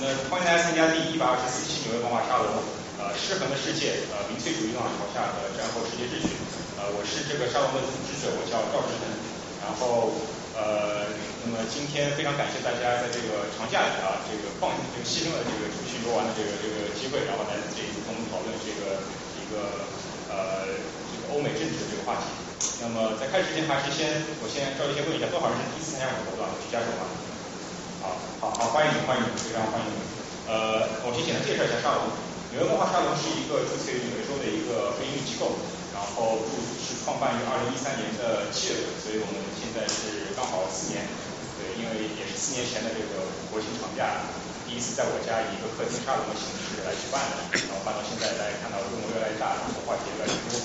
那欢迎大家参加第一百二十四期纽约文化沙龙，呃，失衡的世界，呃，民粹主义浪潮下的战后世界秩序。呃，我是这个沙龙的组织者，我叫赵志成。然后，呃，那么今天非常感谢大家在这个长假里啊，这个放这个牺牲了这个出去游玩的这个这个机会，然后来这一次跟我们讨论这个一个呃这个欧美政治的这个话题。那么在开始之前，还是先我先赵毅先问一下，多少人是第一次参加我们活动？举下手吧。好，好，好，欢迎你，欢迎你，非常欢迎你。呃，我先简单介绍一下沙龙。纽约文化沙龙是一个注册于纽约州的一个非营利机构，然后是创办于二零一三年的七月份，所以我们现在是刚好四年。对，因为也是四年前的这个国庆长假，第一次在我家以一个客厅沙龙的形式来举办的，然后办到现在，大家看到规模越来越大，然后话题也越来越多，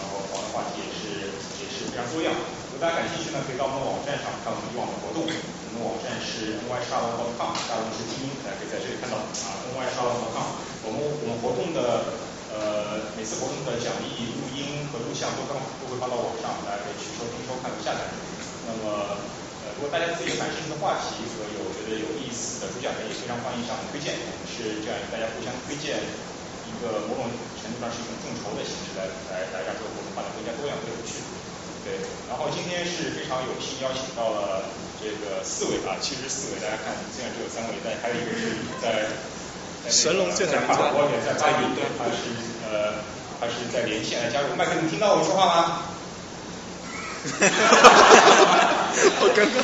然后讨论话题也是也是非常多样。如果大家感兴趣呢，可以到我们的网站上看我们以往的活动。我们网站是 ny 沙龙 .com，沙龙是拼音，大家可以在这里看到啊，ny 沙龙 .com。我们我们活动的呃每次活动的讲义、录音和录像都刚都会发到网上，大家可以去收听、收看和下载。那么呃如果大家自己感兴趣的话题和有觉得有意思的主讲人，也非常欢迎向我们推荐。我们是这样大家互相推荐一个某种程度上是一种众筹的形式来来来让这个活动办得更加多样、更有趣。对，然后今天是非常有幸邀请到了。这个四位啊，其实四位，大家看，现在只有三位，但还有一个是在神龙见在法国，也在巴黎，他是呃，他是在连线来加入。麦克，你听到我说话吗？哈哈哈哈哈哈！好尴尬。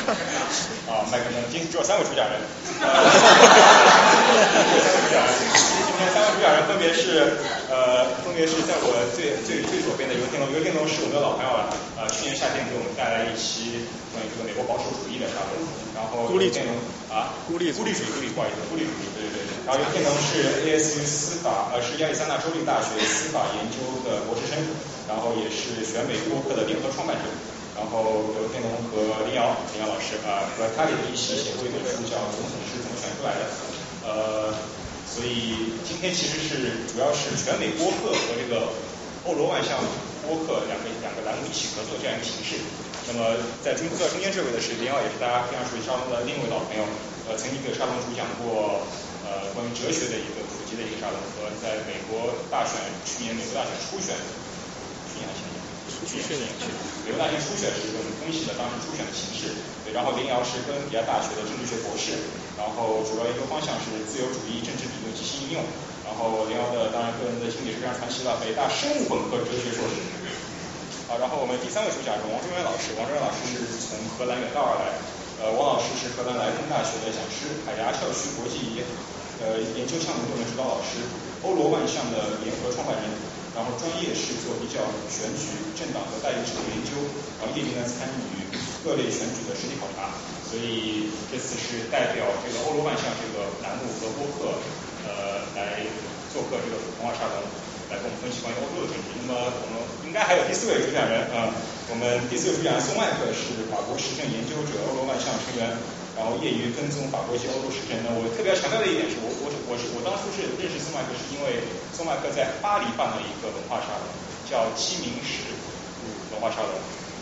啊，麦克，今天只有三位主讲人。哈哈哈哈哈哈！今天三位主讲人分别是呃，分别是在我最最最左边的尤天龙，尤天龙是我们的老朋友了，呃，去年夏天给我们带来一期关于这个美国保守主义的沙龙，然后孤立天龙啊，孤立孤立主义，孤立不好意思，孤立主义，对对对，然后尤天龙是 ASU 司法，呃，是亚利桑那州立大学司法研究的博士生，然后也是选美播客的联合创办者，然后尤天龙和林瑶，林瑶老师啊，和他的一起写过一本书叫《总统是怎么选出来的》，呃。所以今天其实是主要是全美播客和这个欧罗万象播客两个两个栏目一起合作这样一个形式。那么在中坐在中间这位的是林奥，也是大家非常熟悉沙龙的另一位老朋友，呃，曾经给沙龙主讲过呃关于哲学的一个普及的一个沙龙，和在美国大选去年美国大选初选，去年还是前年？去年去年美国大选初选时我们分析了当时初选的形式。对，然后林瑶是哥伦比亚大学的政治学博士。然后主要一个方向是自由主义政治理论及其应用。然后林瑶的当然个人的经历是非常传奇的，北大生物本科哲学硕士。好，然后我们第三位主讲人王中元老师，王中元老师是从荷兰远道而来。呃，王老师是荷兰莱顿大学的讲师，海牙校区国际呃研究项目部门指导老师，欧罗万象的联合创办人。然后专业是做比较选举、政党和代议制度研究，然后业余呢参与各类选举的实地考察。所以这次是代表这个欧罗万象这个栏目和播客，呃，来做客这个普通话沙龙，来跟我们分析关于欧洲的政治。那么我们应该还有第四位主讲人啊，我们第四位主讲人宋麦克是法国时政研究者、欧罗万象成员，然后业余跟踪法国一些欧洲时政。那我特别要强调的一点是我我我是我当初是认识宋麦克，是因为宋麦克在巴黎办了一个文化沙龙，叫鸡鸣石文化沙龙，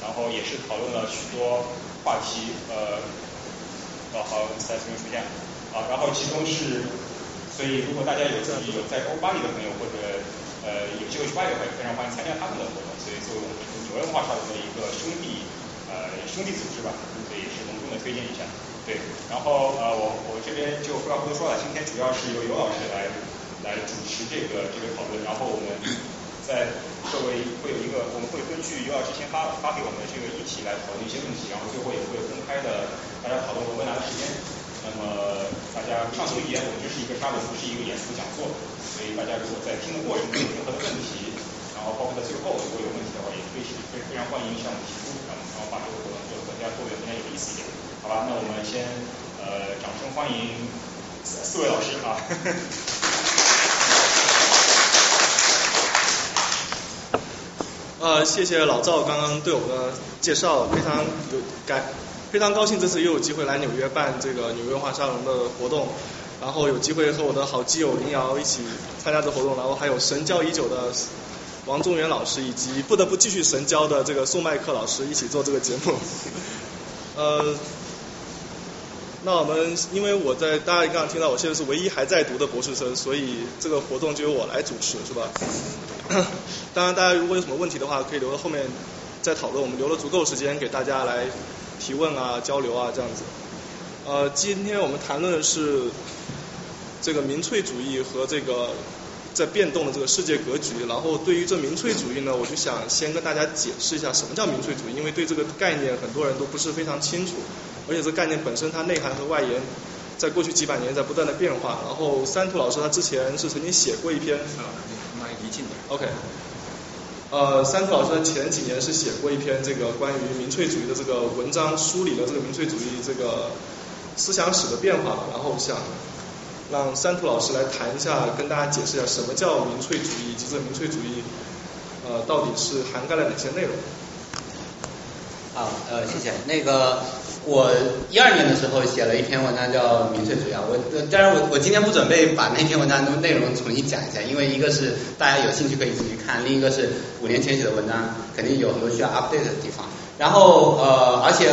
然后也是讨论了许多话题，呃。哦好，在这边出现，啊，然后其中是，所以如果大家有自己有在欧巴黎的朋友或者呃有机会去巴黎的话，也非常欢迎参加他们的活动。所以作为我们纽约文化沙龙的一个兄弟呃兄弟组织吧，所以是隆重的推荐一下。对，然后呃我我这边就废话不多说了，今天主要是由尤老师来来主持这个这个讨论，然后我们。在作为会有一个，我们会根据尤老师先发发给我们的这个议题来讨论一些问题，然后最后也会公开的大家讨论和问答的时间。那么大家畅所欲言，我们这是一个沙龙，不是一个严肃讲座，所以大家如果在听的过程中有任何的问题，然后包括在最后如果有问题的话，也非非非常欢迎向我们提出，然后把这个活动做得更加多元、更加有意思一点。好吧，那我们先呃掌声欢迎四位老师啊。呃，谢谢老赵刚刚对我的介绍，非常有感，非常高兴这次又有机会来纽约办这个纽约文化沙龙的活动，然后有机会和我的好基友林瑶一起参加这活动，然后还有神交已久的王中元老师，以及不得不继续神交的这个宋麦克老师一起做这个节目。呃，那我们因为我在大家刚刚听到，我现在是唯一还在读的博士生，所以这个活动就由我来主持，是吧？当然，大家如果有什么问题的话，可以留到后面再讨论。我们留了足够时间给大家来提问啊、交流啊这样子。呃，今天我们谈论的是这个民粹主义和这个在变动的这个世界格局。然后对于这民粹主义呢，我就想先跟大家解释一下什么叫民粹主义，因为对这个概念很多人都不是非常清楚。而且这概念本身它内涵和外延，在过去几百年在不断的变化。然后三图老师他之前是曾经写过一篇。离近点。OK。呃，三图老师前几年是写过一篇这个关于民粹主义的这个文章，梳理了这个民粹主义这个思想史的变化。然后想让三图老师来谈一下，跟大家解释一下什么叫民粹主义，以及这民粹主义呃到底是涵盖了哪些内容。好，呃，谢谢。那个。我一二年的时候写了一篇文章叫《民粹主义》，我当然我我今天不准备把那篇文章的内容重新讲一下，因为一个是大家有兴趣可以自己看，另一个是五年前写的文章，肯定有很多需要 update 的地方。然后呃，而且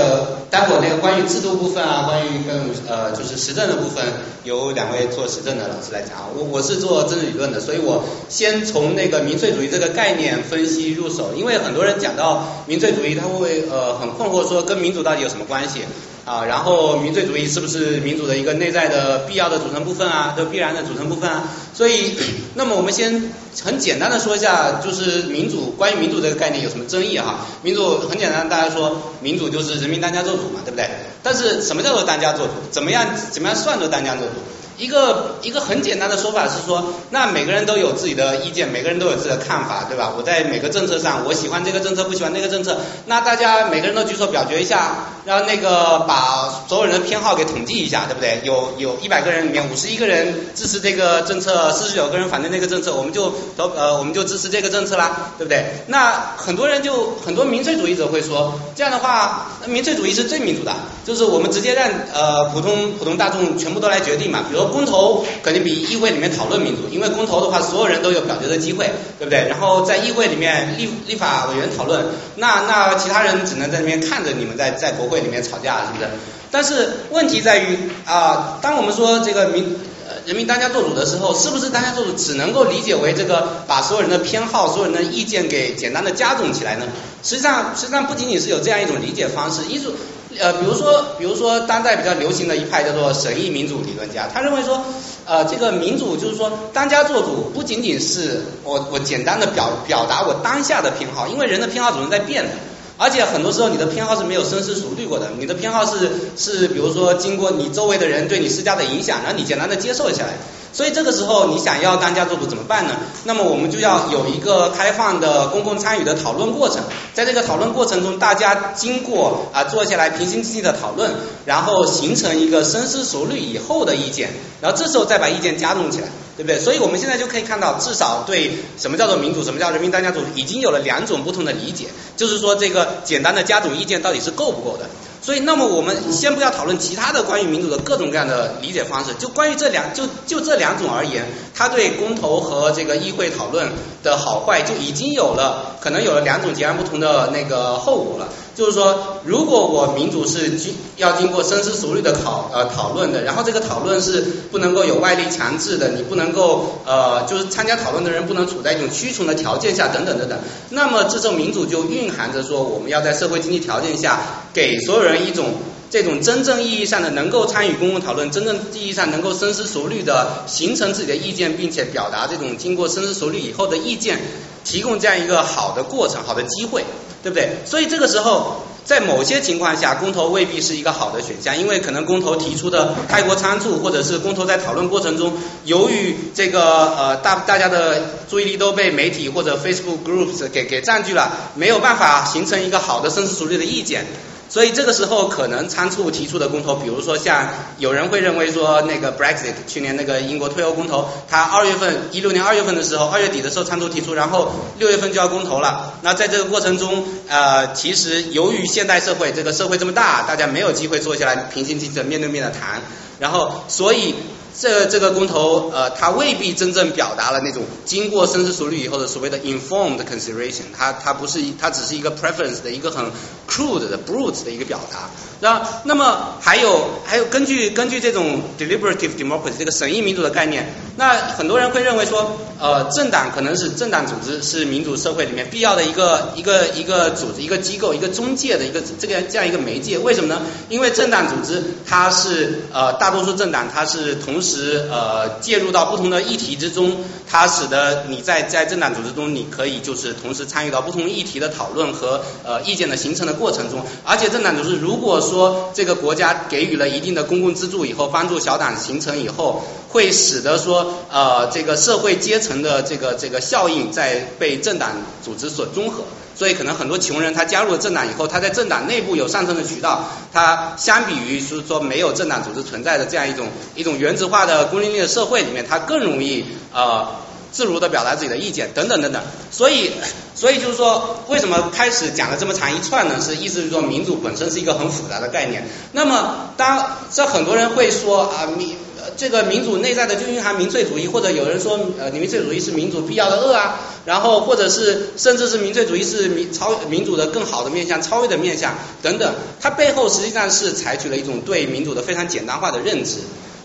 待会儿那个关于制度部分啊，关于跟呃就是实政的部分，由两位做实政的老师来讲。我我是做政治理论的，所以我先从那个民粹主义这个概念分析入手。因为很多人讲到民粹主义，他会呃很困惑，说跟民主到底有什么关系啊？然后民粹主义是不是民主的一个内在的必要的组成部分啊？的必然的组成部分啊？所以，那么我们先很简单的说一下，就是民主关于民主这个概念有什么争议哈？民主很简单，大家说民主就是人民当家作主嘛，对不对？但是什么叫做当家作主？怎么样怎么样算作当家作主？一个一个很简单的说法是说，那每个人都有自己的意见，每个人都有自己的看法，对吧？我在每个政策上，我喜欢这个政策，不喜欢那个政策，那大家每个人都举手表决一下，让那个把所有人的偏好给统计一下，对不对？有有一百个人里面五十一个人支持这个政策，四十九个人反对那个政策，我们就投呃我们就支持这个政策啦，对不对？那很多人就很多民粹主义者会说，这样的话，民粹主义是最民主的，就是我们直接让呃普通普通大众全部都来决定嘛，比如。公投肯定比议会里面讨论民主，因为公投的话，所有人都有表决的机会，对不对？然后在议会里面立立法委员讨论，那那其他人只能在那边看着你们在在国会里面吵架，是不是？但是问题在于啊，当我们说这个民人民当家作主的时候，是不是当家作主只能够理解为这个把所有人的偏好、所有人的意见给简单的加总起来呢？实际上，实际上不仅仅是有这样一种理解方式，一种。呃，比如说，比如说，当代比较流行的一派叫做审议民主理论家，他认为说，呃，这个民主就是说，当家作主不仅仅是我我简单的表表达我当下的偏好，因为人的偏好总是在变的，而且很多时候你的偏好是没有深思熟虑过的，你的偏好是是比如说经过你周围的人对你施加的影响，然后你简单的接受下来。所以这个时候你想要当家作主怎么办呢？那么我们就要有一个开放的公共参与的讨论过程，在这个讨论过程中，大家经过啊坐下来平心静气的讨论，然后形成一个深思熟虑以后的意见，然后这时候再把意见加重起来，对不对？所以我们现在就可以看到，至少对什么叫做民主，什么叫人民当家主，已经有了两种不同的理解，就是说这个简单的加总意见到底是够不够的。所以，那么我们先不要讨论其他的关于民主的各种各样的理解方式，就关于这两就就这两种而言，它对公投和这个议会讨论的好坏就已经有了可能有了两种截然不同的那个后果了。就是说，如果我民主是经要经过深思熟虑的考呃讨论的，然后这个讨论是不能够有外力强制的，你不能够呃就是参加讨论的人不能处在一种屈从的条件下等等等等，那么这种民主就蕴含着说我们要在社会经济条件下给所有人一种这种真正意义上的能够参与公共讨论，真正意义上能够深思熟虑的形成自己的意见，并且表达这种经过深思熟虑以后的意见，提供这样一个好的过程，好的机会。对不对？所以这个时候，在某些情况下，公投未必是一个好的选项，因为可能公投提出的太过仓促，或者是公投在讨论过程中，由于这个呃大大家的注意力都被媒体或者 Facebook groups 给给占据了，没有办法形成一个好的深思熟虑的意见。所以这个时候可能仓促提出的公投，比如说像有人会认为说那个 Brexit 去年那个英国退欧公投，他二月份一六年二月份的时候，二月底的时候仓促提出，然后六月份就要公投了。那在这个过程中，呃，其实由于现代社会这个社会这么大，大家没有机会坐下来平心静气面对面的谈，然后所以。这这个公投呃，它未必真正表达了那种经过深思熟虑以后的所谓的 informed consideration，它它不是它只是一个 preference 的一个很 crude 的 brute 的一个表达。那那么还有还有根据根据这种 deliberative democracy 这个审议民主的概念，那很多人会认为说呃政党可能是政党组织是民主社会里面必要的一个一个一个组织一个机构一个中介的一个这个这样一个媒介。为什么呢？因为政党组织它是呃大多数政党它是同时呃介入到不同的议题之中，它使得你在在政党组织中你可以就是同时参与到不同议题的讨论和呃意见的形成的过程中，而且政党组织如果说这个国家给予了一定的公共资助以后，帮助小党形成以后，会使得说呃这个社会阶层的这个这个效应在被政党组织所综合，所以可能很多穷人他加入了政党以后，他在政党内部有上升的渠道，他相比于是说没有政党组织存在的这样一种一种原子化的公领力的社会里面，他更容易呃。自如的表达自己的意见，等等等等，所以，所以就是说，为什么开始讲了这么长一串呢？是意思是说，民主本身是一个很复杂的概念。那么，当这很多人会说啊，民这个民主内在的就蕴含民粹主义，或者有人说呃，民粹主义是民主必要的恶啊，然后或者是甚至是民粹主义是民超民主的更好的面向、超越的面向等等，它背后实际上是采取了一种对民主的非常简单化的认知。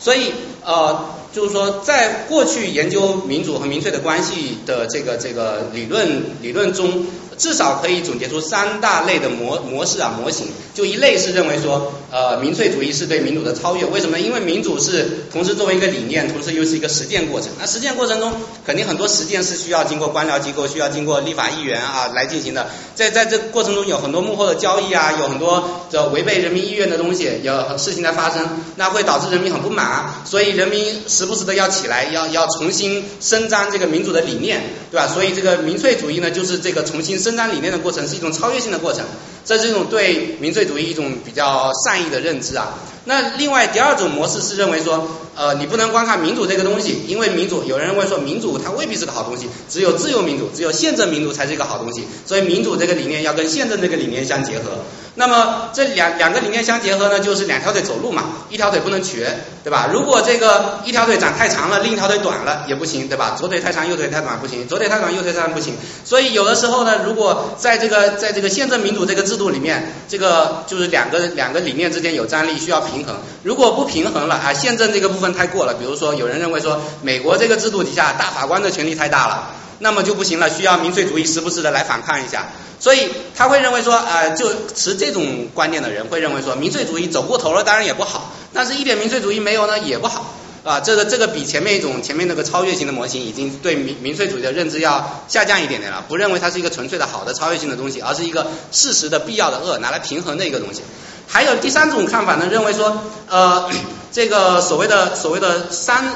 所以呃。就是说，在过去研究民主和民粹的关系的这个这个理论理论中。至少可以总结出三大类的模模式啊模型，就一类是认为说，呃，民粹主义是对民主的超越，为什么？因为民主是同时作为一个理念，同时又是一个实践过程。那实践过程中，肯定很多实践是需要经过官僚机构，需要经过立法议员啊来进行的。在在这过程中，有很多幕后的交易啊，有很多这违背人民意愿的东西，有事情在发生，那会导致人民很不满，所以人民时不时的要起来，要要重新伸张这个民主的理念，对吧？所以这个民粹主义呢，就是这个重新。增长理念的过程是一种超越性的过程，这是一种对民粹主义一种比较善意的认知啊。那另外第二种模式是认为说，呃，你不能光看民主这个东西，因为民主有人认为说民主它未必是个好东西，只有自由民主，只有宪政民主才是一个好东西，所以民主这个理念要跟宪政这个理念相结合。那么这两两个理念相结合呢，就是两条腿走路嘛，一条腿不能瘸，对吧？如果这个一条腿长太长了，另一条腿短了也不行，对吧？左腿太长，右腿太短不行，左腿太短，右腿太短不行。所以有的时候呢，如果在这个在这个宪政民主这个制制度里面，这个就是两个两个理念之间有张力，需要平衡。如果不平衡了啊，宪政这个部分太过了，比如说有人认为说美国这个制度底下大法官的权力太大了，那么就不行了，需要民粹主义时不时的来反抗一下。所以他会认为说，呃，就持这种观念的人会认为说，民粹主义走过头了，当然也不好，但是一点民粹主义没有呢，也不好，啊，这个这个比前面一种前面那个超越型的模型，已经对民民粹主义的认知要下降一点点了，不认为它是一个纯粹的好的超越性的东西，而是一个事实的必要的恶，拿来平衡的一个东西。还有第三种看法呢，认为说，呃，这个所谓的所谓的三，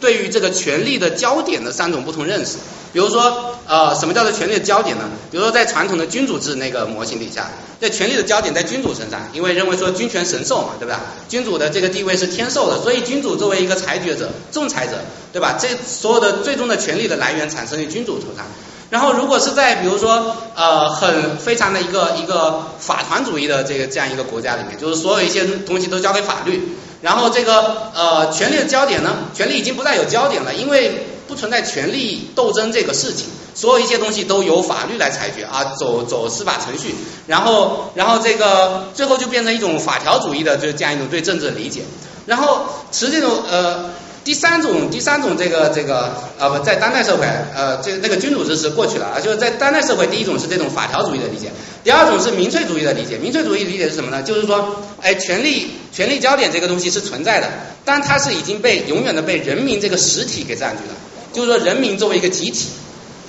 对于这个权力的焦点的三种不同认识。比如说，呃，什么叫做权力的焦点呢？比如说，在传统的君主制那个模型底下，这权力的焦点在君主身上，因为认为说君权神授嘛，对吧？君主的这个地位是天授的，所以君主作为一个裁决者、仲裁者，对吧？这所有的最终的权力的来源产生于君主头上。然后，如果是在比如说，呃，很非常的一个一个法团主义的这个这样一个国家里面，就是所有一些东西都交给法律，然后这个呃权力的焦点呢，权力已经不再有焦点了，因为。不存在权力斗争这个事情，所有一些东西都由法律来裁决啊，走走司法程序，然后然后这个最后就变成一种法条主义的，就这样一种对政治的理解。然后持这种呃第三种第三种这个这个呃不在当代社会呃这那个君主制是过去了啊，就是在当代社会第一种是这种法条主义的理解，第二种是民粹主义的理解。民粹主义理解是什么呢？就是说哎权力权力焦点这个东西是存在的，但它是已经被永远的被人民这个实体给占据了。就是说，人民作为一个集体，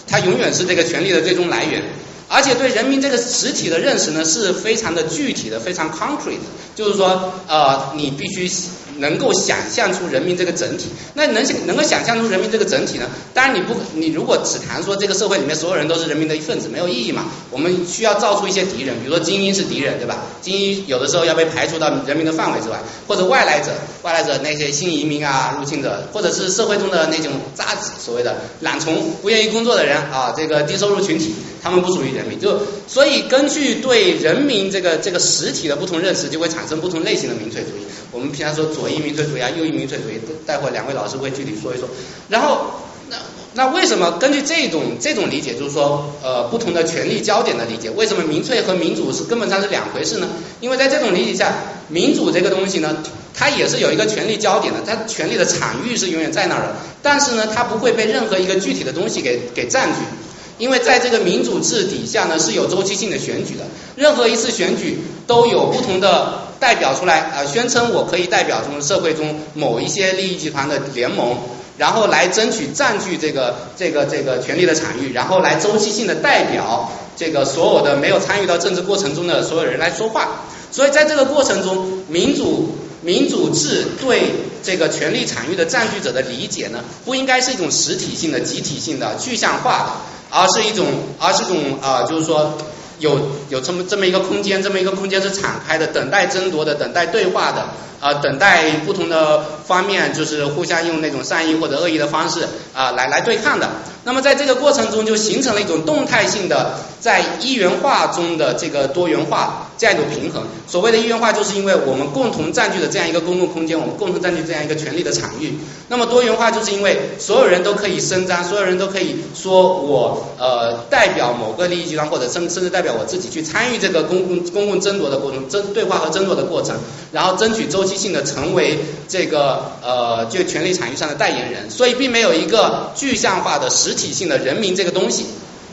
它永远是这个权力的最终来源，而且对人民这个实体的认识呢，是非常的具体的，非常 concrete。就是说，呃，你必须。能够想象出人民这个整体，那能能够想象出人民这个整体呢？当然你不，你如果只谈说这个社会里面所有人都是人民的一份子，没有意义嘛。我们需要造出一些敌人，比如说精英是敌人，对吧？精英有的时候要被排除到人民的范围之外，或者外来者，外来者那些新移民啊、入侵者，或者是社会中的那种渣子，所谓的懒虫，不愿意工作的人啊，这个低收入群体。他们不属于人民。就所以根据对人民这个这个实体的不同认识，就会产生不同类型的民粹主义。我们平常说左翼民粹主义啊，右翼民粹主义，待会两位老师会具体说一说。然后那那为什么根据这种这种理解，就是说呃不同的权力焦点的理解，为什么民粹和民主是根本上是两回事呢？因为在这种理解下，民主这个东西呢。它也是有一个权力焦点的，它权力的场域是永远在那儿的，但是呢，它不会被任何一个具体的东西给给占据，因为在这个民主制底下呢是有周期性的选举的，任何一次选举都有不同的代表出来啊，宣称我可以代表中社会中某一些利益集团的联盟，然后来争取占据这个这个这个权力的场域，然后来周期性的代表这个所有的没有参与到政治过程中的所有人来说话，所以在这个过程中，民主。民主制对这个权力场域的占据者的理解呢，不应该是一种实体性的、集体性的、具象化的，而是一种，而是一种啊，就是说有有这么这么一个空间，这么一个空间是敞开的，等待争夺的，等待对话的，啊，等待不同的方面就是互相用那种善意或者恶意的方式啊来来对抗的。那么在这个过程中就形成了一种动态性的在一元化中的这个多元化。这样一种平衡，所谓的一元化，就是因为我们共同占据的这样一个公共空间，我们共同占据这样一个权力的场域。那么多元化，就是因为所有人都可以伸张，所有人都可以说我呃代表某个利益集团，或者甚甚至代表我自己去参与这个公共公共争夺的过程，争对话和争夺的过程，然后争取周期性的成为这个呃就权力场域上的代言人。所以并没有一个具象化的实体性的人民这个东西。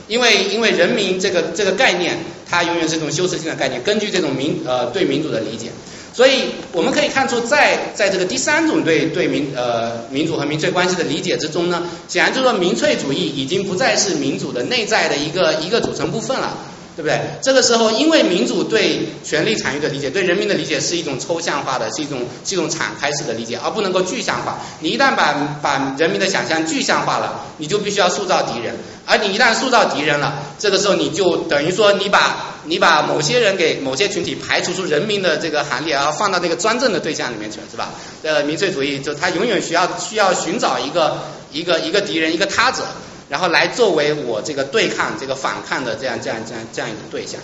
因为因为人民这个这个概念，它永远是一种修饰性的概念。根据这种民呃对民主的理解，所以我们可以看出，在在这个第三种对对民呃民主和民粹关系的理解之中呢，显然就是说民粹主义已经不再是民主的内在的一个一个组成部分了。对不对？这个时候，因为民主对权力产业的理解，对人民的理解是一种抽象化的，是一种是一种敞开式的理解，而不能够具象化。你一旦把把人民的想象具象化了，你就必须要塑造敌人，而你一旦塑造敌人了，这个时候你就等于说你把你把某些人给某些群体排除出人民的这个行列，而放到那个专政的对象里面去了，是吧？呃，民粹主义就他永远需要需要寻找一个一个一个敌人，一个他者。然后来作为我这个对抗、这个反抗的这样、这样、这样、这样一个对象，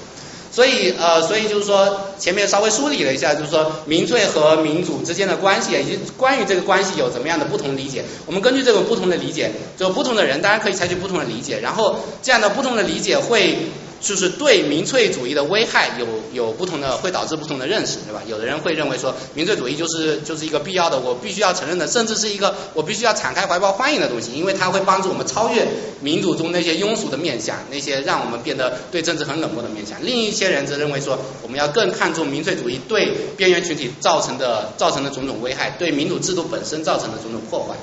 所以呃，所以就是说前面稍微梳理了一下，就是说民粹和民主之间的关系，以及关于这个关系有怎么样的不同理解。我们根据这种不同的理解，就不同的人当然可以采取不同的理解，然后这样的不同的理解会。就是对民粹主义的危害有有不同的，会导致不同的认识，对吧？有的人会认为说，民粹主义就是就是一个必要的，我必须要承认的，甚至是一个我必须要敞开怀抱欢迎的东西，因为它会帮助我们超越民主中那些庸俗的面相，那些让我们变得对政治很冷漠的面相。另一些人则认为说，我们要更看重民粹主义对边缘群体造成的造成的种种危害，对民主制度本身造成的种种破坏。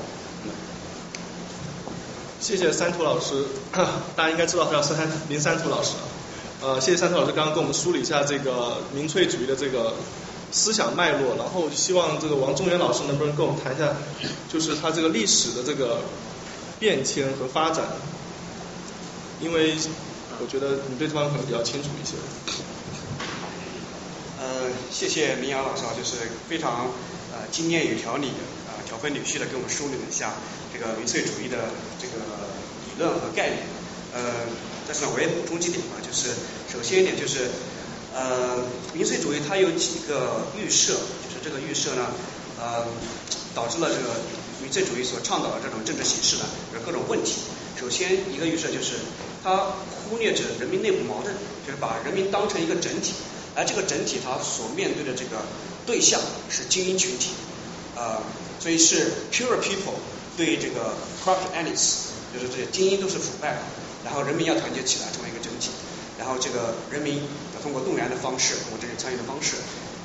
谢谢三图老师，大家应该知道他叫三林三图老师。呃，谢谢三图老师刚刚跟我们梳理一下这个民粹主义的这个思想脉络，然后希望这个王中原老师能不能跟我们谈一下，就是他这个历史的这个变迁和发展，因为我觉得你对这方面可能比较清楚一些。呃，谢谢明阳老师啊，就是非常呃经验有条理啊条分缕析的给我们梳理了一下。这个民粹主义的这个理论和概念，呃，但是呢，我也补充几点吧，就是首先一点就是，呃，民粹主义它有几个预设，就是这个预设呢，呃，导致了这个民粹主义所倡导的这种政治形式呢，有各种问题。首先一个预设就是，它忽略着人民内部矛盾，就是把人民当成一个整体，而这个整体它所面对的这个对象是精英群体，呃，所以是 pure people。对这个 corrupt elites，就是这些精英都是腐败的，然后人民要团结起来成为一个整体，然后这个人民要通过动员的方式，通过这个参与的方式，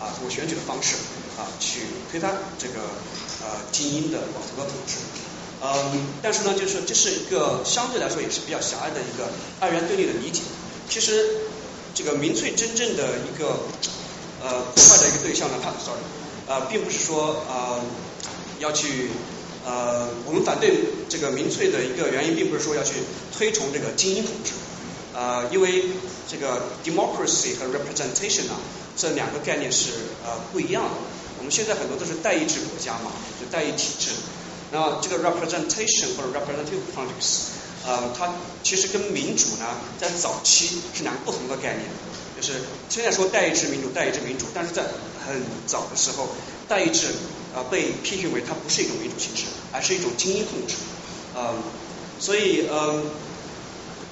啊，通过选举的方式，啊，去推翻这个呃精英的寡头的统治。嗯，但是呢，就是说这是一个相对来说也是比较狭隘的一个二元对立的理解。其实这个民粹真正的一个呃破坏的一个对象呢，它 sorry，呃，并不是说呃要去。呃，我们反对这个民粹的一个原因，并不是说要去推崇这个精英统治，呃，因为这个 democracy 和 representation 啊，这两个概念是呃不一样的。我们现在很多都是代议制国家嘛，就代议体制。那这个 representation 或者 representative politics，呃，它其实跟民主呢，在早期是两个不同的概念。就是现在说代议制民主，代议制民主，但是在很早的时候，代议制啊被批评为它不是一种民主形式，而是一种精英控制。嗯，所以嗯，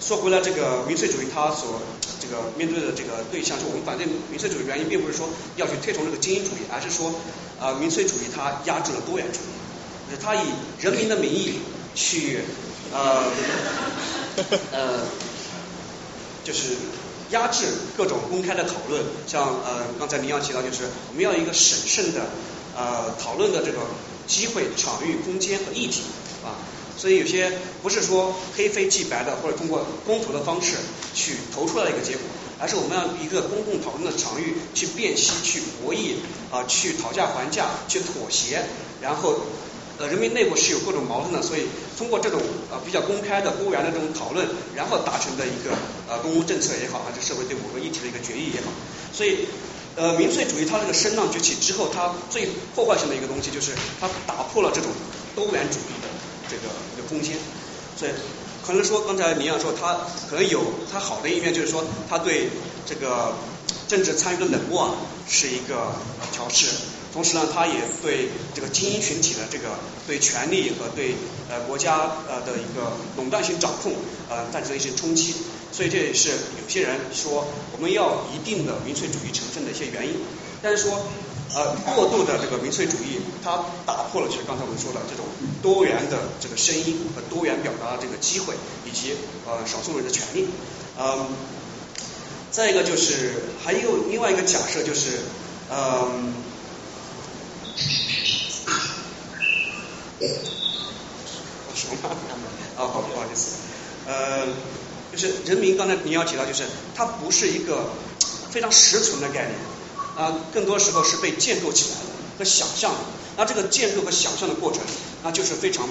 说回来，这个民粹主义它所这个面对的这个对象，是我们反对民粹主义原因，并不是说要去推崇这个精英主义，而是说啊民粹主义它压制了多元主义，就是它以人民的名义去呃 呃就是压制各种公开的讨论，像呃刚才您要提到，就是我们要一个审慎的呃讨论的这个机会、场域、空间和议题啊，所以有些不是说黑非即白的，或者通过公投的方式去投出来的一个结果，而是我们要一个公共讨论的场域去辨析、去博弈啊、去讨价还价、去妥协，然后。呃，人民内部是有各种矛盾的，所以通过这种呃比较公开的多元的这种讨论，然后达成的一个呃公共政策也好，还是社会对某个议题的一个决议也好，所以呃民粹主义它这个声浪崛起之后，它最破坏性的一个东西就是它打破了这种多元主义的这个一个空间，所以可能说刚才李阳说它可能有它好的一面，就是说它对这个政治参与的冷漠啊是一个调试。同时呢，它也对这个精英群体的这个对权力和对呃国家呃的一个垄断性掌控呃产生一些冲击，所以这也是有些人说我们要一定的民粹主义成分的一些原因。但是说呃过度的这个民粹主义，它打破了就是刚才我们说的这种多元的这个声音和多元表达的这个机会，以及呃少数人的权利。嗯，再一个就是还有另外一个假设就是嗯。什么？啊，好，不好意思，呃，就是人民，刚才您要提到，就是它不是一个非常实存的概念，啊，更多时候是被建构起来的和想象的。那这个建构和想象的过程，那就是非常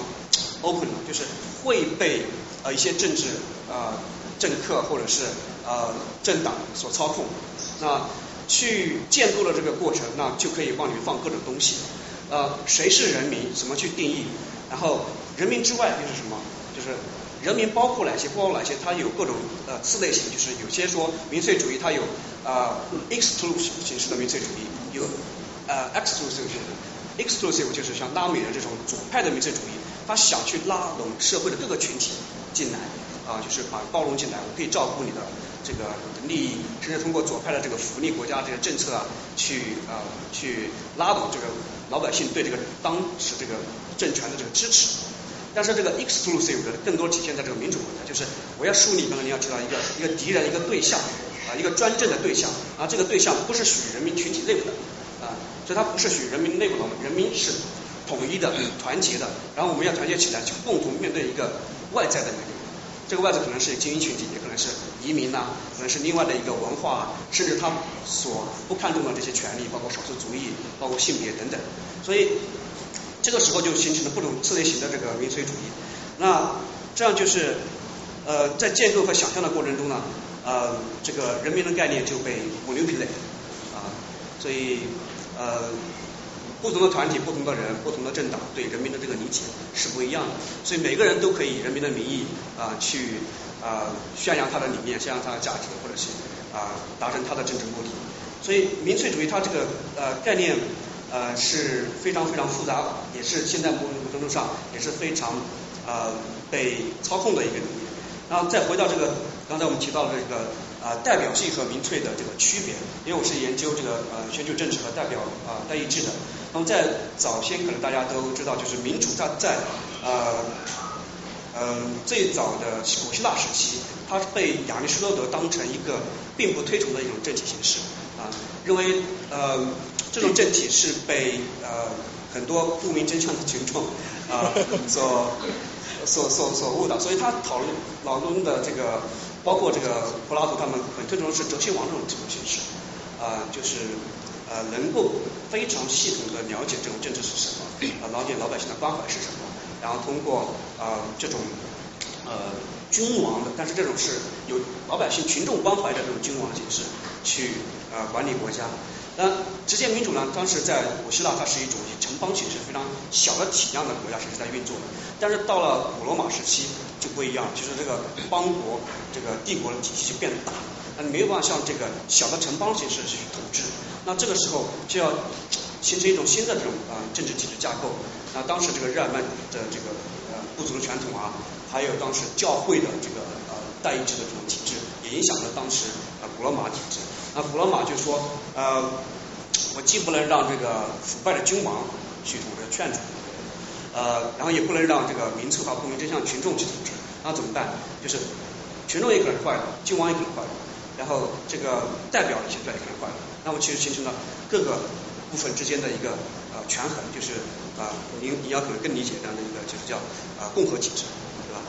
open 的，就是会被呃一些政治呃政客或者是呃政党所操控。那去建构了这个过程，那就可以往里面放各种东西。呃，谁是人民？怎么去定义？然后人民之外又是什么？就是人民包括哪些？包括哪些？它有各种呃次类型，就是有些说民粹主义它有啊 exclusive 形式的民粹主义，有呃 exclusive 形式，exclusive 就是像拉美的这种左派的民粹主义，他想去拉拢社会的各个群体进来啊，就是把包容进来，我可以照顾你的。这个利益，甚至通过左派的这个福利国家这个政策啊，去啊去拉拢这个老百姓对这个当时这个政权的这个支持。但是这个 exclusive 更多体现在这个民主国家，就是我要树立，刚刚你要提到一个一个敌人一个对象啊，一个专政的对象啊，这个对象不是属于人民群体内部的啊，所以它不是属于人民内部的，人民是统一的、团结的，然后我们要团结起来，去共同面对一个外在的那个。这个外在可能是精英群体，也可能是移民呐，可能是另外的一个文化，甚至他所不看重的这些权利，包括少数族裔，包括性别等等。所以这个时候就形成了不同次类型的这个民粹主义。那这样就是呃，在建构和想象的过程中呢，呃，这个人民的概念就被 manipulate 啊，所以呃。不同的团体、不同的人、不同的政党对人民的这个理解是不一样的，所以每个人都可以以人民的名义啊去啊宣扬他的理念、宣扬他的价值，或者是啊达成他的政治目的。所以民粹主义它这个呃概念呃是非常非常复杂，也是现在某种程度上也是非常呃被操控的一个理念。然后再回到这个刚才我们提到的这个。啊，代表性和民粹的这个区别，因为我是研究这个呃全球政治和代表啊代议制的。那么在早先可能大家都知道，就是民主它在呃嗯最早的古希腊时期，它是被亚里士多德当成一个并不推崇的一种政体形式啊，认为呃这种政体是被呃很多不明真相的群众啊所 所所所误导，所以他讨论脑中的这个。包括这个柏拉图他们很推崇是哲学王这种这种形式，啊，就是呃能够非常系统的了解这种政治是什么，啊了解老百姓的关怀是什么，然后通过啊这种呃君王的，但是这种是有老百姓群众关怀的这种君王形式去啊管理国家，那直接民主呢，当时在古希腊它是一种以城邦形式非常小的体量的国家形式在运作的，但是到了古罗马时期就不一样，就是这个邦国这个帝国的体系就变大，那你没有办法像这个小的城邦形式去统治，那这个时候就要形成一种新的这种啊政治体制架构。那当时这个日耳曼的这个呃部族的传统啊，还有当时教会的这个呃代议制的这种体制，也影响了当时啊古罗马体制。那古罗马就说，呃，我既不能让这个腐败的君王去统治劝阻，呃，然后也不能让这个民粹化不明真相群众去统治，那怎么办？就是群众也可能坏了，君王也可能坏了，然后这个代表的形象也可能坏了，那么其实形成了各个部分之间的一个呃权衡，就是啊，你你要可能更理解这样的一个就是叫啊共和体制。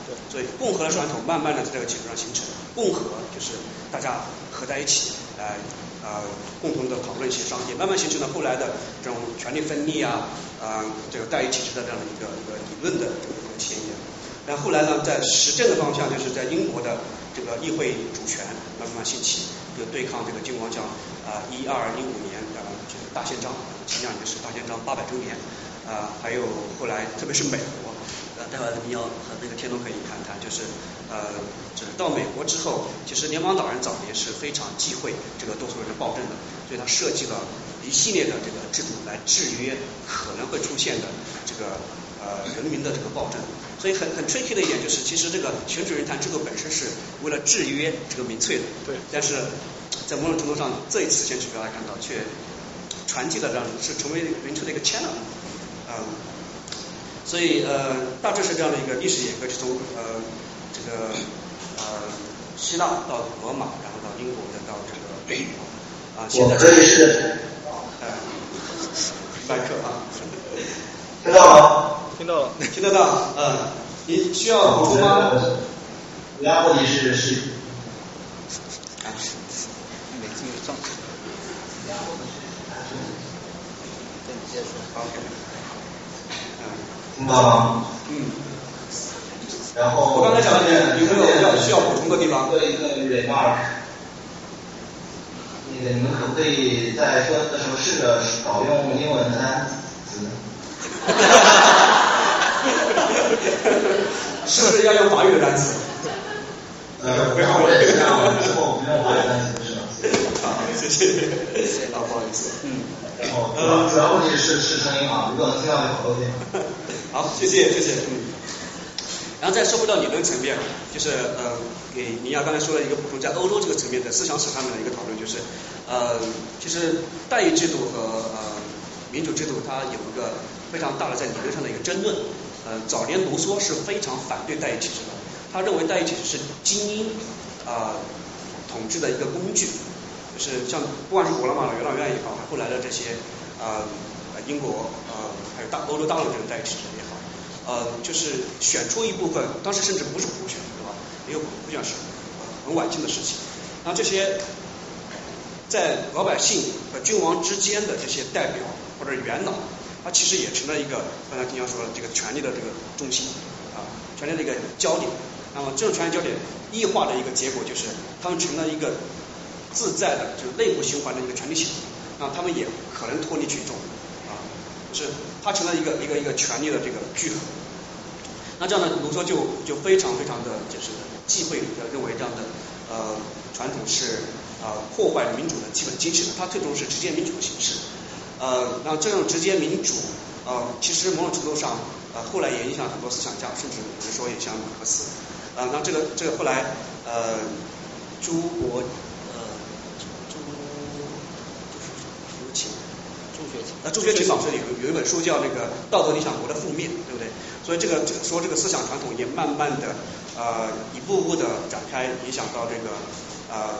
对所以共和的传统慢慢的在这个基础上形成，共和就是大家合在一起来呃共同的讨论协商，也慢慢形成了后来的这种权力分立啊啊这个代议体制的这样的一个一个理论的这个一个前沿。那后来呢，在实证的方向，就是在英国的这个议会主权慢慢兴起，就对抗这个君王叫啊一二一五年啊就是大宪章，前两年是大宪章八百周年啊，还有后来特别是美国。待会儿你要和那个天东可以谈谈，就是呃，就是到美国之后，其实联邦党人早年是非常忌讳这个多数人的暴政的，所以他设计了一系列的这个制度来制约可能会出现的这个呃人民的这个暴政。所以很很 tricky 的一点就是，其实这个选举人团制度本身是为了制约这个民粹的，对。但是在某种程度上，这一次选举大家看到却传递了让是成为民粹的一个 channel，嗯。所以呃，大致是这样的一个历史演革，是从呃这个呃希腊到罗马，然后到英国，再到这个啊，现在可以是，哎，麦克啊，听到吗？听到了，听得到，嗯，你需要补充吗？主要问题是是，啊，状态，跟你接说，OK。听到吗？嗯。然后我刚才讲的有没有要需要补充的地方？做一个 remark。那个你们可不可以在说的时候试着少用英文的单词？哈哈哈哈！是不是要用法语的单词？呃，不要，我也这样，之后不用法语单词是吧？好，谢谢。啊，不好意思。嗯。哦，主要主要问题是是声音啊，如果能听到就好多点。好，谢谢谢谢。嗯。然后再说回到理论层面，就是呃，给尼亚刚才说了一个补充，在欧洲这个层面的思想史上面的一个讨论，就是呃，其实代议制度和呃民主制度它有一个非常大的在理论上的一个争论。呃，早年卢梭是非常反对代议体制的，他认为代议体制是精英啊统治的一个工具。就是像不管是古罗马的元老院也好，后来的这些呃英国呃还有大欧洲大陆这种代议体制也，呃就是选出一部分，当时甚至不是普选，对吧？也有普选是很晚近的事情。那这些在老百姓和君王之间的这些代表或者元老，他其实也成了一个刚才丁阳说的这个权力的这个中心啊，权力的一个焦点。那么这种权力焦点异化的一个结果就是，他们成了一个。自在的，就是内部循环的一个权力系统，那他们也可能脱离群众，是它成了一个一个一个权力的这个聚合。那这样呢，卢梭就就非常非常的就是忌讳认为这样的呃传统是啊破坏民主的基本精神，他最终是直接民主的形式。呃，那这种直接民主呃其实某种程度上呃后来也影响很多思想家，甚至比如说也像马克思啊，那这个这个后来呃朱国。那朱学勤老师有有一本书叫那个《道德理想国的覆灭》，对不对？所以这个说这个思想传统也慢慢的呃一步步的展开，影响到这个呃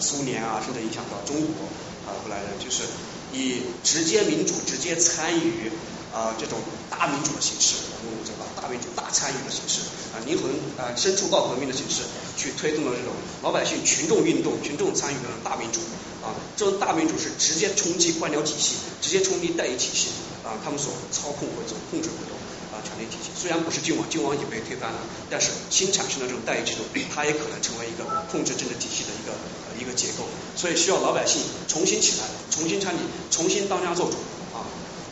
苏联啊，甚至影响到中国啊，后来呢就是以直接民主、直接参与啊这种大民主的形式，我用这个大民主、大参与的形式啊灵魂啊深处告革命的形式，去推动了这种老百姓群众运动、群众参与的大民主。啊，这种大民主是直接冲击官僚体系，直接冲击代议体系啊，他们所操控或者控制活动啊，权力体系。虽然不是君王，君王已被推翻了，但是新产生的这种代议制度，它也可能成为一个控制政治体系的一个一个结构。所以需要老百姓重新起来，重新参与，重新当家做主！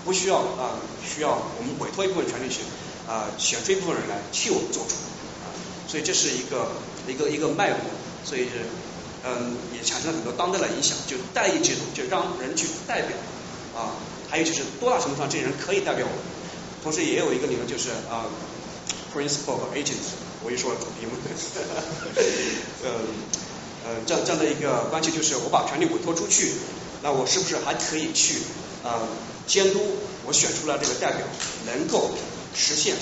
不需要啊，需要我们委托一部分权利去啊，选出一部分人来替我们做主啊。所以这是一个一个一个脉络，所以是嗯，也产生了很多当代的影响，就代议制度，就让人去代表啊。还有就是多大程度上这些人可以代表我们，同时也有一个理论就是啊，principle agents，我一说英文，呃呃这样这样的一个关系就是我把权力委托出去，那我是不是还可以去呃监督我选出来这个代表能够实现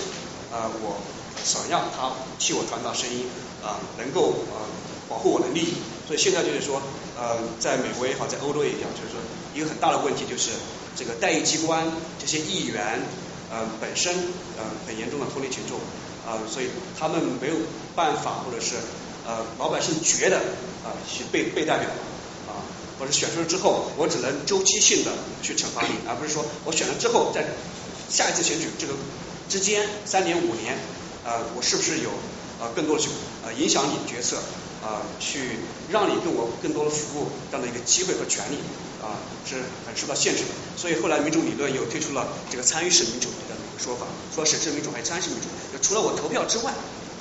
啊我想要他替我传达声音啊能够啊保护我的利益，所以现在就是说呃在美国也好，在欧洲也一样，就是说一个很大的问题就是。这个代议机关这些议员呃本身呃很严重的脱离群众啊，所以他们没有办法或者是呃老百姓觉得啊去被被代表，或者选出了之后我只能周期性的去惩罚你，而不是说我选了之后在下一次选举这个之间三年五年呃我是不是有呃更多的去呃影响你决策啊去让你对我更多的服务这样的一个机会和权利。啊，是很受到限制的，所以后来民主理论又推出了这个参与式民主的一个说法，说审慎民主还是参与式民主，就除了我投票之外，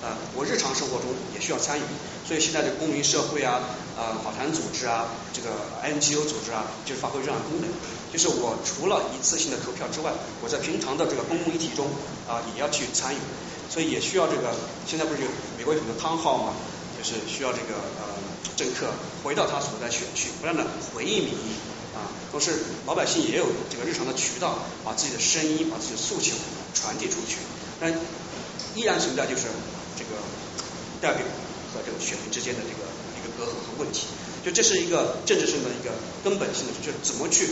呃，我日常生活中也需要参与，所以现在的公民社会啊，呃，法团组织啊，这个 NGO 组织啊，就是发挥这样的功能，就是我除了一次性的投票之外，我在平常的这个公共议题中啊，也要去参与，所以也需要这个，现在不是有美国有很多汤号嘛，就是需要这个呃政客回到他所在选区，不断的回应民意啊。同时，老百姓也有这个日常的渠道，把自己的声音、把自己的诉求传递出去。但依然存在就是这个代表和这个选民之间的这个一个隔阂和问题。就这是一个政治上的一个根本性的，就是怎么去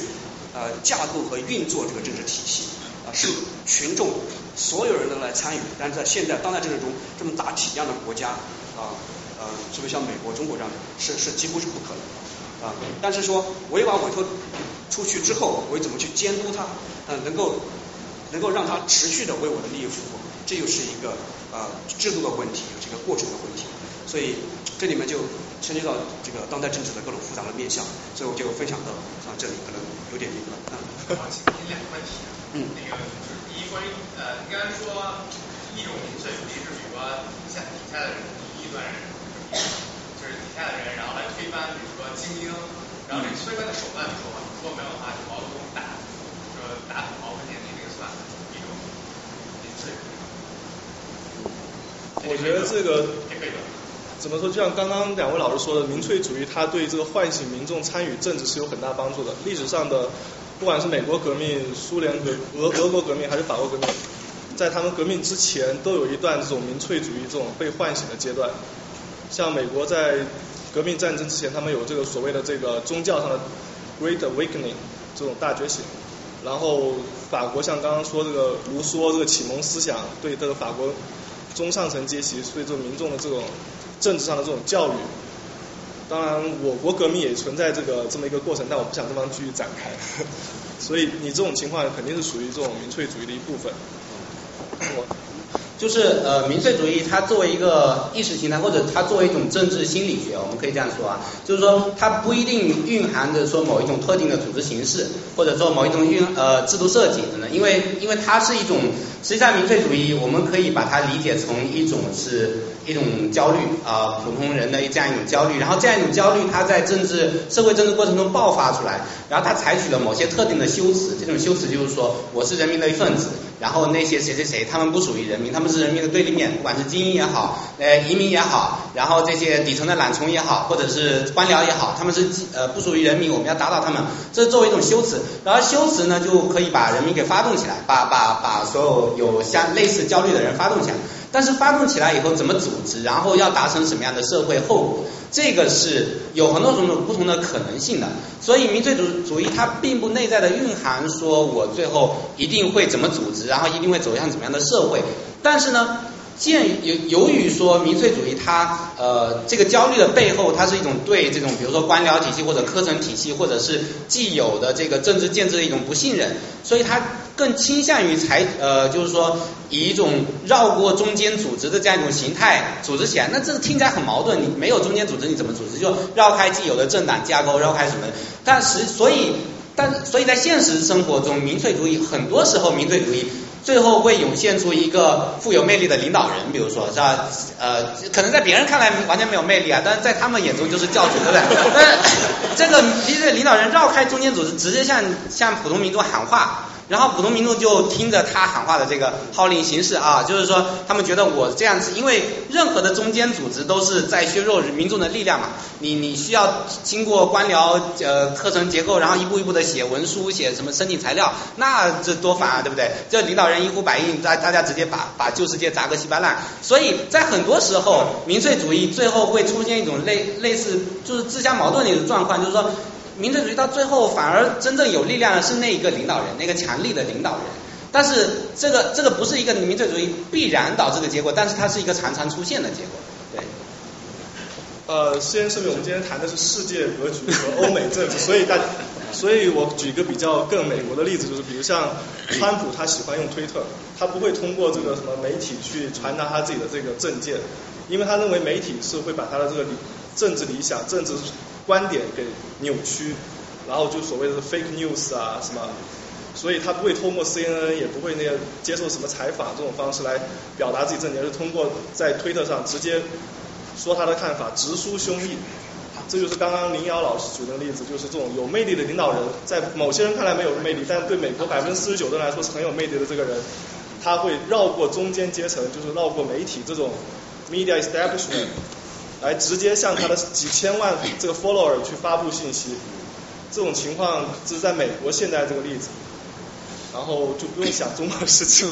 呃架构和运作这个政治体系啊，是群众所有人都来参与。但是在现代当代政治中，这么大体量的国家啊呃，是不是像美国、中国这样的，是是几乎是不可能。啊，但是说我把委托出去之后，我怎么去监督他？嗯，能够能够让他持续的为我的利益服务，这又是一个啊制度的问题，这个过程的问题。所以这里面就牵涉到这个当代政治的各种复杂的面向，所以我就分享到啊这里，可能有点那个啊。好，请您两个问题。嗯。那个就是第一，关于呃，你刚才说一种民粹主义是比如说下底下的人第一段人。下的人，然后来推翻，比如说精英，然后这个推翻的手段说嘛，如果没有的话，就毛泽东打，说打土豪分田地，这个算一种民粹。我觉得这个怎么说？就像刚刚两位老师说的，民粹主义它对这个唤醒民众参与政治是有很大帮助的。历史上的不管是美国革命、苏联革、俄俄国革命还是法国革命，在他们革命之前都有一段这种民粹主义这种被唤醒的阶段。像美国在革命战争之前，他们有这个所谓的这个宗教上的 Great Awakening 这种大觉醒，然后法国像刚刚说这个卢梭这个启蒙思想，对这个法国中上层阶级对这个民众的这种政治上的这种教育，当然我国革命也存在这个这么一个过程，但我不想这方继续展开，所以你这种情况肯定是属于这种民粹主义的一部分。我。就是呃民粹主义，它作为一个意识形态，或者它作为一种政治心理学，我们可以这样说啊，就是说它不一定蕴含着说某一种特定的组织形式，或者说某一种运呃制度设计等等，因为因为它是一种，实际上民粹主义我们可以把它理解成一种是一种焦虑啊普通人的这样一种焦虑，然后这样一种焦虑它在政治社会政治过程中爆发出来，然后它采取了某些特定的修辞，这种修辞就是说我是人民的一份子。然后那些谁谁谁，他们不属于人民，他们是人民的对立面，不管是精英也好，呃移民也好，然后这些底层的懒虫也好，或者是官僚也好，他们是呃不属于人民，我们要打倒他们，这是作为一种修辞，然后修辞呢就可以把人民给发动起来，把把把所有有相类似焦虑的人发动起来。但是发动起来以后怎么组织，然后要达成什么样的社会后果，这个是有很多种种不同的可能性的。所以民粹主主义它并不内在的蕴含说我最后一定会怎么组织，然后一定会走向怎么样的社会。但是呢，鉴由由于说民粹主义它呃这个焦虑的背后，它是一种对这种比如说官僚体系或者科层体系或者是既有的这个政治建制的一种不信任，所以它。更倾向于采呃，就是说以一种绕过中间组织的这样一种形态组织起来。那这听起来很矛盾，你没有中间组织你怎么组织？就绕开既有的政党架构，绕开什么？但实所以，但所以在现实生活中，民粹主义很多时候民粹主义。最后会涌现出一个富有魅力的领导人，比如说是吧？呃，可能在别人看来完全没有魅力啊，但是在他们眼中就是教主，对不对？但这个其实领导人绕开中间组织，直接向向普通民众喊话。然后普通民众就听着他喊话的这个号令行事啊，就是说他们觉得我这样子，因为任何的中间组织都是在削弱民众的力量嘛。你你需要经过官僚呃课程结构，然后一步一步的写文书，写什么申请材料，那这多烦啊，对不对？这领导人一呼百应，大大家直接把把旧世界砸个稀巴烂。所以在很多时候，民粹主义最后会出现一种类类似就是自相矛盾的一种状况，就是说。民粹主义到最后反而真正有力量的是那一个领导人，那个强力的领导人。但是这个这个不是一个民粹主义必然导致的结果，但是它是一个常常出现的结果。对。呃，先声明，我们今天谈的是世界格局和欧美政治，所以大，所以我举一个比较更美国的例子，就是比如像川普，他喜欢用推特，他不会通过这个什么媒体去传达他自己的这个政见，因为他认为媒体是会把他的这个理政治理想、政治。观点给扭曲，然后就所谓的 fake news 啊什么，所以他不会通过 CNN，也不会那个接受什么采访这种方式来表达自己政见，而是通过在推特上直接说他的看法，直抒胸臆。这就是刚刚林瑶老师举的例子，就是这种有魅力的领导人，在某些人看来没有魅力，但对美国百分之四十九的人来说是很有魅力的这个人，他会绕过中间阶层，就是绕过媒体这种 media establishment。来直接向他的几千万这个 follower 去发布信息，这种情况这是在美国现在这个例子，然后就不用想中国事情。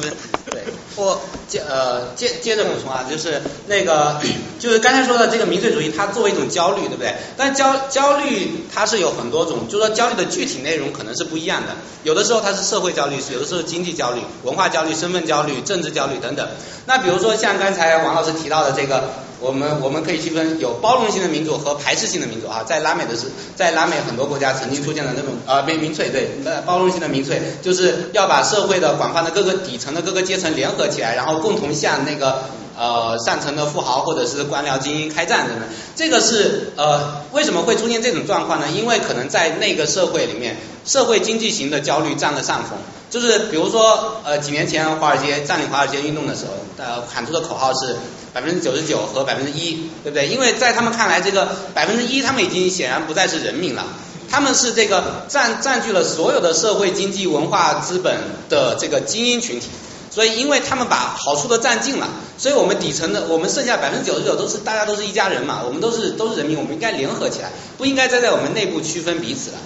对，我接呃接接着补充啊，就是那个就是刚才说的这个民粹主义，它作为一种焦虑，对不对？但焦焦虑它是有很多种，就是说焦虑的具体内容可能是不一样的。有的时候它是社会焦虑，有的时候经济焦虑、文化焦虑、身份焦虑、政治焦虑等等。那比如说像刚才王老师提到的这个。我们我们可以区分有包容性的民主和排斥性的民主啊，在拉美的是，在拉美很多国家曾经出现了那种啊民民粹对，呃包容性的民粹就是要把社会的广泛的各个底层的各个阶层联合起来，然后共同向那个呃上层的富豪或者是官僚精英开战等等。这个是呃为什么会出现这种状况呢？因为可能在那个社会里面，社会经济型的焦虑占了上风。就是比如说呃几年前华尔街占领华尔街运动的时候，呃喊出的口号是。百分之九十九和百分之一，对不对？因为在他们看来，这个百分之一，他们已经显然不再是人民了，他们是这个占占据了所有的社会、经济、文化资本的这个精英群体。所以，因为他们把好处都占尽了，所以我们底层的，我们剩下百分之九十九都是大家都是一家人嘛，我们都是都是人民，我们应该联合起来，不应该再在我们内部区分彼此了。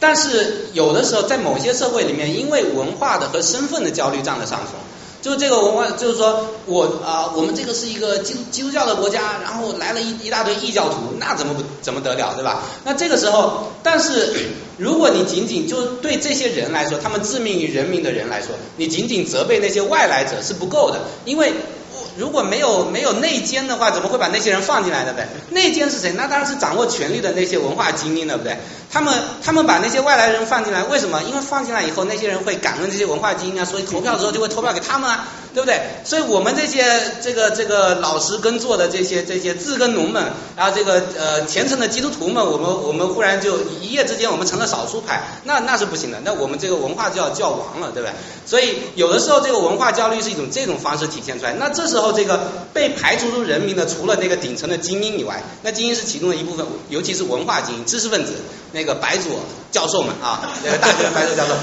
但是有的时候，在某些社会里面，因为文化的和身份的焦虑占了上风。就这个文化，就是说我啊，我们这个是一个基督基督教的国家，然后来了一一大堆异教徒，那怎么怎么得了，对吧？那这个时候，但是 如果你仅仅就对这些人来说，他们致命于人民的人来说，你仅仅责备那些外来者是不够的，因为。如果没有没有内奸的话，怎么会把那些人放进来的？呗，内奸是谁？那当然是掌握权力的那些文化精英，对不对？他们他们把那些外来人放进来，为什么？因为放进来以后，那些人会感恩这些文化精英啊，所以投票的时候就会投票给他们啊。对不对？所以我们这些这个这个老实耕作的这些这些自耕农们，然后这个呃虔诚的基督徒们，我们我们忽然就一夜之间我们成了少数派，那那是不行的。那我们这个文化就要就要亡了，对不对？所以有的时候这个文化焦虑是一种这种方式体现出来。那这时候这个被排除出人民的，除了那个顶层的精英以外，那精英是其中的一部分，尤其是文化精英、知识分子，那个白左教授们啊，那个大学的白左教授，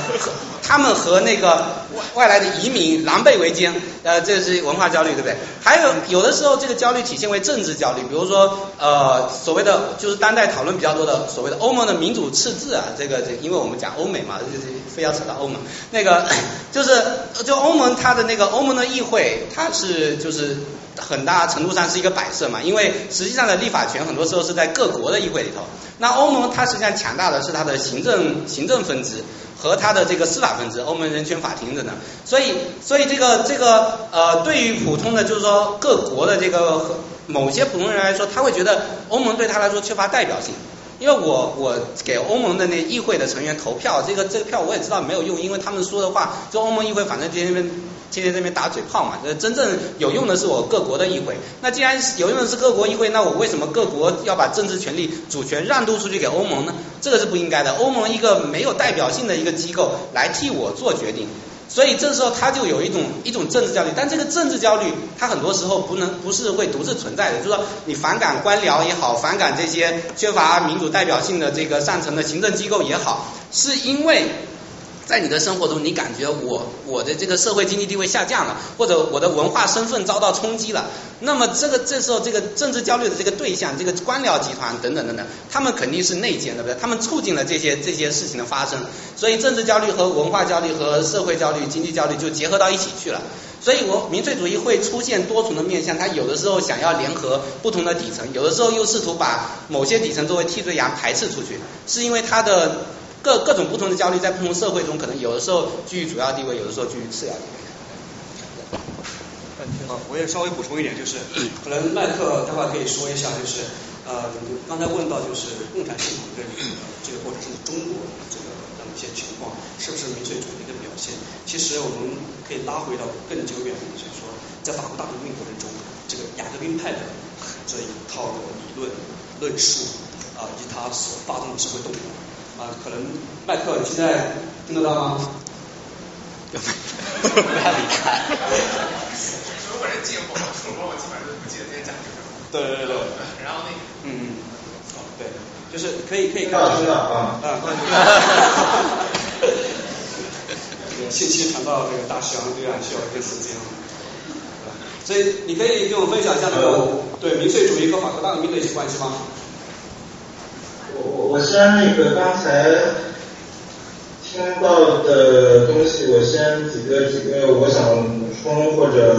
他们和那个外外来的移民狼狈为奸。呃，这是文化焦虑，对不对？还有有的时候这个焦虑体现为政治焦虑，比如说呃所谓的就是当代讨论比较多的所谓的欧盟的民主赤字啊，这个这因为我们讲欧美嘛，就是非要扯到欧盟，那个 就是就欧盟它的那个欧盟的议会，它是就是很大程度上是一个摆设嘛，因为实际上的立法权很多时候是在各国的议会里头，那欧盟它实际上强大的是它的行政行政分支。和它的这个司法分支，欧盟人权法庭等等，所以，所以这个这个呃，对于普通的就是说各国的这个某些普通人来说，他会觉得欧盟对他来说缺乏代表性，因为我我给欧盟的那议会的成员投票，这个这个票我也知道没有用，因为他们说的话，就欧盟议会反正天天天天这边打嘴炮嘛，这真正有用的是我各国的议会。那既然有用的是各国议会，那我为什么各国要把政治权利主权让渡出去给欧盟呢？这个是不应该的。欧盟一个没有代表性的一个机构来替我做决定。所以这时候他就有一种一种政治焦虑，但这个政治焦虑，他很多时候不能不是会独自存在的，就是说你反感官僚也好，反感这些缺乏民主代表性的这个上层的行政机构也好，是因为。在你的生活中，你感觉我我的这个社会经济地位下降了，或者我的文化身份遭到冲击了，那么这个这时候这个政治焦虑的这个对象，这个官僚集团等等等等，他们肯定是内奸，对不对？他们促进了这些这些事情的发生，所以政治焦虑和文化焦虑和社会焦虑、经济焦虑就结合到一起去了。所以我民粹主义会出现多重的面向，它有的时候想要联合不同的底层，有的时候又试图把某些底层作为替罪羊排斥出去，是因为它的。各各种不同的焦虑在不同社会中，可能有的时候居于主要地位，有的时候居于次要地位。啊，我也稍微补充一点，就是可能麦克待会可以说一下，就是呃，刚才问到就是共产系统的这个或者是中国这个的一些情况，是不是民粹主义的表现？其实我们可以拉回到更久远的，就是说在法国大革命过程中，这个雅各宾派的这一套的理论论述啊，以及他所发动的社会动荡。啊，可能麦克你现在听得到吗？不要离开。如果是进火主播，我基本上都不记得这些讲的什么。对对对。然后那个。嗯嗯。对，就是可以可以看到。知道啊。啊。哈哈哈这个信息传到这个大西洋对岸需要一定时间。所以你可以跟我分享一下那个对民粹主义和法国大革命的一些关系吗？我我我先那个刚才听到的东西，我先几个几个我想补充或者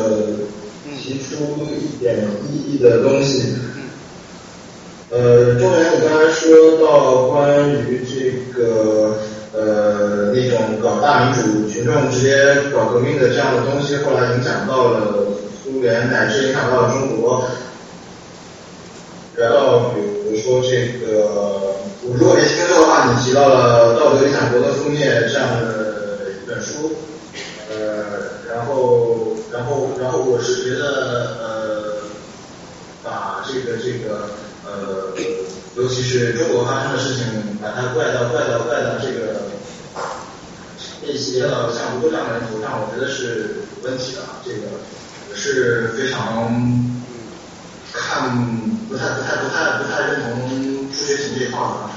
提出一点意义的东西。呃，中原，你刚才说到关于这个呃那种搞大民主、群众直接搞革命的这样的东西，后来影响到了苏联，乃至影响到了中国。然后比如说这个，我如果没听错的话，你提到了《道德理想国的覆灭》这样的一本书，呃，然后，然后，然后我是觉得，呃，把这个这个，呃，尤其是中国发生的事情，把它怪到怪到怪到这个，一些像吴哥这样的人头上，我觉得是有问题的，这个是非常。看不太不太不太不太认同数学题这一套的，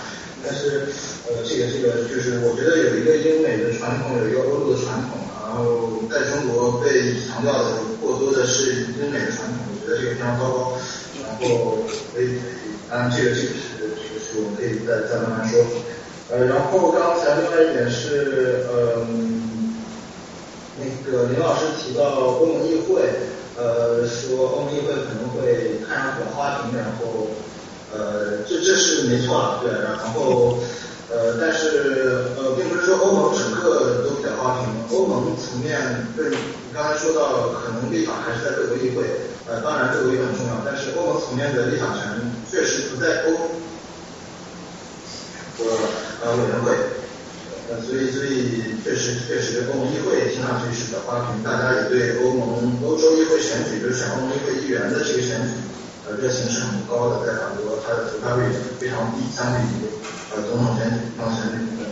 但是呃这个这个就是我觉得有一个英美的传统，有一个欧陆的传统，然后在中国被强调的过多的是英美的传统，我觉得这个非常糟糕。然后可以当然这个这个是这个是我们可以再再慢慢说。呃，然后刚才另外一点是嗯那个林老师提到欧盟议会。呃，说欧盟议会可能会看上比较花瓶，然后，呃，这这是没错了，对，然后，呃，但是呃，并不是说欧盟整个都比较花瓶，欧盟层面，对，你刚才说到可能立法还是在各国议会，呃，当然各国议会很重要，但是欧盟层面的立法权确实不在欧，呃呃委员会。呃，所以所以确实确实，欧盟议会听上去是比较花瓶，大家也对欧盟欧洲议会选举，就是选欧盟议会议员的这个选举，呃，热情是很高的，在法国它的投票率非常低，相比于呃总统选举当选率的，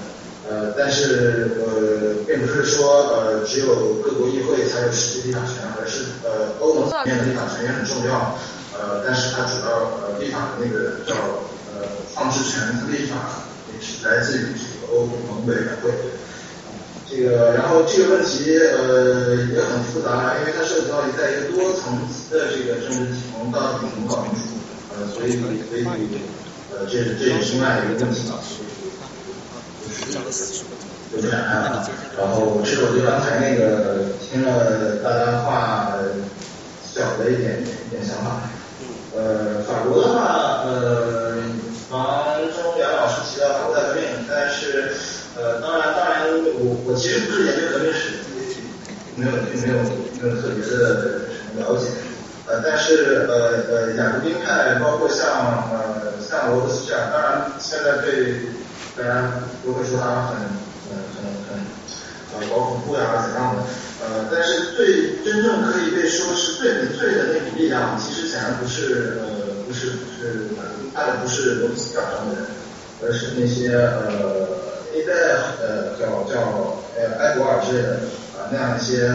呃，但是呃，并不是说呃只有各国议会才有实际立法权，而是呃欧盟层面的立法权也很重要，呃，但是它主要呃立法的那个叫呃放置权立法也是来自于。欧盟委员会，这个，然后这个问题呃也很复杂，因为它涉及到在一个多层次的这个政治体系到底怎么搞清楚，呃，所以所以呃这这也是另外一个问题啊，就是就不展开了。然后这是我对刚才那个听了大家话小的一点一点想法。呃，法国的话，呃，王中原老师提到法国大革命，但是，呃，当然，当然，我我其实不是研究革命史，没有，并没有没有特别的什么了解。呃，但是呃呃，雅各宾派包括像呃像罗斯这样，当然现在对大家都会说他很呃很很呃搞恐怖呀怎样的，呃，但是最真正可以被说是最民粹的那股力量，其实显然不是呃不是不是他的不是罗伯斯教上的人，而是那些呃一代呃叫叫呃埃博尔之类的啊那样一些。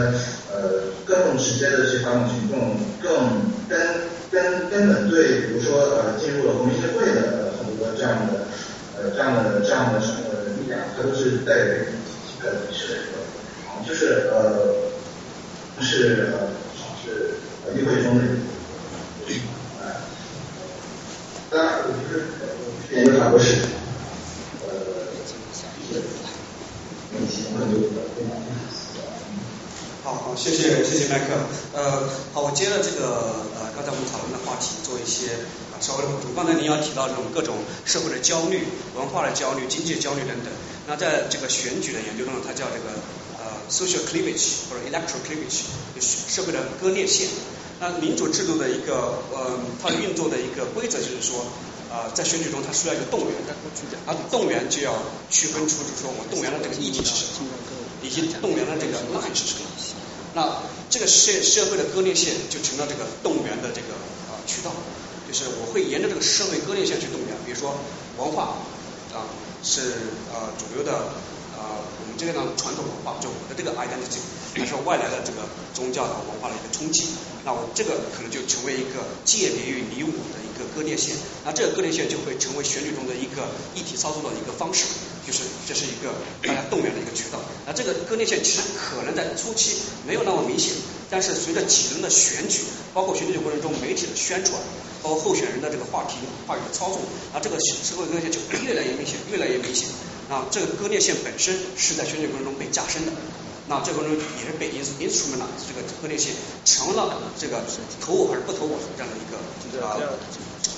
呃，更直接的去发动群众，更根根根本对，比如说呃，进入了国民协会的很多这样的呃这样的这样的呃力量，他都是带有呃是就是呃是呃是议会中的人，啊，当然我就是研究法国史，呃，问题很多的。好好，谢谢谢谢麦克。呃，好，我接了这个呃刚才我们讨论的话题，做一些啊稍微的补充。刚才您要提到这种各种社会的焦虑、文化的焦虑、经济焦虑等等。那在这个选举的研究中，它叫这个呃 social cleavage 或者 electoral cleavage，就是社会的割裂线。那民主制度的一个呃它运作的一个规则就是说，呃在选举中它需要一个动员，而动员就要区分出，就是说我动员的这个意义是什么，以及动员的这个目的是什么。那这个社社会的割裂线就成了这个动员的这个啊渠道，就是我会沿着这个社会割裂线去动员，比如说文化啊是呃主流的呃我们这个呢传统文化，就我的这个 identity，还是外来的这个宗教的文化的一个冲击，那我这个可能就成为一个界别于你我的一个割裂线，那这个割裂线就会成为选举中的一个一体操作的一个方式。就是这是一个大家动员的一个渠道。那这个割裂线其实可能在初期没有那么明显，但是随着几轮的选举，包括选举过程中媒体的宣传，包括候选人的这个话题话语的操纵，那这个社会割裂线就越来越明显，越来越明显。那这个割裂线本身是在选举过程中被加深的。那这个过程中也是被因因此说明了这个割裂线成了这个投我还是不投我这样的一个啊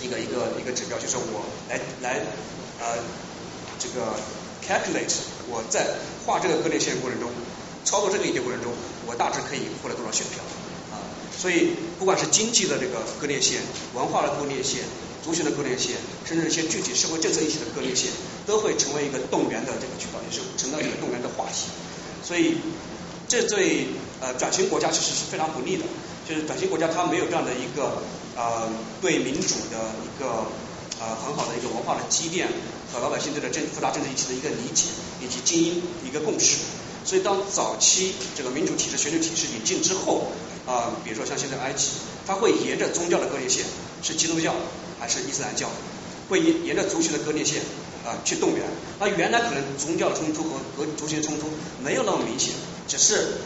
一个一个一个指标，就是我来来呃这个。calculate 我在画这个割裂线过程中，操作这个议题过程中，我大致可以获得多少选票啊？所以不管是经济的这个割裂线、文化的割裂线、族群的割裂线，甚至一些具体社会政策议题的割裂线，都会成为一个动员的这个渠道，也是成了一个动员的话题。所以这对呃转型国家其实是非常不利的，就是转型国家它没有这样的一个呃对民主的一个。呃，很好的一个文化的积淀和老百姓对的政复杂政治议题的一个理解以及精英一个共识。所以，当早期这个民主体制、选举体制引进之后，啊，比如说像现在埃及，它会沿着宗教的割裂线，是基督教还是伊斯兰教，会沿沿着族群的割裂线啊去动员。那原来可能宗教冲突和和族群冲突没有那么明显，只是。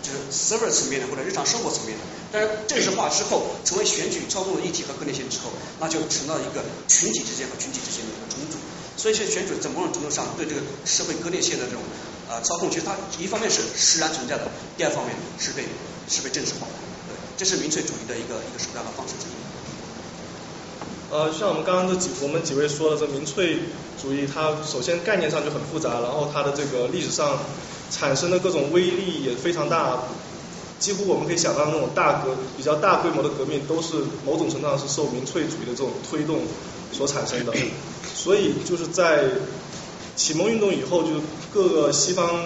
就是 server 层面的或者日常生活层面的，但是正式化之后，成为选举操纵的议题和割裂线之后，那就成了一个群体之间和群体之间的一个冲突。所以，现在选举在某种程度上对这个社会割裂线的这种呃操控，其实它一方面是实然存在的，第二方面是被是被政治化的。对，这是民粹主义的一个一个手段和方式之一。呃，像我们刚刚这几我们几位说的，这民粹主义它首先概念上就很复杂，然后它的这个历史上。产生的各种威力也非常大，几乎我们可以想到那种大革比较大规模的革命，都是某种程度上是受民粹主义的这种推动所产生的。所以就是在启蒙运动以后，就各个西方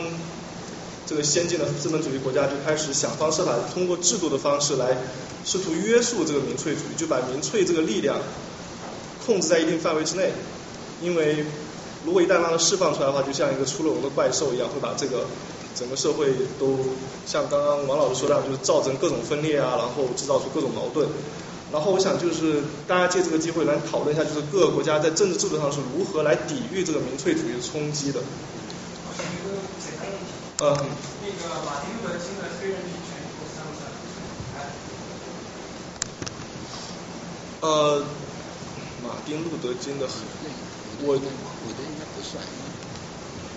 这个先进的资本主义国家就开始想方设法通过制度的方式来试图约束这个民粹主义，就把民粹这个力量控制在一定范围之内，因为。如果一旦让它释放出来的话，就像一个出了笼的怪兽一样，会把这个整个社会都像刚刚王老师说的，就是造成各种分裂啊，然后制造出各种矛盾。然后我想就是大家借这个机会来讨论一下，就是各个国家在政治制度上是如何来抵御这个民粹主义的冲击的。呃，那个马丁路德金的黑人女权算不算？呃，马丁路德金的很。我我觉得应该不算。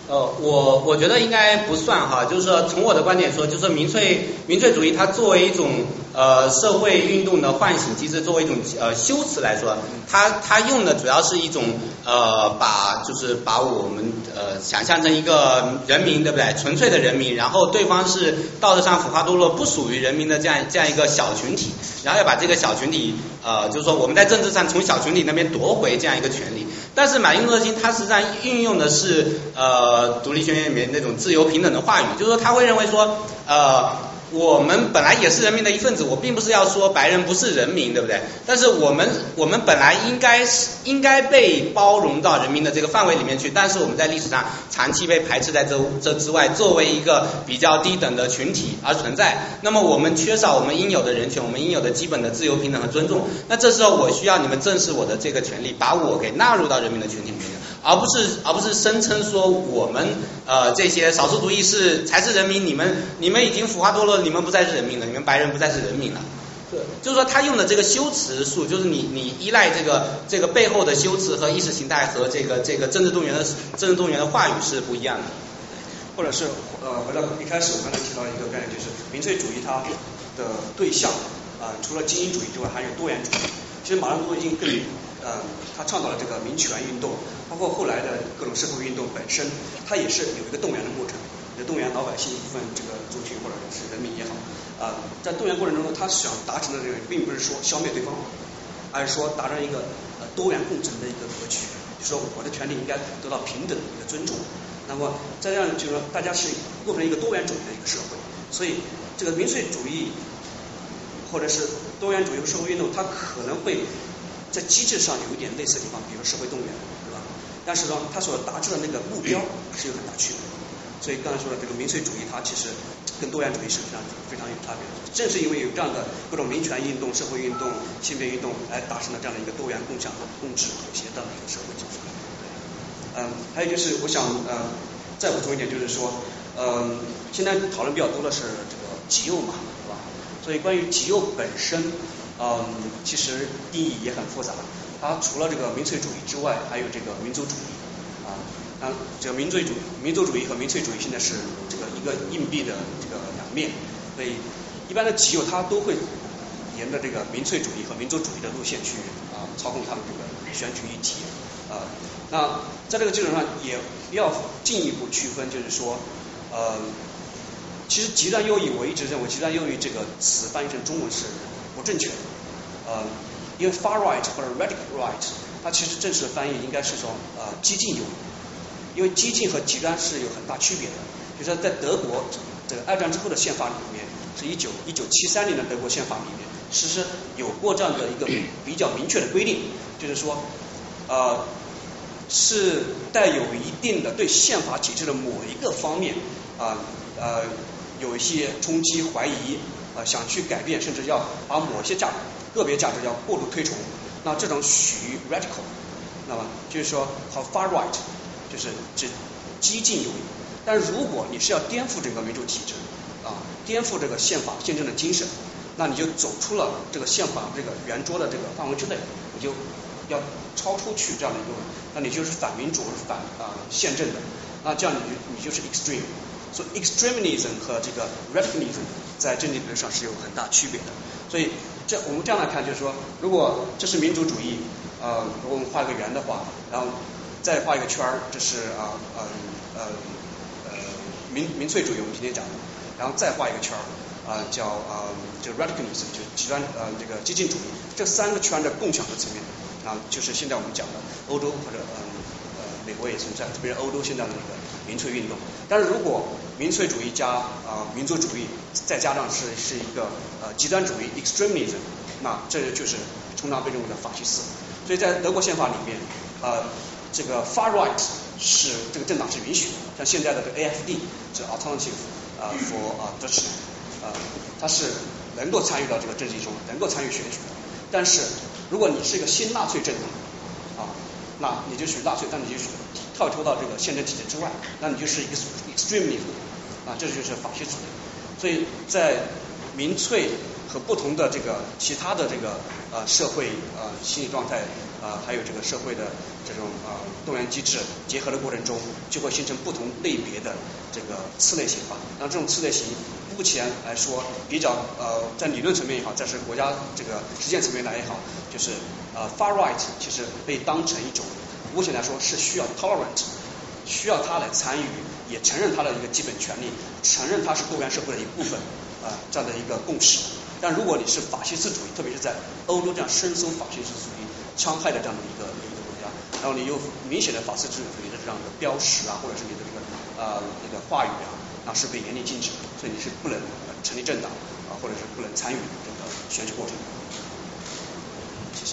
呃，我我觉得应该不算哈，就是说从我的观点说，就是民粹民粹主义它作为一种呃社会运动的唤醒机制作为一种呃修辞来说，它它用的主要是一种呃把就是把我们呃想象成一个人民对不对？纯粹的人民，然后对方是道德上腐化堕落不属于人民的这样这样一个小群体，然后要把这个小群体呃就是说我们在政治上从小群体那边夺回这样一个权利。但是马丁路德金他实际上运用的是呃呃独立宣言里面那种自由平等的话语，就是说他会认为说呃。我们本来也是人民的一份子，我并不是要说白人不是人民，对不对？但是我们我们本来应该是应该被包容到人民的这个范围里面去，但是我们在历史上长期被排斥在这这之外，作为一个比较低等的群体而存在。那么我们缺少我们应有的人权，我们应有的基本的自由、平等和尊重。那这时候我需要你们正视我的这个权利，把我给纳入到人民的群体里面。而不是而不是声称说我们呃这些少数族裔是才是人民，你们你们已经腐化堕落，你们不再是人民了，你们白人不再是人民了。对，就是说他用的这个修辞术，就是你你依赖这个这个背后的修辞和意识形态和这个这个政治动员的政治动员的话语是不一样的。或者是呃回到一开始我刚才提到一个概念，就是民粹主义它的对象啊除了精英主义之外，还有多元主义。其实马克思已经更嗯，他倡导了这个民权运动，包括后来的各种社会运动本身，它也是有一个动员的过程，有动员老百姓一部分这个族群或者是人民也好，啊，在动员过程中，他想达成的这个，并不是说消灭对方，而是说达成一个呃多元共存的一个格局，就说我的权利应该得到平等的一个尊重。那么在这样就是说，大家是构成一个多元主义的一个社会，所以这个民粹主义或者是多元主义社会运动，它可能会。在机制上有一点类似的地方，比如社会动员，对吧？但是呢，它所达至的那个目标是有很大区别。所以刚才说的这个民粹主义，它其实跟多元主义是非常非常有差别的。正是因为有这样的各种民权运动、社会运动、性别运动，来达成了这样的一个多元共享、共治、和谐的一个社会。嗯，还有就是我想呃再补充一点，就是说嗯，现在讨论比较多的是这个极右嘛，对吧？所以关于极右本身。嗯，其实定义也很复杂。它除了这个民粹主义之外，还有这个民族主义啊。那这个民粹主义民族主义和民粹主义现在是这个一个硬币的这个两面。所以一般的极右他都会沿着这个民粹主义和民族主义的路线去啊操控他们这个选举议题啊。那在这个基础上也要进一步区分，就是说呃，其实极端右翼我一直认为极端右翼这个词翻译成中文是。正确，呃，因为 far right 或者 radical right，它其实正式的翻译应该是说呃激进右翼，因为激进和极端是有很大区别的。比如说在德国这个二战之后的宪法里面，是一九一九七三年的德国宪法里面，其实有过这样的一个比较明确的规定，就是说呃是带有一定的对宪法体制的某一个方面啊呃有一些冲击怀疑。呃，想去改变，甚至要把某些价个别价值要过度推崇，那这种属于 radical，那么就是说和 far right，就是指激进右翼。但如果你是要颠覆整个民主体制啊，颠覆这个宪法宪政的精神，那你就走出了这个宪法这个圆桌的这个范围之内，你就要超出去这样的一个，那你就是反民主、反啊宪政的，那这样你你就是 extreme。所以 extremism 和这个 radicalism 在政治理论上是有很大区别的。所以这我们这样来看，就是说，如果这是民主主义，呃，如果我们画一个圆的话，然后再画一个圈儿，这是啊呃呃呃民民粹主义，我们今天讲的，然后再画一个圈儿，啊叫啊就 radicalism 就极端呃这个激进主义，这三个圈的共享的层面啊，就是现在我们讲的欧洲或者美国也存在，特别是欧洲现在的那个民粹运动。但是如果民粹主义加啊民族主义，再加上是是一个呃极端主义 extremism，那这就是通常被认为的法西斯。所以在德国宪法里面，呃这个 far right 是这个政党是允许的，像现在的这个 AFD 这 alternative 啊 for 啊 d u t c h 呃它是能够参与到这个政治中，能够参与选举的。但是如果你是一个新纳粹政党，那你就属于纳粹，但你就属于。跳脱到这个宪政体制之外，那你就是一个 extremism 啊，这就是法西斯。所以在民粹和不同的这个其他的这个呃社会呃心理状态啊，还有这个社会的这种啊动员机制结合的过程中，就会形成不同类别的这个次类型化。那这种次类型，目前来说比较呃在理论层面也好，在是国家这个实践层面来也好，就是呃 far right 其实被当成一种，目前来说是需要 tolerant，需要他来参与，也承认他的一个基本权利，承认他是多元社会的一部分啊这样的一个共识。但如果你是法西斯主义，特别是在欧洲这样深搜法西斯主义戕害的这样的一个一个国家，然后你有明显的法西斯主义的这样的标识啊，或者是你的这个呃那个话语啊，那是被严令禁止的，所以你是不能成立政党啊，或者是不能参与这个选举过程。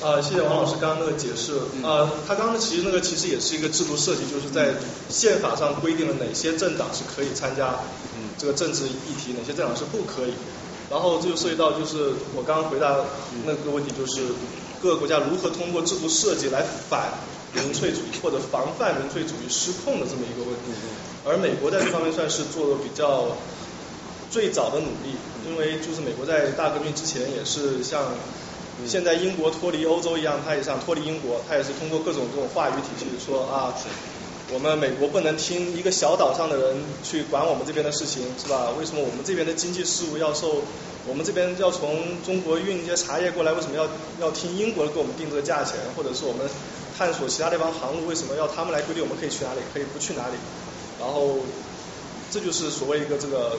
呃，谢谢王老师刚刚那个解释。呃，他刚刚其实那个其实也是一个制度设计，就是在宪法上规定了哪些政党是可以参加这个政治议题，哪些政党是不可以。然后这就涉及到就是我刚刚回答那个问题，就是各个国家如何通过制度设计来反民粹主义或者防范民粹主义失控的这么一个问题。而美国在这方面算是做的比较最早的努力，因为就是美国在大革命之前也是像现在英国脱离欧洲一样，他也想脱离英国，他也是通过各种这种话语体系说啊。我们美国不能听一个小岛上的人去管我们这边的事情，是吧？为什么我们这边的经济事务要受我们这边要从中国运一些茶叶过来，为什么要要听英国给我们定这个价钱？或者是我们探索其他地方航路，为什么要他们来规定我们可以去哪里，可以不去哪里？然后这就是所谓一个这个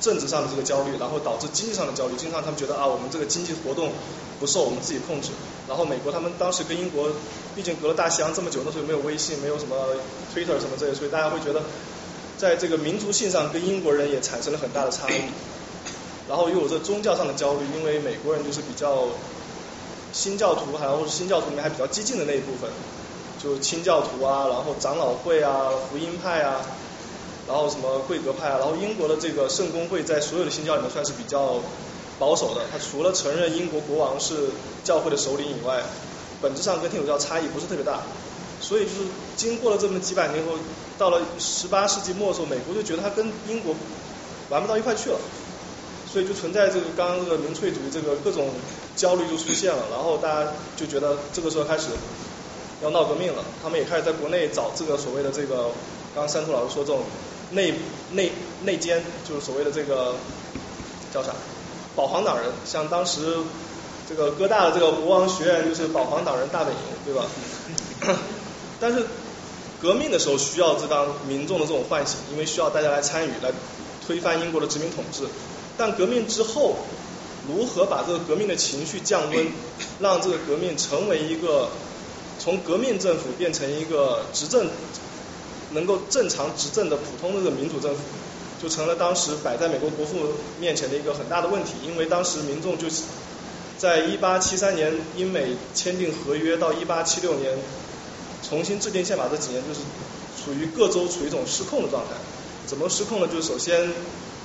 政治上的这个焦虑，然后导致经济上的焦虑。经常他们觉得啊，我们这个经济活动不受我们自己控制。然后美国他们当时跟英国，毕竟隔了大西洋这么久，那时候没有微信，没有什么 Twitter 什么这些，所以大家会觉得，在这个民族性上跟英国人也产生了很大的差异。然后又有这宗教上的焦虑，因为美国人就是比较新教徒，还有新教徒里面还比较激进的那一部分，就清教徒啊，然后长老会啊，福音派啊，然后什么贵格派，然后英国的这个圣公会在所有的新教里面算是比较。保守的，他除了承认英国国王是教会的首领以外，本质上跟天主教差异不是特别大。所以就是经过了这么几百年后，到了十八世纪末的时候，美国就觉得他跟英国玩不到一块去了，所以就存在这个刚刚这个民粹主义这个各种焦虑就出现了，然后大家就觉得这个时候开始要闹革命了，他们也开始在国内找这个所谓的这个，刚刚三兔老师说这种内内内奸，就是所谓的这个叫啥？保皇党人，像当时这个哥大的这个国王学院就是保皇党人大本营，对吧？但是革命的时候需要这当民众的这种唤醒，因为需要大家来参与，来推翻英国的殖民统治。但革命之后，如何把这个革命的情绪降温，让这个革命成为一个从革命政府变成一个执政能够正常执政的普通的民主政府？就成了当时摆在美国国父面前的一个很大的问题，因为当时民众就是在一八七三年英美签订合约到一八七六年重新制定宪法这几年，就是处于各州处于一种失控的状态。怎么失控呢？就是首先，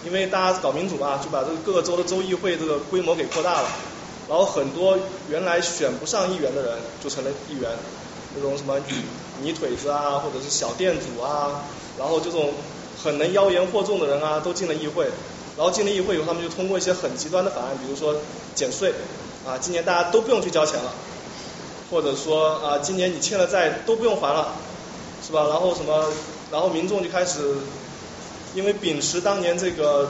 因为大家搞民主嘛，就把这个各个州的州议会这个规模给扩大了，然后很多原来选不上议员的人就成了议员，那种什么泥腿子啊，或者是小店主啊，然后这种。很能妖言惑众的人啊，都进了议会，然后进了议会以后，他们就通过一些很极端的法案，比如说减税啊，今年大家都不用去交钱了，或者说啊，今年你欠了债都不用还了，是吧？然后什么，然后民众就开始，因为秉持当年这个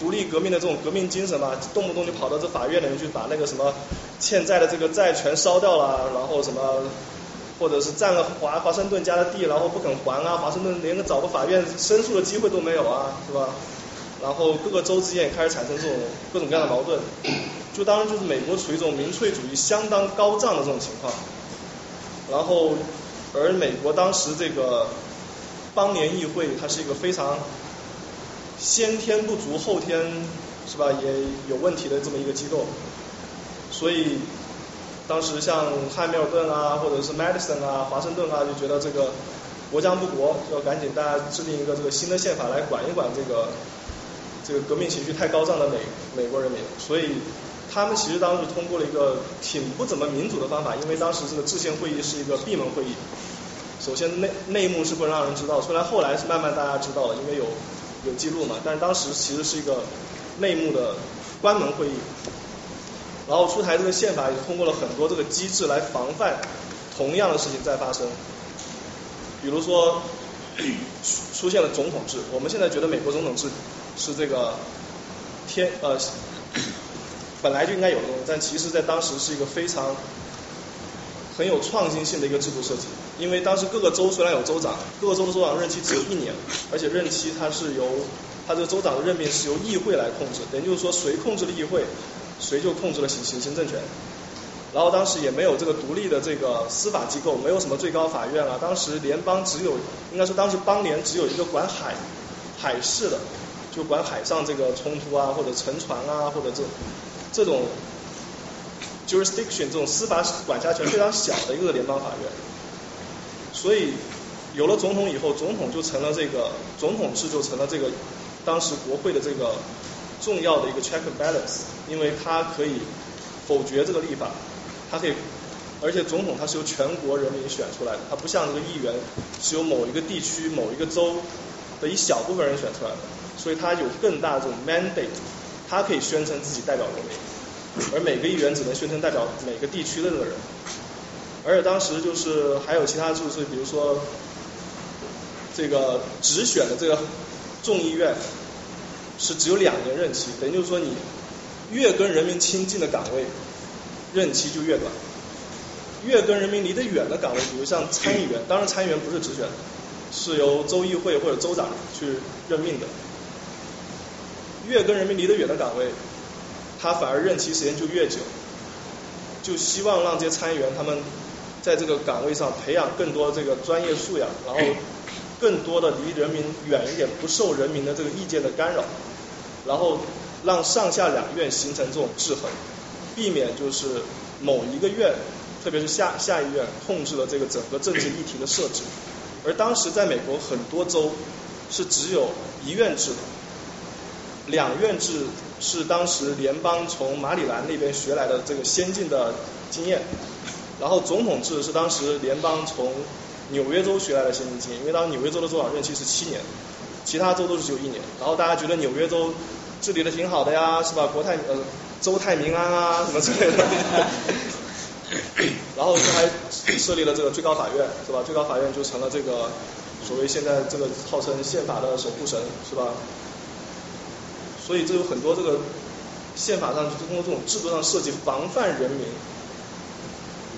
独立革命的这种革命精神嘛，动不动就跑到这法院里面去把那个什么欠债的这个债全烧掉了，然后什么。或者是占了华华盛顿家的地，然后不肯还啊，华盛顿连个找个法院申诉的机会都没有啊，是吧？然后各个州之间也开始产生这种各种各样的矛盾，就当然就是美国处于一种民粹主义相当高涨的这种情况。然后，而美国当时这个邦联议会，它是一个非常先天不足后天是吧也有问题的这么一个机构，所以。当时像汉密尔顿啊，或者是 Madison 啊，华盛顿啊，就觉得这个国将不国，要赶紧大家制定一个这个新的宪法来管一管这个这个革命情绪太高涨的美美国人民。所以他们其实当时通过了一个挺不怎么民主的方法，因为当时这个制宪会议是一个闭门会议，首先内内幕是不能让人知道，虽然后来是慢慢大家知道了，因为有有记录嘛，但是当时其实是一个内幕的关门会议。然后出台这个宪法也通过了很多这个机制来防范同样的事情再发生。比如说 出现了总统制，我们现在觉得美国总统制是这个天呃 本来就应该有的东西，但其实在当时是一个非常很有创新性的一个制度设计。因为当时各个州虽然有州长，各个州的州长任期只有一年，而且任期它是由它这个州长的任命是由议会来控制，等于就是说谁控制了议会，谁就控制了行行行政权。然后当时也没有这个独立的这个司法机构，没有什么最高法院啊。当时联邦只有，应该说当时邦联只有一个管海海事的，就管海上这个冲突啊，或者沉船啊，或者这这种 jurisdiction 这种司法管辖权非常小的一个联邦法院。所以有了总统以后，总统就成了这个总统制就成了这个当时国会的这个重要的一个 check and balance，因为它可以否决这个立法。他可以，而且总统他是由全国人民选出来的，他不像这个议员是由某一个地区、某一个州的一小部分人选出来的，所以他有更大的这种 mandate，他可以宣称自己代表人民，而每个议员只能宣称代表每个地区的这个人。而且当时就是还有其他就是比如说这个直选的这个众议院是只有两年任期，等于就是说你越跟人民亲近的岗位。任期就越短，越跟人民离得远的岗位，比如像参议员，当然参议员不是直选，是由州议会或者州长去任命的。越跟人民离得远的岗位，他反而任期时间就越久，就希望让这些参议员他们在这个岗位上培养更多这个专业素养，然后更多的离人民远一点，不受人民的这个意见的干扰，然后让上下两院形成这种制衡。避免就是某一个院，特别是下下议院控制了这个整个政治议题的设置，而当时在美国很多州是只有一院制的，两院制是当时联邦从马里兰那边学来的这个先进的经验，然后总统制是当时联邦从纽约州学来的先进经验，因为当时纽约州的州长任期是七年，其他州都是只有一年，然后大家觉得纽约州治理的挺好的呀，是吧？国泰呃。州泰民安啊，什么之类的，然后就还设立了这个最高法院，是吧？最高法院就成了这个所谓现在这个号称宪法的守护神，是吧？所以这有很多这个宪法上就通过这种制度上设计，防范人民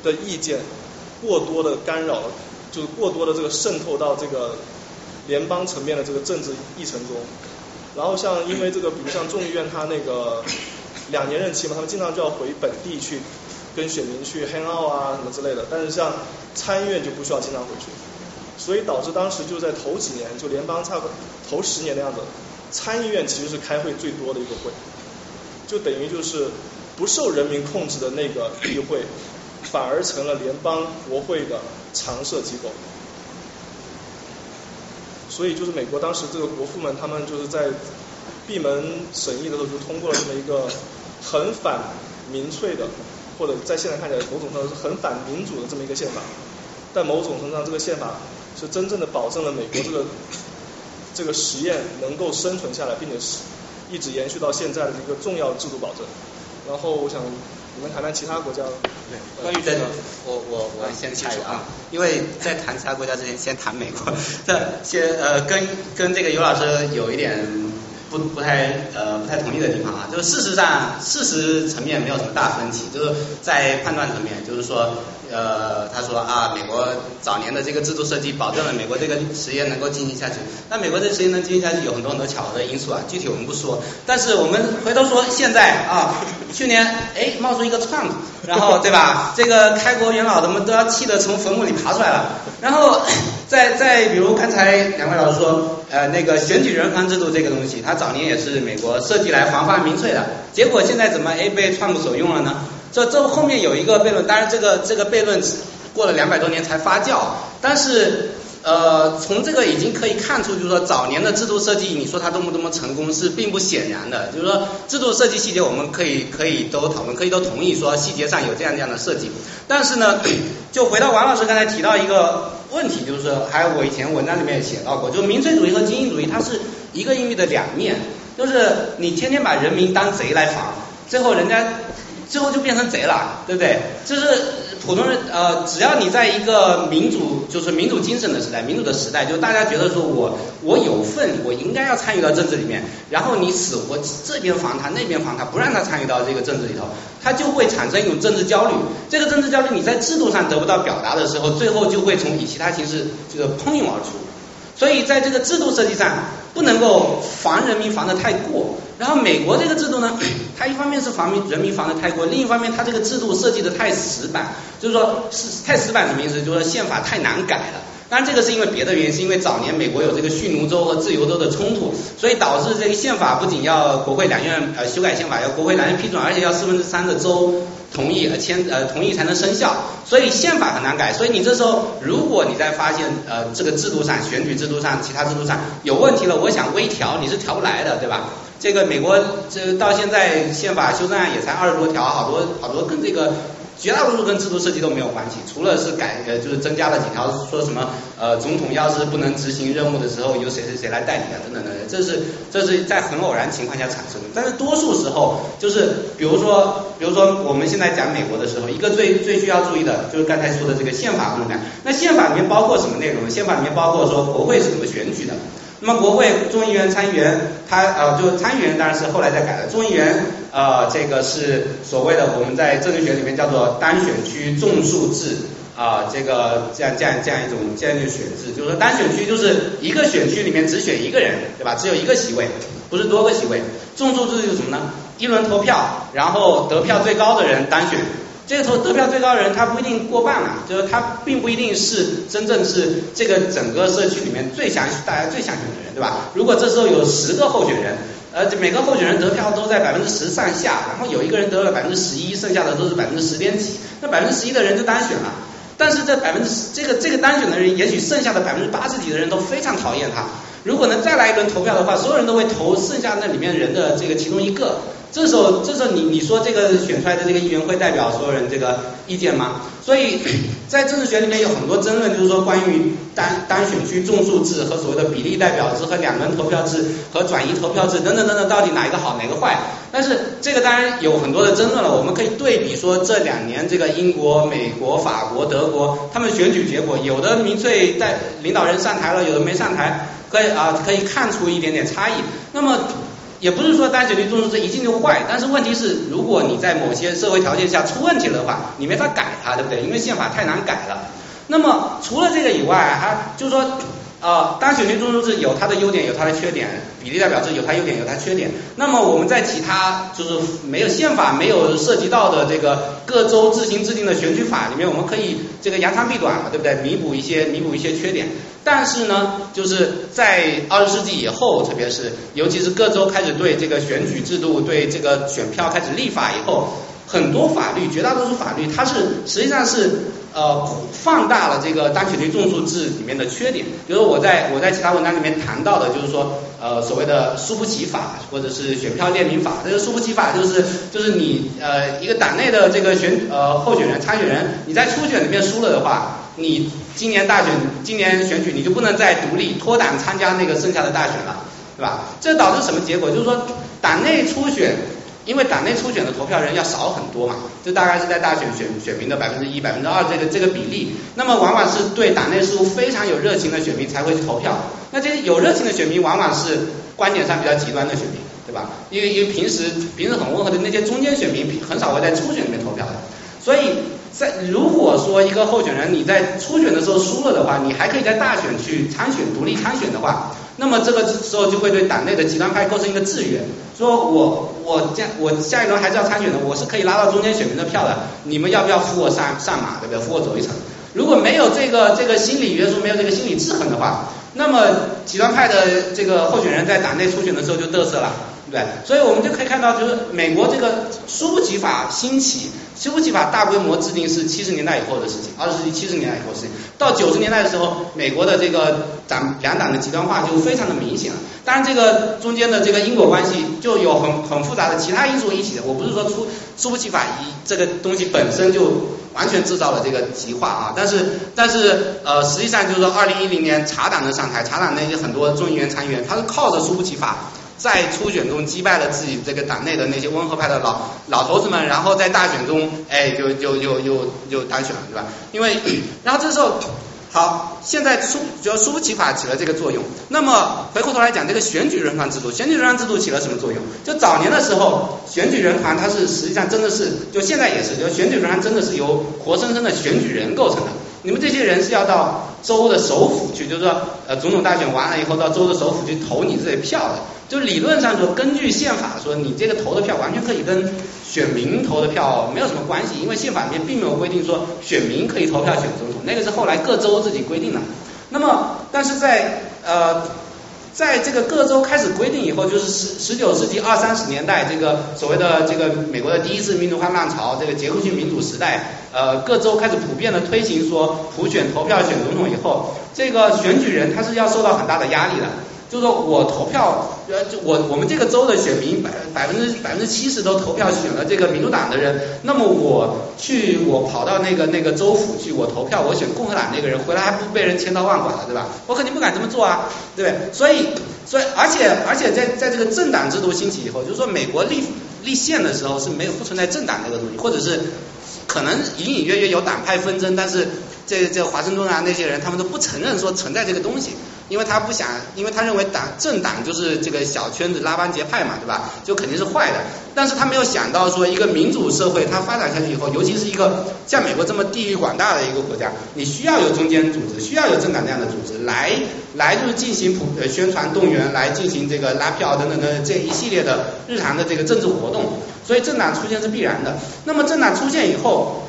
的意见过多的干扰，就是过多的这个渗透到这个联邦层面的这个政治议程中。然后像因为这个，比如像众议院它那个。两年任期嘛，他们经常就要回本地去跟选民去 hang out 啊什么之类的。但是像参议院就不需要经常回去，所以导致当时就在头几年，就联邦差不多头十年的样子，参议院其实是开会最多的一个会，就等于就是不受人民控制的那个议会，反而成了联邦国会的常设机构。所以就是美国当时这个国父们，他们就是在闭门审议的时候就通过了这么一个。很反民粹的，或者在现在看起来某种程度是很反民主的这么一个宪法，但某种程度上这个宪法是真正的保证了美国这个这个实验能够生存下来，并且是一直延续到现在的一个重要制度保证。然后我想你们谈谈其他国家。对，关于这个，我我我先插一个啊，因为在谈其他国家之前，先谈美国。这先呃跟跟这个尤老师有一点。不不太呃不太同意的地方啊，就是事实上事实层面没有什么大分歧，就是在判断层面，就是说呃他说啊美国早年的这个制度设计保证了美国这个实验能够进行下去，那美国这实验能进行下去有很多很多巧合的因素啊，具体我们不说，但是我们回头说现在啊 去年哎冒出一个 Trump，然后对吧这个开国元老他们都要气得从坟墓里爬出来了，然后 再再比如刚才两位老师说。呃，那个选举人康制度这个东西，它早年也是美国设计来防范民粹的，结果现在怎么哎被川普所用了呢？这这后面有一个悖论，当然这个这个悖论过了两百多年才发酵，但是呃从这个已经可以看出，就是说早年的制度设计，你说它多么多么成功是并不显然的，就是说制度设计细节我们可以可以都讨论，可以都同意说细节上有这样这样的设计，但是呢，就回到王老师刚才提到一个。问题就是说，还有我以前文章里面也写到过，就民粹主义和精英主义，它是一个硬币的两面。就是你天天把人民当贼来防，最后人家最后就变成贼了，对不对？就是普通人呃，只要你在一个民主就是民主精神的时代，民主的时代，就大家觉得说我我有份，我应该要参与到政治里面，然后你死活这边防他，那边防他，不让他参与到这个政治里头，他就会产生一种政治焦虑。这个政治焦虑你在制度上得不到表达的时候，最后就会从以其他形式这个喷涌而出。所以在这个制度设计上，不能够防人民防的太过。然后美国这个制度呢，它一方面是防民人民防的太过，另一方面它这个制度设计的太死板，就是说是太死板什么意思？就是说宪法太难改了。当然这个是因为别的原因，是因为早年美国有这个蓄奴州和自由州的冲突，所以导致这个宪法不仅要国会两院呃修改宪法，要国会两院批准，而且要四分之三的州同意呃签呃同意才能生效，所以宪法很难改。所以你这时候如果你在发现呃这个制度上选举制度上其他制度上有问题了，我想微调你是调不来的，对吧？这个美国这到现在宪法修正案也才二十多条，好多好多跟这个。绝大多数跟制度设计都没有关系，除了是改呃就是增加了几条，说什么呃总统要是不能执行任务的时候，由谁谁谁来代理啊等等等等，这是这是在很偶然情况下产生的。但是多数时候就是比如说比如说我们现在讲美国的时候，一个最最需要注意的就是刚才说的这个宪法部分。那宪法里面包括什么内容？宪法里面包括说国会是怎么选举的。那么国会众议员、参议员，他呃就参议员当然是后来再改的，众议员呃这个是所谓的我们在政治学里面叫做单选区众数制啊，这个这样这样这样一种这样一种选制，就是说单选区就是一个选区里面只选一个人，对吧？只有一个席位，不是多个席位。众数制是什么呢？一轮投票，然后得票最高的人单选。这个投得票最高的人，他不一定过半了，就是他并不一定是真正是这个整个社区里面最想大家最想选的人，对吧？如果这时候有十个候选人，呃，每个候选人得票都在百分之十上下，然后有一个人得了百分之十一，剩下的都是百分之十点几，那百分之十一的人就单选了。但是这百分之十这个这个单选的人，也许剩下的百分之八十几的人都非常讨厌他。如果能再来一轮投票的话，所有人都会投剩下那里面人的这个其中一个。这时候，这时候你你说这个选出来的这个议员会代表所有人这个意见吗？所以在政治学里面有很多争论，就是说关于单单选区众数制和所谓的比例代表制和两轮投票制和转移投票制等等等等，到底哪一个好，哪个坏？但是这个当然有很多的争论了。我们可以对比说这两年这个英国、美国、法国、德国他们选举结果，有的民粹带领导人上台了，有的没上台，可以啊可以看出一点点差异。那么。也不是说单选区众数制一进就坏，但是问题是，如果你在某些社会条件下出问题了的话，你没法改它，对不对？因为宪法太难改了。那么除了这个以外，还就是说，呃，单选区众数制有它的优点，有它的缺点；比例代表制有它优点，有它缺点。那么我们在其他就是没有宪法没有涉及到的这个各州自行制定的选举法里面，我们可以这个扬长避短嘛，对不对？弥补一些弥补一些缺点。但是呢，就是在二十世纪以后，特别是尤其是各州开始对这个选举制度、对这个选票开始立法以后，很多法律，绝大多数法律，它是实际上是呃放大了这个单选区众数制里面的缺点。比如我在我在其他文章里面谈到的，就是说呃所谓的输不起法，或者是选票列名法。这个输不起法就是就是你呃一个党内的这个选呃候选人参选人，你在初选里面输了的话。你今年大选，今年选举你就不能再独立脱党参加那个剩下的大选了，对吧？这导致什么结果？就是说党内初选，因为党内初选的投票人要少很多嘛，这大概是在大选选选民的百分之一、百分之二这个这个比例。那么往往是对党内事务非常有热情的选民才会去投票。那这些有热情的选民，往往是观点上比较极端的选民，对吧？因为因为平时平时很温和的那些中间选民，很少会在初选里面投票的，所以。在如果说一个候选人你在初选的时候输了的话，你还可以在大选去参选独立参选的话，那么这个时候就会对党内的极端派构成一个制约，说我我这我下一轮还是要参选的，我是可以拉到中间选民的票的，你们要不要扶我上上马，对不对？扶我走一程。如果没有这个这个心理约束，没有这个心理制衡的话，那么极端派的这个候选人在党内初选的时候就嘚瑟了。对，所以我们就可以看到，就是美国这个输不起法兴起，输不起法大规模制定是七十年代以后的事情，二十世纪七十年代以后事情。到九十年代的时候，美国的这个党两党的极端化就非常的明显了。当然，这个中间的这个因果关系就有很很复杂的其他因素一起的。我不是说出输不起法一这个东西本身就完全制造了这个极化啊，但是但是呃，实际上就是说，二零一零年查党的上台，查党那些很多众议员参议员，他是靠着输不起法。在初选中击败了自己这个党内的那些温和派的老老头子们，然后在大选中，哎，就就就就就当选了，对吧？因为，然后这时候。好，现在苏主要苏福奇法起了这个作用。那么回过头来讲，这个选举人团制度，选举人团制度起了什么作用？就早年的时候，选举人团它是实际上真的是，就现在也是，就选举人团真的是由活生生的选举人构成的。你们这些人是要到州的首府去，就是说，呃，总统大选完了以后，到州的首府去投你这些票的。就理论上说，根据宪法说，你这个投的票完全可以跟选民投的票没有什么关系，因为宪法里面并没有规定说选民可以投票选总统，那个是后来各州自己规定的。那么，但是在呃。在这个各州开始规定以后，就是十十九世纪二三十年代，这个所谓的这个美国的第一次民主化浪潮，这个结构性民主时代，呃，各州开始普遍的推行说普选投票选总统以后，这个选举人他是要受到很大的压力的。就是说我投票，呃，就我我们这个州的选民百百分之百分之七十都投票选了这个民主党的人，那么我去我跑到那个那个州府去，我投票我选共和党那个人，回来还不被人千刀万剐了，对吧？我肯定不敢这么做啊，对不对？所以所以而且而且在在这个政党制度兴起以后，就是说美国立立宪的时候是没有不存在政党这个东西，或者是可能隐隐约约有党派纷争，但是这这华盛顿啊那些人他们都不承认说存在这个东西。因为他不想，因为他认为党政党就是这个小圈子拉帮结派嘛，对吧？就肯定是坏的。但是他没有想到说，一个民主社会它发展下去以后，尤其是一个像美国这么地域广大的一个国家，你需要有中间组织，需要有政党这样的组织来来就是进行普呃宣传动员，来进行这个拉票等等的这一系列的日常的这个政治活动。所以政党出现是必然的。那么政党出现以后。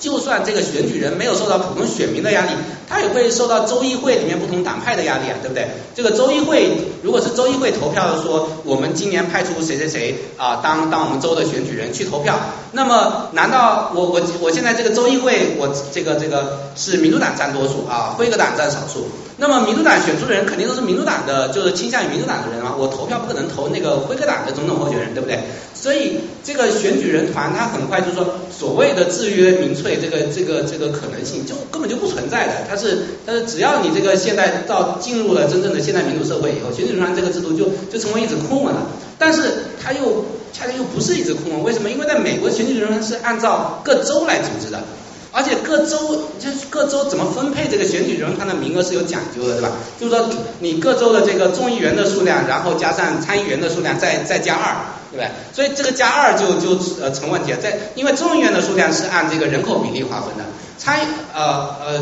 就算这个选举人没有受到普通选民的压力，他也会受到州议会里面不同党派的压力啊，对不对？这个州议会如果是州议会投票说我们今年派出谁谁谁啊当当我们州的选举人去投票，那么难道我我我现在这个州议会我这个这个是民主党占多数啊，辉格党占少数？那么民主党选出的人肯定都是民主党的，就是倾向于民主党的人啊，我投票不可能投那个辉格党的总统候选人，对不对？所以这个选举人团他很快就说，所谓的制约民粹这个这个这个可能性就根本就不存在的，他是但是只要你这个现代到进入了真正的现代民主社会以后，选举人这个制度就就成为一纸空文了。但是它又恰恰又不是一纸空文，为什么？因为在美国选举人是按照各州来组织的。而且各州就是各州怎么分配这个选举人团的名额是有讲究的，对吧？就是说你各州的这个众议员的数量，然后加上参议员的数量，再再加二，对不对？所以这个加二就就呃成问题了。在因为众议员的数量是按这个人口比例划分的，参呃呃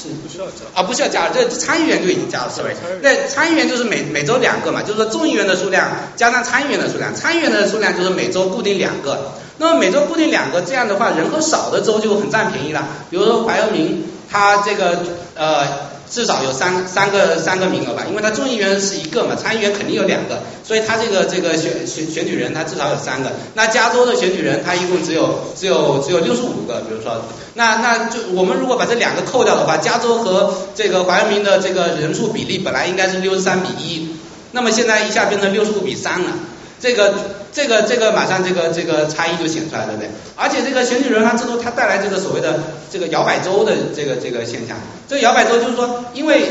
是不需要加啊不需要加，这参议员就已经加了，是不是？那参议员就是每每周两个嘛，就是说众议员的数量加上参议员的数量，参议员的数量就是每周固定两个。那么每周固定两个，这样的话人口少的州就很占便宜了。比如说怀俄明，他这个呃至少有三三个三个名额吧，因为他众议员是一个嘛，参议员肯定有两个，所以他这个这个选选选举人他至少有三个。那加州的选举人他一共只有只有只有六十五个，比如说，那那就我们如果把这两个扣掉的话，加州和这个怀俄明的这个人数比例本来应该是六十三比一，那么现在一下变成六十五比三了。这个这个这个马上这个这个差异就显出来了，对不对？而且这个选举人团制度它带来这个所谓的这个摇摆州的这个这个现象。这个摇摆州就是说，因为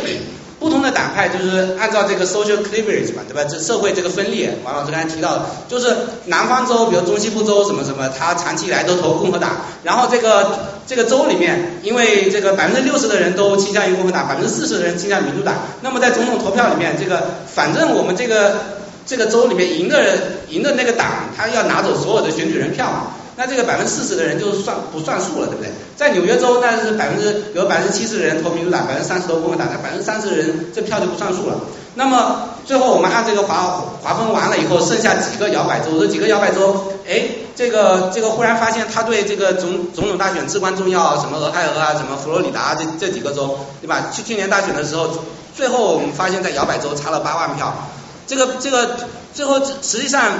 不同的党派就是按照这个 social cleavage 嘛，对吧？这社会这个分裂，王老师刚才提到的，就是南方州，比如中西部州什么什么，他长期以来都投共和党。然后这个这个州里面，因为这个百分之六十的人都倾向于共和党，百分之四十的人倾向民主党。那么在总统投票里面，这个反正我们这个。这个州里面赢的人赢的那个党，他要拿走所有的选举人票嘛？那这个百分之四十的人就算不算数了，对不对？在纽约州，那是百分之有百分之七十的人投民主党，百分之三十投共和党，那百分之三十的人这票就不算数了。那么最后我们按这个划划分完了以后，剩下几个摇摆州，这几个摇摆州，哎，这个这个忽然发现他对这个总总统大选至关重要，什么俄亥俄啊，什么佛罗里达这这几个州，对吧？去去年大选的时候，最后我们发现，在摇摆州差了八万票。这个这个最后实际上，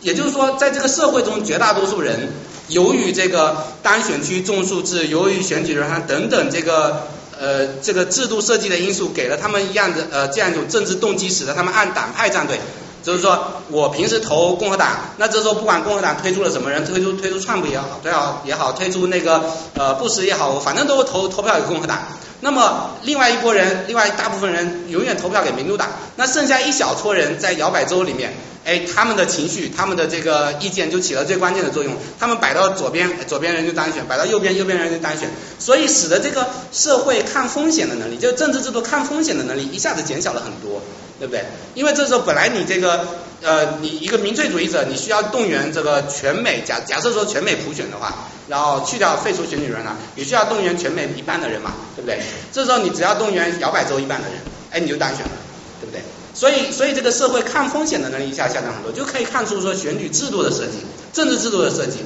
也就是说，在这个社会中，绝大多数人由于这个单选区众数制，由于选举人团等等这个呃这个制度设计的因素，给了他们一样的呃这样一种政治动机，使得他们按党派站队。就是说我平时投共和党，那这时候不管共和党推出了什么人，推出推出川普也好，最好也好，推出那个呃布什也好，我反正都投投票给共和党。那么另外一拨人，另外大部分人永远投票给民主党，那剩下一小撮人在摇摆州里面，哎，他们的情绪，他们的这个意见就起了最关键的作用。他们摆到左边，左边人就当选；摆到右边，右边人就当选。所以使得这个社会抗风险的能力，就政治制度抗风险的能力一下子减小了很多，对不对？因为这时候本来你这个呃，你一个民粹主义者，你需要动员这个全美假假设说全美普选的话。然后去掉废除选举人了，你需要动员全美一半的人嘛，对不对？这时候你只要动员摇摆州一半的人，哎，你就当选了，所以，所以这个社会抗风险的能力一下下降很多，就可以看出说选举制度的设计、政治制度的设计，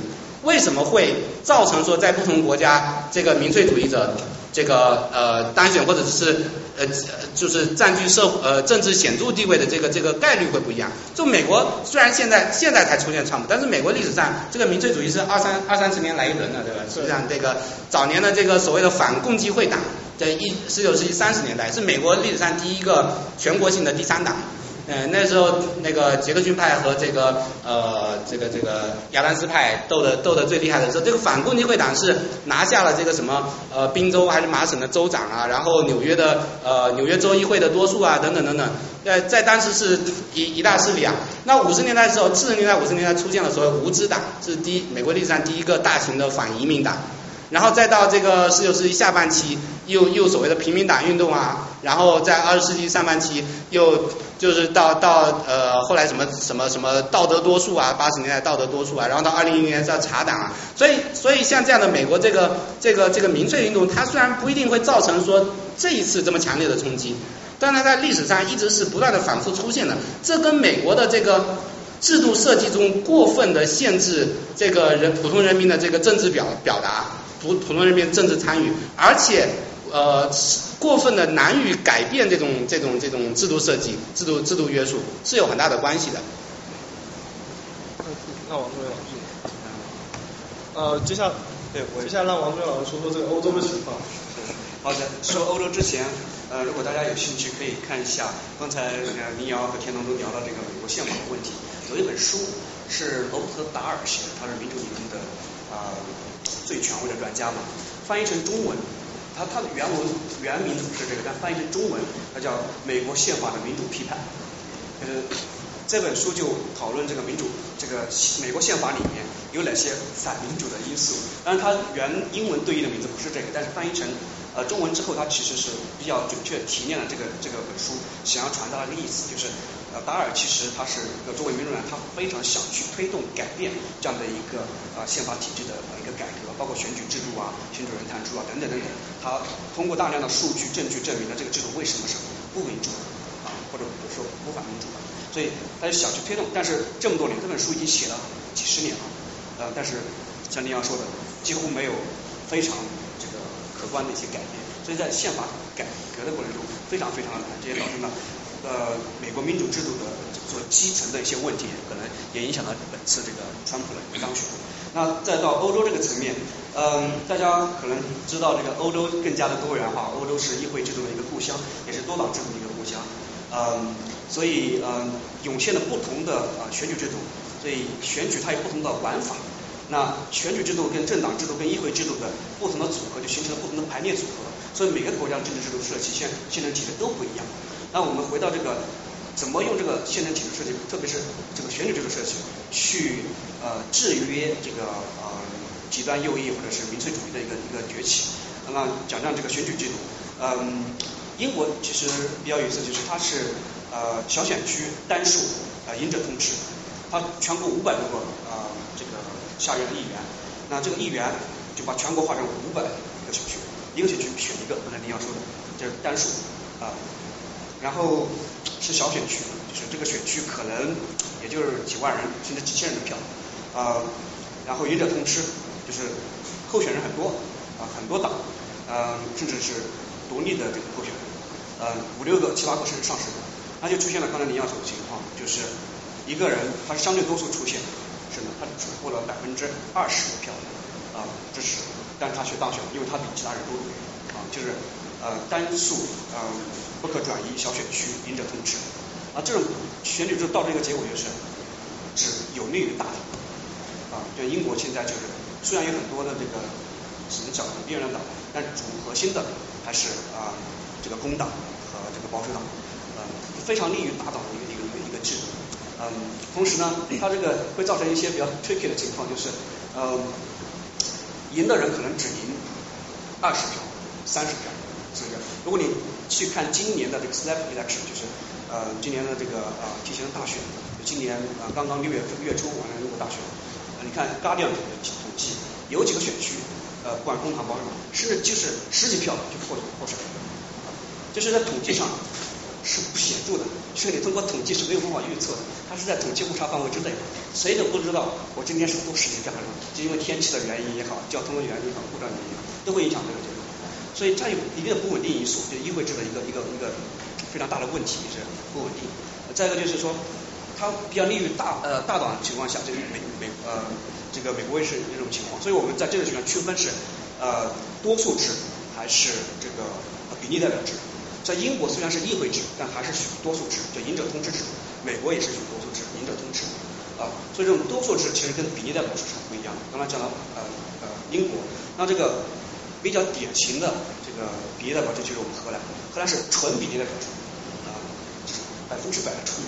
为什么会造成说在不同国家这个民粹主义者。这个呃当选或者是呃就是占据社呃政治显著地位的这个这个概率会不一样。就美国虽然现在现在才出现川普，但是美国历史上这个民粹主义是二三二三十年来一轮的，对吧？实际上这个早年的这个所谓的反共济会党，在一十九世纪三十年代是美国历史上第一个全国性的第三党。嗯，那时候那个杰克逊派和这个呃这个这个亚当斯派斗的斗的最厉害的时候，这个反共济会党是拿下了这个什么呃宾州还是麻省的州长啊，然后纽约的呃纽约州议会的多数啊等等等等，在在当时是一一大势力啊。那五十年代的时候，四十年代五十年代出现了所谓无知党，是第一美国历史上第一个大型的反移民党。然后再到这个十九世纪下半期，又又所谓的平民党运动啊，然后在二十世纪上半期又就是到到呃后来什么什么什么道德多数啊，八十年代道德多数啊，然后到二零零零年叫茶党啊，所以所以像这样的美国这个这个这个民粹运动，它虽然不一定会造成说这一次这么强烈的冲击，但它在历史上一直是不断的反复出现的，这跟美国的这个。制度设计中过分的限制这个人普通人民的这个政治表表达，普普通人民政治参与，而且呃过分的难于改变这种这种这种制度设计、制度制度约束是有很大的关系的。那王中元老师，呃，接下对我，接下来让王中元老师说说这个欧洲的情况。好的，说欧洲之前，呃，如果大家有兴趣可以看一下刚才民谣和田龙都聊到这个美国宪法的问题。有一本书是罗伯特·达尔写的，他是民主理论的啊最权威的专家嘛。翻译成中文，他他的原文原名不是这个，但翻译成中文，它叫《美国宪法的民主批判》。呃，这本书就讨论这个民主，这个美国宪法里面有哪些反民主的因素。当然，它原英文对应的名字不是这个，但是翻译成呃中文之后，它其实是比较准确提炼了这个这个本书想要传达的意思，就是。呃，达尔其实他是一个作为民主党，他非常想去推动改变这样的一个呃宪法体制的一个改革，包括选举制度啊、选举人弹出啊等等等等。他通过大量的数据证据证明了这个制度为什么是不民主啊，或者说不反民主的。所以他就想去推动，但是这么多年这本书已经写了几十年了，呃，但是像您要说的，几乎没有非常可观的一些改变。所以在宪法改革的过程中，非常非常的难，这也导致了。呃，美国民主制度的所基层的一些问题，可能也影响到本次这个川普的当选。那再到欧洲这个层面，嗯，大家可能知道这个欧洲更加的多元化，欧洲是议会制度的一个故乡，也是多党制度的一个故乡。嗯，所以嗯，涌现了不同的啊选举制度，所以选举它有不同的玩法。那选举制度跟政党制度跟议会制度的不同的组合，就形成了不同的排列组合。所以每个国家的政治制度设计、宪宪政体制都不一样。那我们回到这个，怎么用这个宪政体制设计，特别是这个选举制度设计，去呃制约这个呃极端右翼或者是民粹主义的一个一个崛起。那讲讲这个选举制度，嗯，英国其实比较有意思，就是它是呃小选区单数呃赢者通吃，它全国五百多个呃下院的议员，那这个议员就把全国划成五百个选区，一个选区选一个，刚才您要说的，就是单数啊。然后是小选区，就是这个选区可能也就是几万人甚至几千人的票，啊，然后赢者通吃，就是候选人很多啊，很多党，嗯，甚至是独立的这个候选人，呃，五六个、七八个甚至上十个，那就出现了刚才您要说的情况，就是一个人他是相对多数出现，是呢，他只获了百分之二十的票啊支持，但是他却当选了，因为他比其他人都多，啊，就是呃单数，嗯。不可转移小选区赢者通吃，啊，这种选举制度导致一个结果就是只有利于大党啊，就英国现在就是虽然有很多的这个只能小的边缘党，但主核心的还是啊这个工党和这个保守党，呃，非常利于大党的一个一个一个一个制度，嗯，同时呢，它这个会造成一些比较 tricky 的情况，就是嗯，赢的人可能只赢二十票、三十票，是不是？如果你去看今年的这个 snap election，就是呃今年的这个呃提前的大选，今年呃刚刚六月月初完了英国大选，你看 Guardian 统计有几个选区。呃，不管工党、保守党，甚至就是十几票就破破产，就是在统计上是不显著的，所以你通过统计是没有办法预测的，它是在统计误差范围之内，谁都不知道我今天是多十几票，就因为天气的原因也好，交通的原因也好，故障原因也好，都会影响这个结果，所以它有一定的不稳定因素，就议会制的一个一个一个非常大的问题是不稳定。再一个就是说，它比较利于大呃大党情况下，这个美美呃。这个美国卫视这种情况，所以我们在这个地方区分是呃多数制还是这个比例代表制。在英国虽然是议会制，但还是选多数制，就赢者通吃制。美国也是选多数制，赢者通吃啊。所以这种多数制其实跟比例代表制是不一样的。刚才讲到呃呃英国，那这个比较典型的这个比例代表制就是我们荷兰，荷兰是纯比例代表制啊，就是百分之百的纯，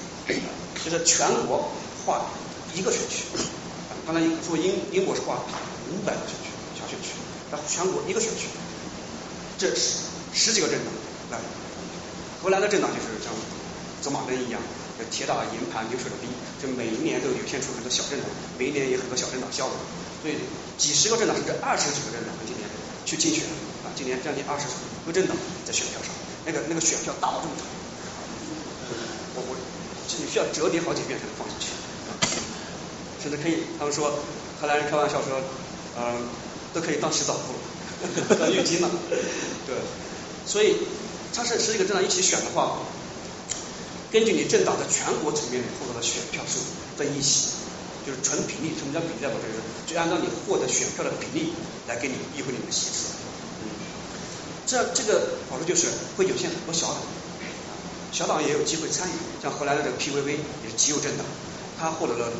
就是全国划一个选区。刚才说英英国是划五百个选区小选区，然后全国一个选区，这十十几个政党来，荷兰的政党就是像走马灯一样，铁打的营盘流水的兵，就每一年都涌现出很多小政党，每一年有很多小政党消亡，所以几十个政党甚至二十几个政党今年去竞选啊，今年将近二十个政党在选票上，那个那个选票大到这么大，我我你需要折叠好几遍才能放进去。甚至可以，他们说荷兰人开玩笑说，嗯，都可以当洗澡布了，当浴巾了，对，所以它是十几个政党一起选的话，根据你政党在全国层面获得的选票数分一席，就是纯比例，什么叫比例代表制？就按照你获得选票的比例来给你议会里面席次，嗯，这这个好处就是会有限很多小党，小党也有机会参与，像荷兰的这个 PVV 也是极右政党，他获得了。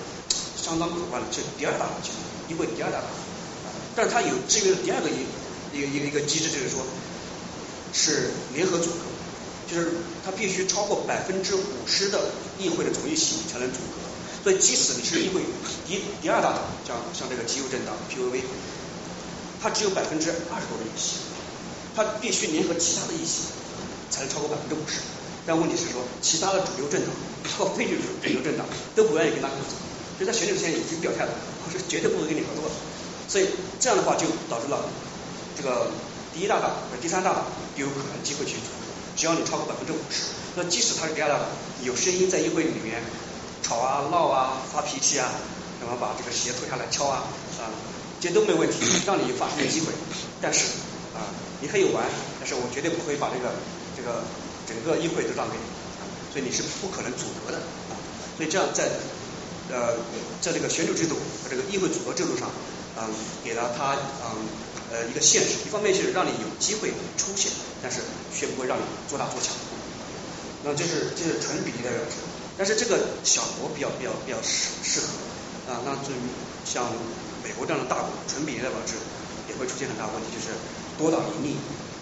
相当可观的，是第二大党，议会第二大党，但是它有制约的第二个一一个一个一个机制，就是说，是联合组合，就是它必须超过百分之五十的议会的总议席才能组合，所以即使你是议会第第二大党，像像这个极右政党 PVV，它只有百分之二十多的议席，它必须联合其他的议席才能超过百分之五十，但问题是说，其他的主流政党和非主流政党都不愿意跟他合作。就在选举之前已经表态了，我是绝对不会跟你合作的，所以这样的话就导致了这个第一大党和第三大党都有可能机会去组合，只要你超过百分之五十，那即使他是第二大党，有声音在议会里面吵啊闹啊发脾气啊，什么把这个鞋脱下来敲啊啊，这都没问题，让你有发声的机会，但是啊你可以玩，但是我绝对不会把这个这个整个议会都让给你，所以你是不可能组合的啊，所以这样在。呃，在这个选举制度和这个议会组合制度上，嗯，给了他嗯呃一个限制，一方面是让你有机会出现，但是却不会让你做大做强。那这是这是纯比例代表制，但是这个小国比较比较比较适适合啊。那至于像美国这样的大国，纯比例代表制也会出现很大问题，就是多党林立，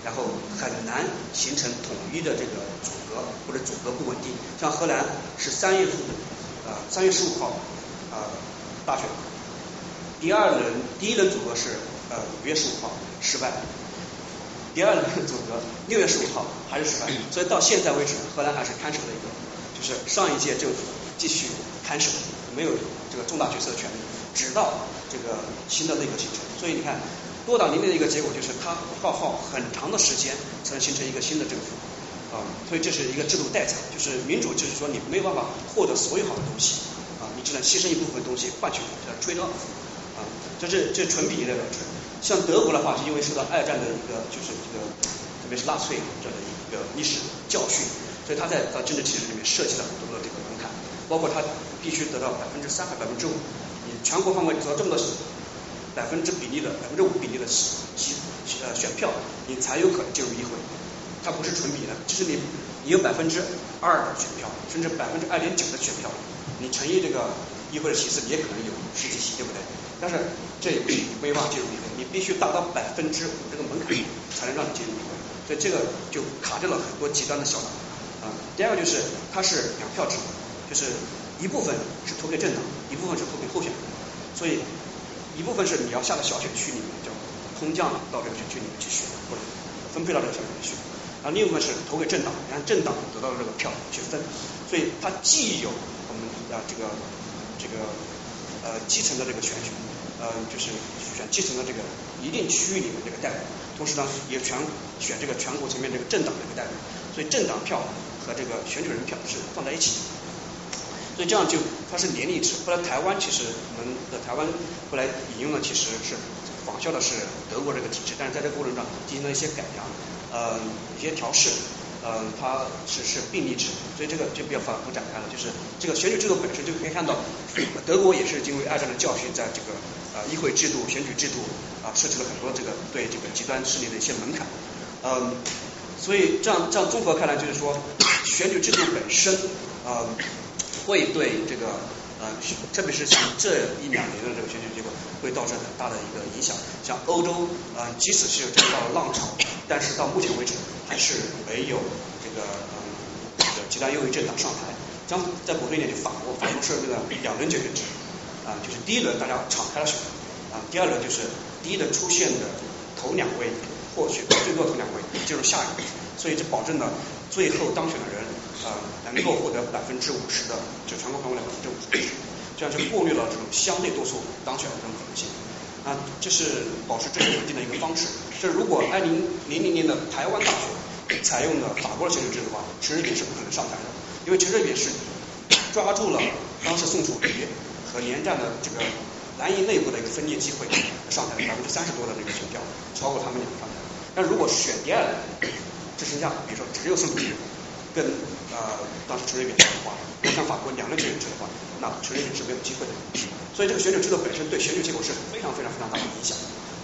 然后很难形成统一的这个组合或者组合不稳定。像荷兰是三月份。啊，三月十五号啊大选，第二轮第一轮组合是呃五月十五号失败，第二轮组合六月十五号还是失败，所以到现在为止，荷兰还是看守的一个，就是上一届政府继续看守，没有这个重大决策权利，直到这个新的内阁形成。所以你看，多党林立的一个结果就是，它要耗很长的时间才能形成一个新的政府。啊，所以这是一个制度代偿，就是民主，就是说你没有办法获得所有好的东西，啊，你只能牺牲一部分东西换取叫 trade off，啊，这是这纯比例的表制。像德国的话，是因为受到二战的一个就是这个，特别是纳粹这样的一个历史教训，所以他在他政治体制里面设计了很多的这个门槛，包括他必须得到百分之三和百分之五，你全国范围得到这么多百分之比例的百分之五比例的选呃选票，你才有可能进入议会。它不是纯比的，就是你你有百分之二的选票，甚至百分之二点九的选票，你乘以这个议会的席次，你也可能有十几席，对不对？但是这也不行，没办法进入议会，必须达到百分之五这个门槛，才能让你进入。所以这个就卡掉了很多极端的小党啊。第二个就是它是两票制，就是一部分是投给政党，一部分是投给候选人，所以一部分是你要下到小选区里面，叫空降到这个选区里面去选，或者分配到这个小选区。然后另一部分是投给政党，让政党得到这个票去分，所以它既有我们啊这个这个呃基层的这个选举，呃就是选基层的这个一定区域里面这个代表，同时呢也全选这个全国层面这个政党的一个代表，所以政党票和这个选举人票是放在一起。所以这样就它是联立制。后来台湾其实我们的台湾后来引用的其实是仿效的是德国这个体制，但是在这个过程中进行了一些改良。呃，一些调试，呃，它是是并立制，所以这个就比较反复展开了。就是这个选举制度本身就可以看到，德国也是经过二战的教训，在这个议会制度、选举制度啊设置了很多这个对这个极端势力的一些门槛。嗯，所以这样这样综合看来，就是说选举制度本身呃会对这个呃特别是像这一两年的这个选举结果，会造成很大的一个影响。像欧洲呃即使是有这个到了浪潮。但是到目前为止，还是没有这个嗯这个极端右翼政党上台。将再补充一点，就法国，法国是这个两轮决选制，啊，就是第一轮大家敞开了选，啊，第二轮就是第一轮出现的头两位获选最多头两位进入下一轮，所以这保证了最后当选的人啊能够获得百分之五十的就全国范围内百分之五十，这样就过滤了这种相对多数当选的这种可能性。啊，这是保持政治稳定的一个方式。这如果二零零零年的台湾大选采用了法国的选举制的话，陈水扁是不可能上台的，因为陈水扁是抓住了当时宋楚瑜和连战的这个蓝营内部的一个分裂机会上台，百分之三十多的那个选票超过他们两个上台。但如果选第二轮，只剩下比如说只有宋楚瑜跟呃当时陈水扁的话，像法国两轮选举制的话，那陈水扁是没有机会的。所以这个选举制度本身对选举结果是非常非常非常大的影响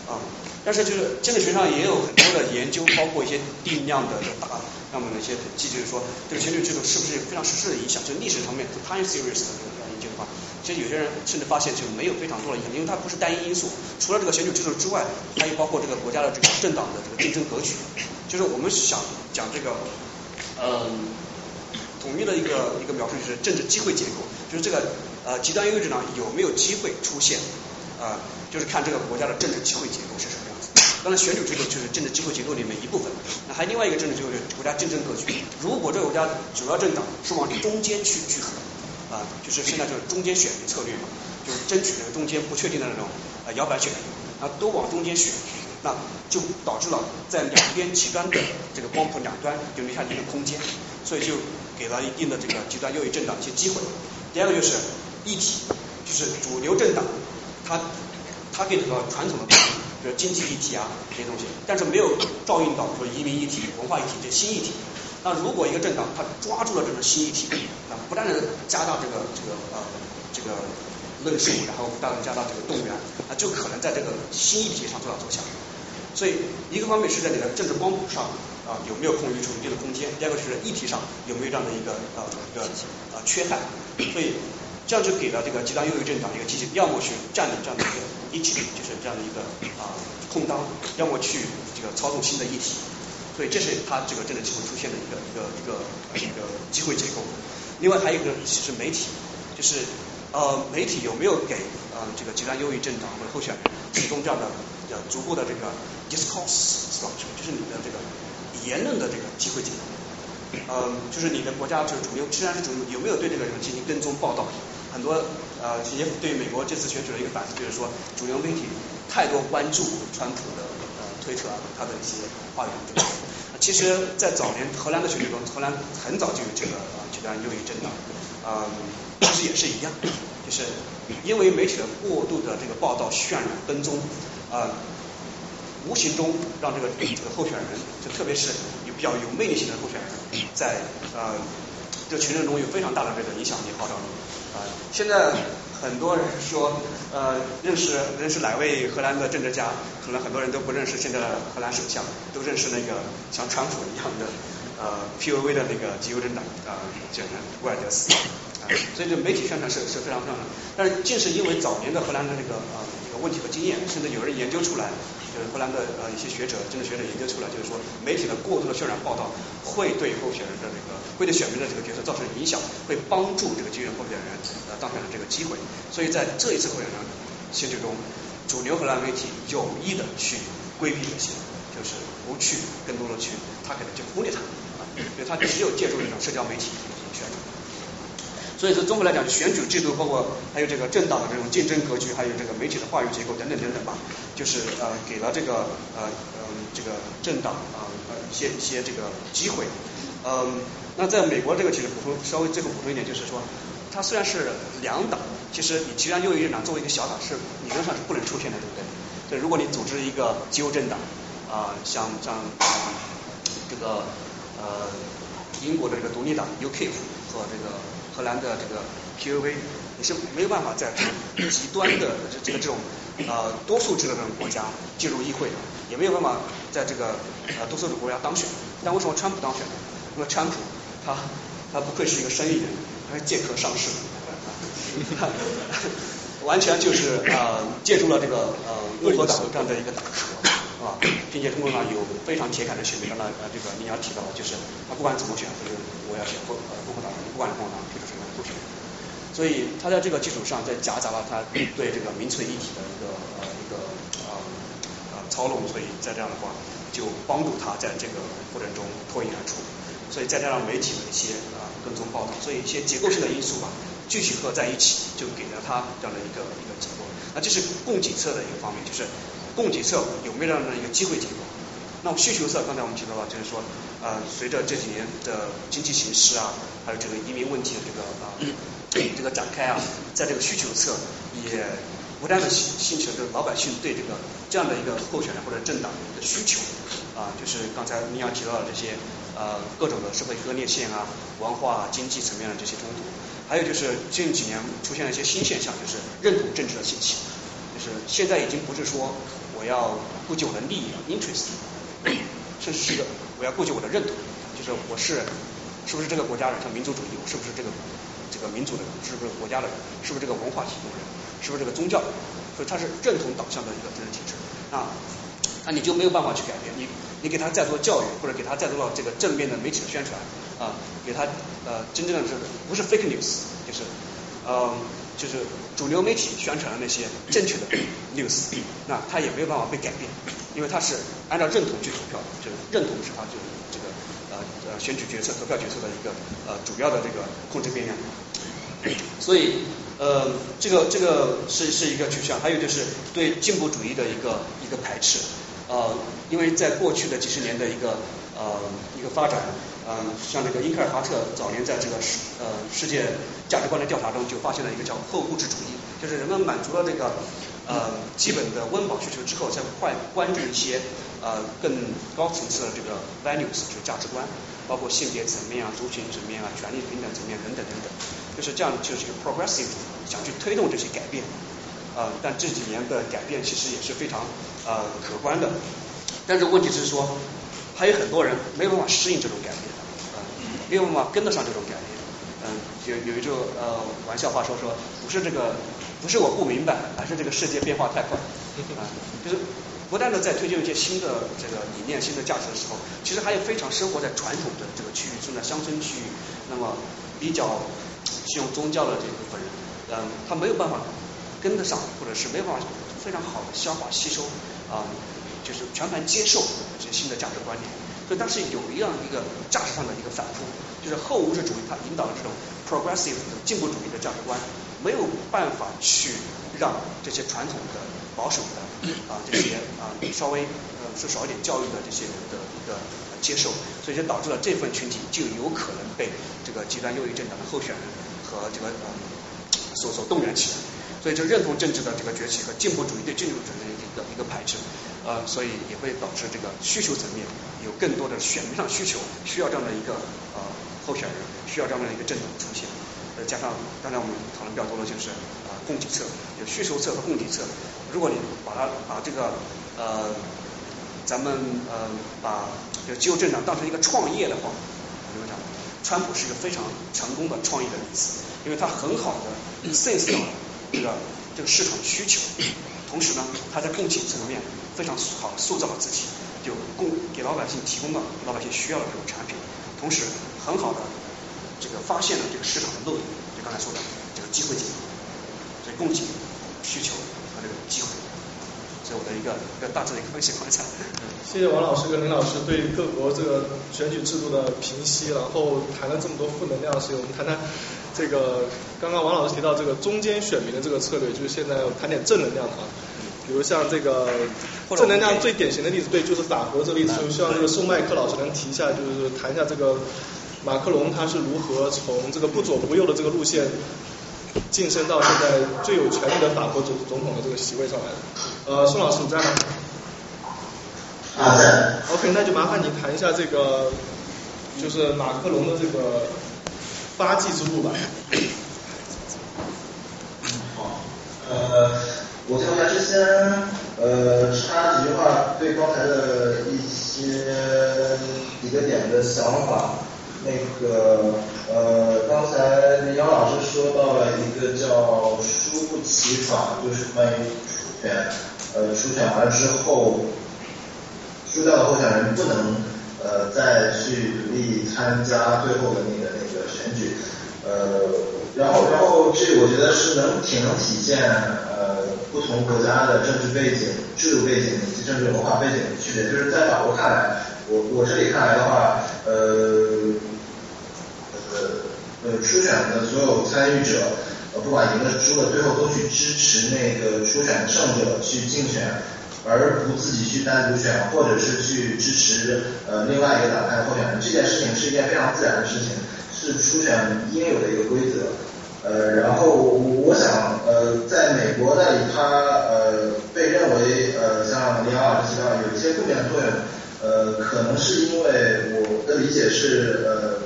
啊。但是就是经济学上也有很多的研究，包括一些定量的大那么的一些统计，就是说这个选举制度是不是有非常实质的影响？就历史层面 time series 的这个研究的话，其实有些人甚至发现就没有非常多的影响，因为它不是单一因素。除了这个选举制度之外，还有包括这个国家的这个政党的这个竞争格局。就是我们想讲这个嗯统一的一个一个描述，就是政治机会结构，就是这个。呃，极端右翼政党有没有机会出现？呃，就是看这个国家的政治机会结构是什么样子。当然，选举制度就是政治机会结构里面一部分。那还另外一个政治结构就是国家竞争格局。如果这个国家主要政党是往中间去聚合，啊，就是现在就是中间选民策略嘛，就是争取这个中间不确定的那种呃摇摆选民，啊，都往中间选，那就导致了在两边极端的这个光谱两端就留下一定的空间，所以就给了一定的这个极端右翼政党一些机会。第二个就是。议题就是主流政党，它它给这个传统的比如经济议题啊这些东西，但是没有照应到说移民议题、文化议题这新议题。那如果一个政党它抓住了这种新议题，那不断的加大这个这个呃这个论述，然后不断的加大这个动员，那就可能在这个新议题上做到走强。所以一个方面是在你的政治光谱上啊有没有空余出一定的空间，第二个是议题上有没有这样的一个呃一个呃缺憾。所以。这样就给了这个极端右翼政党一个机会，要么去占领这样的一个议题，就是这样的一个啊空当，要么去这个操纵新的议题，所以这是他这个政治机会出现的一个一个一个一个机会结构。另外还有一个是媒体，就是呃媒体有没有给呃这个极端右翼政党或者候选人提供这样的呃足够的这个 discourse structure，就是你的这个言论的这个机会结构。呃，就是你的国家就是主流，虽然是主流，有没有对这个人进行跟踪报道？很多呃，也对美国这次选举的一个反思，就是说主流媒体太多关注川普的呃推特，他的一些话语。其实，在早年荷兰的选举中，荷兰很早就有这个呃极端右翼政党，嗯，其实也是一样，就是因为媒体的过度的这个报道、渲染、跟踪，呃，无形中让这个这个候选人，就特别是有比较有魅力型的候选人，在呃这个群众中有非常大的这个影响力号召力。啊，现在很多人说，呃，认识认识哪位荷兰的政治家，可能很多人都不认识现在的荷兰首相，都认识那个像川普一样的呃，P U V 的那个极右政党啊，叫什么威尔德斯。啊，所以这媒体宣传是是非常非常，但是正是因为早年的荷兰的那个呃一个问题和经验，甚至有人研究出来，就是荷兰的呃一些学者、政治学者研究出来，就是说媒体的过度的渲染报道会对候选人的这个会对选民的这个决策造成影响，会帮助这个极右候选人呃当选的这个机会。所以在这一次候选人选举中，主流荷兰媒体有意的去规避这些，就是不去更多的去他可能就忽略他啊，因为他只有借助这种社交媒体进行宣传。所以说，综合来讲，选举制度包括还有这个政党的这种竞争格局，还有这个媒体的话语结构等等等等吧，就是呃给了这个呃呃这个政党啊呃一些一些这个机会。嗯，那在美国这个其实补充稍微最后补充一点，就是说它虽然是两党，其实你既然右翼政党作为一个小党是理论上是不能出现的，对不对？对，如果你组织一个极右政党啊，像像这个呃英国的这个独立党 UKIP 和这个。荷兰的这个 P U V 你是没有办法在极端的这这个这种呃多数制的这种国家进入议会的，也没有办法在这个呃多数制国家当选。但为什么川普当选呢？因为川普他他不愧是一个生意人，他是借壳上市 的，完全就是呃借助了这个呃共和党这样的一个大壳。啊，并且通过呢有非常铁杆的选民，刚才呃这个你要提到的，就是他不管怎么选，就是我要选共呃共和党，不管共和党不。所以他在这个基础上，再夹杂了他对这个民粹一体的一个呃一个呃呃操弄，所以在这样的话，就帮助他在这个过程中脱颖而出。所以再加上媒体的一些啊跟踪报道，所以一些结构性的因素吧，聚集合在一起，就给了他这样的一个一个结果。那这是供给侧的一个方面，就是。供给侧有没有这样的一个机会结构？那么需求侧，刚才我们提到了，就是说，呃，随着这几年的经济形势啊，还有这个移民问题的这个啊这个展开啊，在这个需求侧也不断的兴兴起了这个老百姓对这个这样的一个候选人或者政党的需求啊，就是刚才您要提到的这些呃各种的社会割裂线啊、文化、经济层面的这些冲突，还有就是近几年出现了一些新现象，就是认同政治的兴起。就是现在已经不是说我要顾及我的利益了 interest，甚至是一个我要顾及我的认同，就是我是是不是这个国家人，像民族主义，我是不是这个这个民族的人，是不是国家的人，是不是这个文化体系的人，是不是这个宗教，所以它是认同导向的一个政治体制啊，那你就没有办法去改变，你你给他再多教育，或者给他再多的这个正面的媒体的宣传啊，给他呃真正的是不是 fake news，就是嗯。就是主流媒体宣传的那些正确的 news，那他也没有办法被改变，因为他是按照认同去投票，就是认同是他就这个呃呃选举决策、投票决策的一个呃主要的这个控制变量。所以呃这个这个是是一个取向，还有就是对进步主义的一个一个排斥，呃因为在过去的几十年的一个呃一个发展。嗯，像这个英克尔巴特早年在这个世呃世界价值观的调查中就发现了一个叫后物质主义，就是人们满足了这个呃基本的温饱需求之后，再快关注一些呃更高层次的这个 values 就是价值观，包括性别层面啊、族群层面啊、权利平等层面等等等等，就是这样就是一个 progressive 想去推动这些改变，呃，但这几年的改变其实也是非常呃可观的，但是问题是说还有很多人没有办法适应这种改变。没有办法跟得上这种改变，嗯，有有一句呃玩笑话说说，不是这个，不是我不明白，而是这个世界变化太快，啊，就是不断的在推进一些新的这个理念、新的价值的时候，其实还有非常生活在传统的这个区域，中的乡村区域，那么比较信用宗教的这部分人，嗯，他没有办法跟得上，或者是没办法非常好的消化吸收啊，就是全盘接受这些新的价值观念。所以当时有一样一个价值上的一个反扑，就是后物质主义它引导了这种 progressive 的进步主义的价值观，没有办法去让这些传统的保守的啊这些啊稍微呃受少一点教育的这些人的一个接受，所以就导致了这份群体就有可能被这个极端右翼政党的候选人和这个呃所所动员起来，所以就认同政治的这个崛起和进步主义对进步主义的一个一个排斥。呃，所以也会导致这个需求层面有更多的选民上需求，需要这样的一个呃候选人，需要这样的一个政党出现。再加上刚才我们讨论比较多的就是啊供给侧，有需求侧和供给侧。如果你把它把这个呃咱们呃把就肌肉政党当成一个创业的话，我们讲川普是一个非常成功的创业的例子，因为他很好的 sense 到这个这个市场需求，同时呢他在供给层面非常好塑造了自己。就供给老百姓提供了老百姓需要的这种产品，同时很好的这个发现了这个市场的漏洞，就刚才说的这个机会点，这供给需求和这个机会，这是我的一个一个大致的一个分析方向。谢谢王老师跟林老师对各国这个选举制度的评析，然后谈了这么多负能量，所以我们谈谈这个刚刚王老师提到这个中间选民的这个策略，就是现在谈点正能量的啊。比如像这个正能量最典型的例子，对，就是法国这个例子，就希望这个宋麦克老师能提一下，就是谈一下这个马克龙他是如何从这个不左不右的这个路线晋升到现在最有权力的法国总总统的这个席位上来的。呃，宋老师你在吗？啊，在。OK，那就麻烦你谈一下这个，就是马克龙的这个发迹之路吧。好，呃。我刚才之先，呃，插几句话，对刚才的一些几个点的想法。那个，呃，刚才杨老师说到了一个叫“输不起法”，就是关于初选，呃，初选完之后，输掉的候选人不能呃再去独立参加最后的那个那个选举，呃，然后然后这我觉得是能挺能体现呃。不同国家的政治背景、制度背景以及政治文化背景的区别，就是在法国看来，我我这里看来的话，呃呃初选的所有参与者，呃不管赢了输了，最后都去支持那个初选的胜者去竞选，而不自己去单独选，或者是去支持呃另外一个党派的候选人。这件事情是一件非常自然的事情，是初选应有的一个规则。呃，然后我想，呃，在美国那里，它呃被认为呃像林阳老师提到有一些负面的作用，呃，可能是因为我的理解是，呃，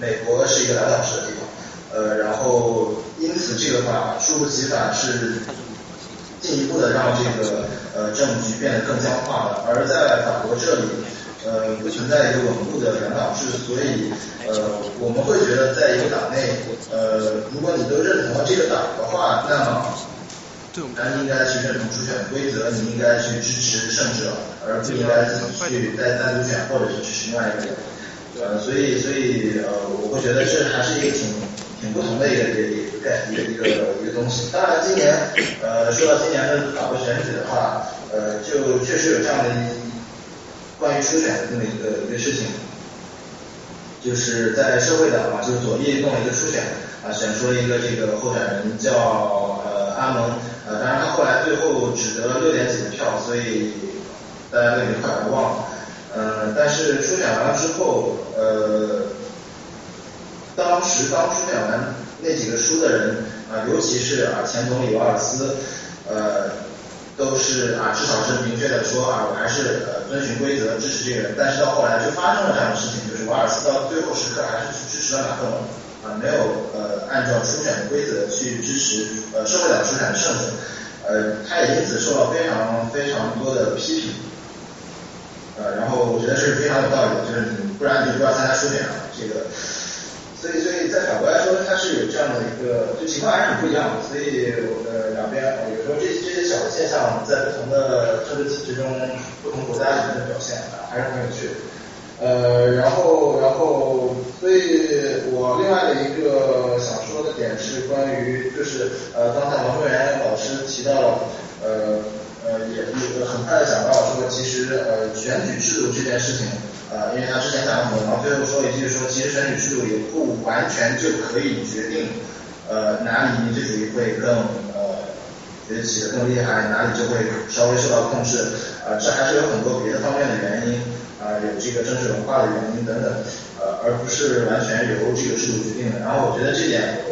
美国是一个两党制的地方，呃，然后因此这个法输不起法是进一步的让这个呃政局变得更僵化了，而在法国这里。呃，不存在一个稳固的两党制，所以呃，我们会觉得在一个党内，呃，如果你都认同了这个党的话，那么，那应该去认同初选规则，你应该去支持胜者，而不应该自己去再单独选或者是支持另外一个。呃，所以所以呃，我会觉得这还是一个挺挺不同的一个一个一个一个一个东西。当然，今年呃，说到今年的法国选举的话，呃，就确实有这样的一。关于初选的这么一个一个事情，就是在社会党嘛，就是左翼弄了一个初选，啊，选出了一个这个候选人叫呃阿蒙，呃，当然他后来最后只得了六点几的票，所以大家都已经快把他忘了，嗯，但是初选完了之后，呃，当时刚初选完那几个输的人啊，尤其是啊前总理瓦尔斯，呃。都是啊，至少是明确的说啊，我还是呃遵循规则支持这个人。但是到后来就发生了这样的事情，就是瓦尔斯到最后时刻还是去支持了马克龙啊，没有呃按照初选的规则去支持呃社会党初选的胜者，呃，他也因此受到非常非常多的批评。呃，然后我觉得是非常有道理的，就是你不然你就不要参加初选了，这个。所以，所以在法国来说，它是有这样的一个，就情况还是很不一样的。所以，呃，两边有时候这这些小的现象，在不同的政治体制中，不同国家里面的表现啊，还是很有趣。呃，然后，然后，所以我另外的一个想说的点是关于，就是呃，刚才王卓元老师提到了，呃，也也很快的讲到说，其实呃，选举制度这件事情。呃，因为他之前讲了很多，然后最后说一句说，其实选举制度也不完全就可以决定，呃，哪里民主主义会更呃崛起的更厉害，哪里就会稍微受到控制，呃，这还是有很多别的方面的原因，啊，有这个政治文化的原因等等，呃，而不是完全由这个制度决定的。然后我觉得这点，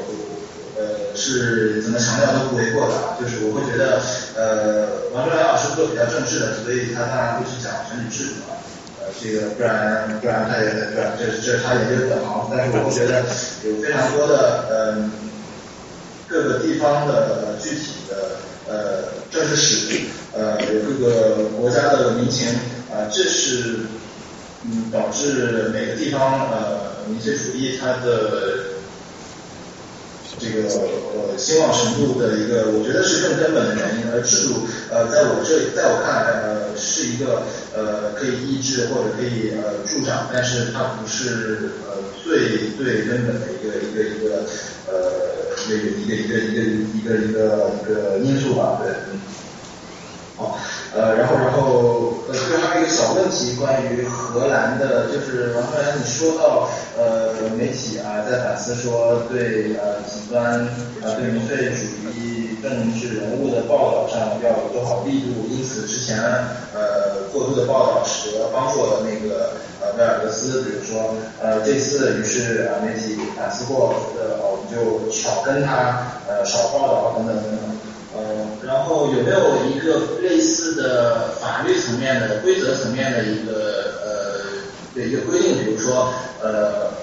是怎么强调都不为过的，就是我会觉得，呃，王中良老师做比较正式的，所以他当然会去讲选举制度啊。呃，这个不然不然他也不然这这他研究的本行，但是我会觉得有非常多的嗯各个地方的具体的呃政治史，呃有各个国家的民情啊，这是嗯导致每个地方呃民粹主义它的。这个呃兴旺程度的一个，我觉得是更根本的原因。而制度呃，在我这，在我看来呃，是一个呃可以抑制或者可以呃助长，但是它不是呃最最根本的一个一个一个呃一个一个一个一个一个一个一个因素吧，对。好，呃，然后，然后，呃，最后还有一个小问题，关于荷兰的，就是王刚才你说到，呃，媒体啊在反思说对呃极端呃对民粹主义政治人物的报道上要有多少力度，因此之前呃过度的报道使得帮助了那个呃威尔德斯，比如说呃这次于是啊媒体反思过，呃我们就少跟他呃少报道等等等等。呃，然后有没有一个类似的法律层面的规则层面的一个呃的一个规定，比如说呃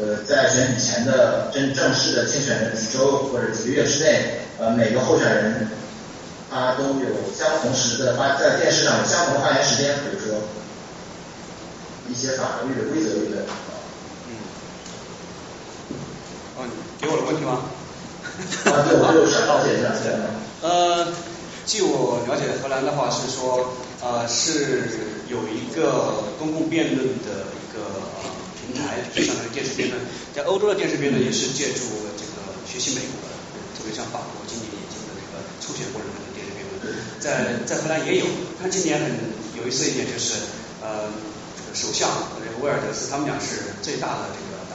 呃在选举前的真正式的竞选的几周或者几个月之内，呃每个候选人他都有相同时的发在电视上有相同发言时间，比如说一些法律的规则对不对？嗯。哦，给我的问题吗？啊，对，我就想了解一下这样的。呃，据我了解，荷兰的话是说，呃，是有一个公共辩论的一个呃平台，就相当于电视辩论。在欧洲的电视辩论也是借助这个学习美国的，特别像法国今年引进的这个初选过程中的电视辩论，在在荷兰也有。但今年很有意思一点就是，呃，首相和这个威尔德斯他们俩是最大的这个党，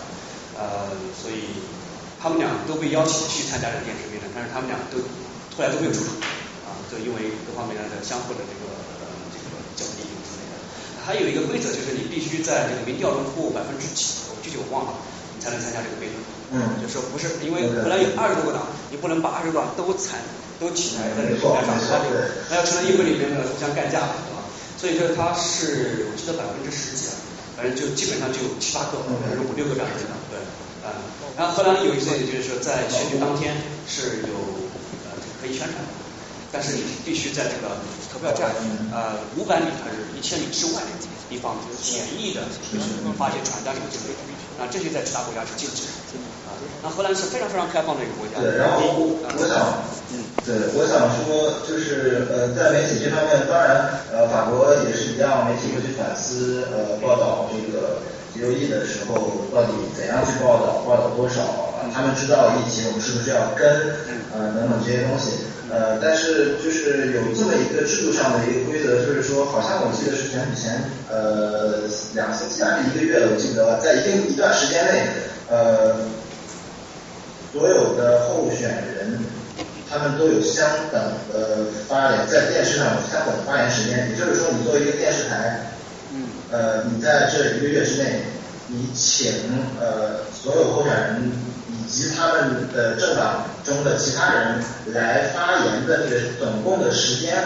呃，所以。他们俩都被邀请去参加这个电视辩论，但是他们俩都后来都没有出场啊，就因为各方面的相互的这个呃这个较力之类的。还有一个规则就是你必须在这个民调中获百分之几，我具体我忘了，你才能参加这个辩论。嗯。就说不是因为本来有二十多个党，你不能把二十个党都参都起来在这个平台上，那就那要成了议会里面的互相干架了，对吧？所以说他是我记得百分之十几啊，反正就基本上就七八个或者五六个这样子的，对。啊，然后荷兰有一些，就是说在选举当天是有呃可以宣传的，但是你必须在这个投票站呃五百米还是一千米之外的地方简易的就是发些传单什么之类的，啊这些在其他国家是禁止的。啊，那荷兰是非常非常开放的一个国家。对，然后我想，嗯，对，我想说就是呃在媒体这方面，当然呃法国也是一样，媒体会去反思呃报道这个。留意的时候，到底怎样去报道，报道多少？他们知道疫情，我们是不是要跟？呃，等等这些东西。呃，但是就是有这么一个制度上的一个规则，就是说，好像我记得是选举前呃两星期还是一个月，我记得在一定一段时间内，呃，所有的候选人他们都有相等的发言，在电视上有相等的发言时间。也就是说，你作为一个电视台。呃，你在这一个月之内，你请呃所有候选人以及他们的政党中的其他人来发言的那个总共的时间，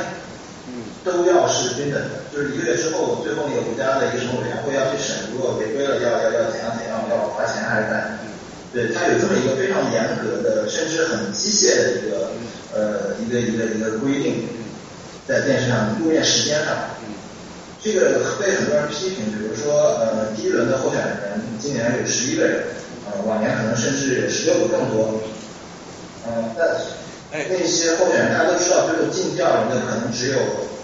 嗯，都要是均等的。就是一个月之后，最后那个国家的一个什么委员会要去审，如果违规了，要要要怎样怎样，要罚钱还是怎样？对，它有这么一个非常严格的，甚至很机械的一个呃一个一个一个规定，在电视上录面时间上。这个被很多人批评，比如说，呃，第一轮的候选人今年有十一个人，呃，往年可能甚至有十六个更多，嗯，但那些候选人大家都知道，最后进第二轮的可能只有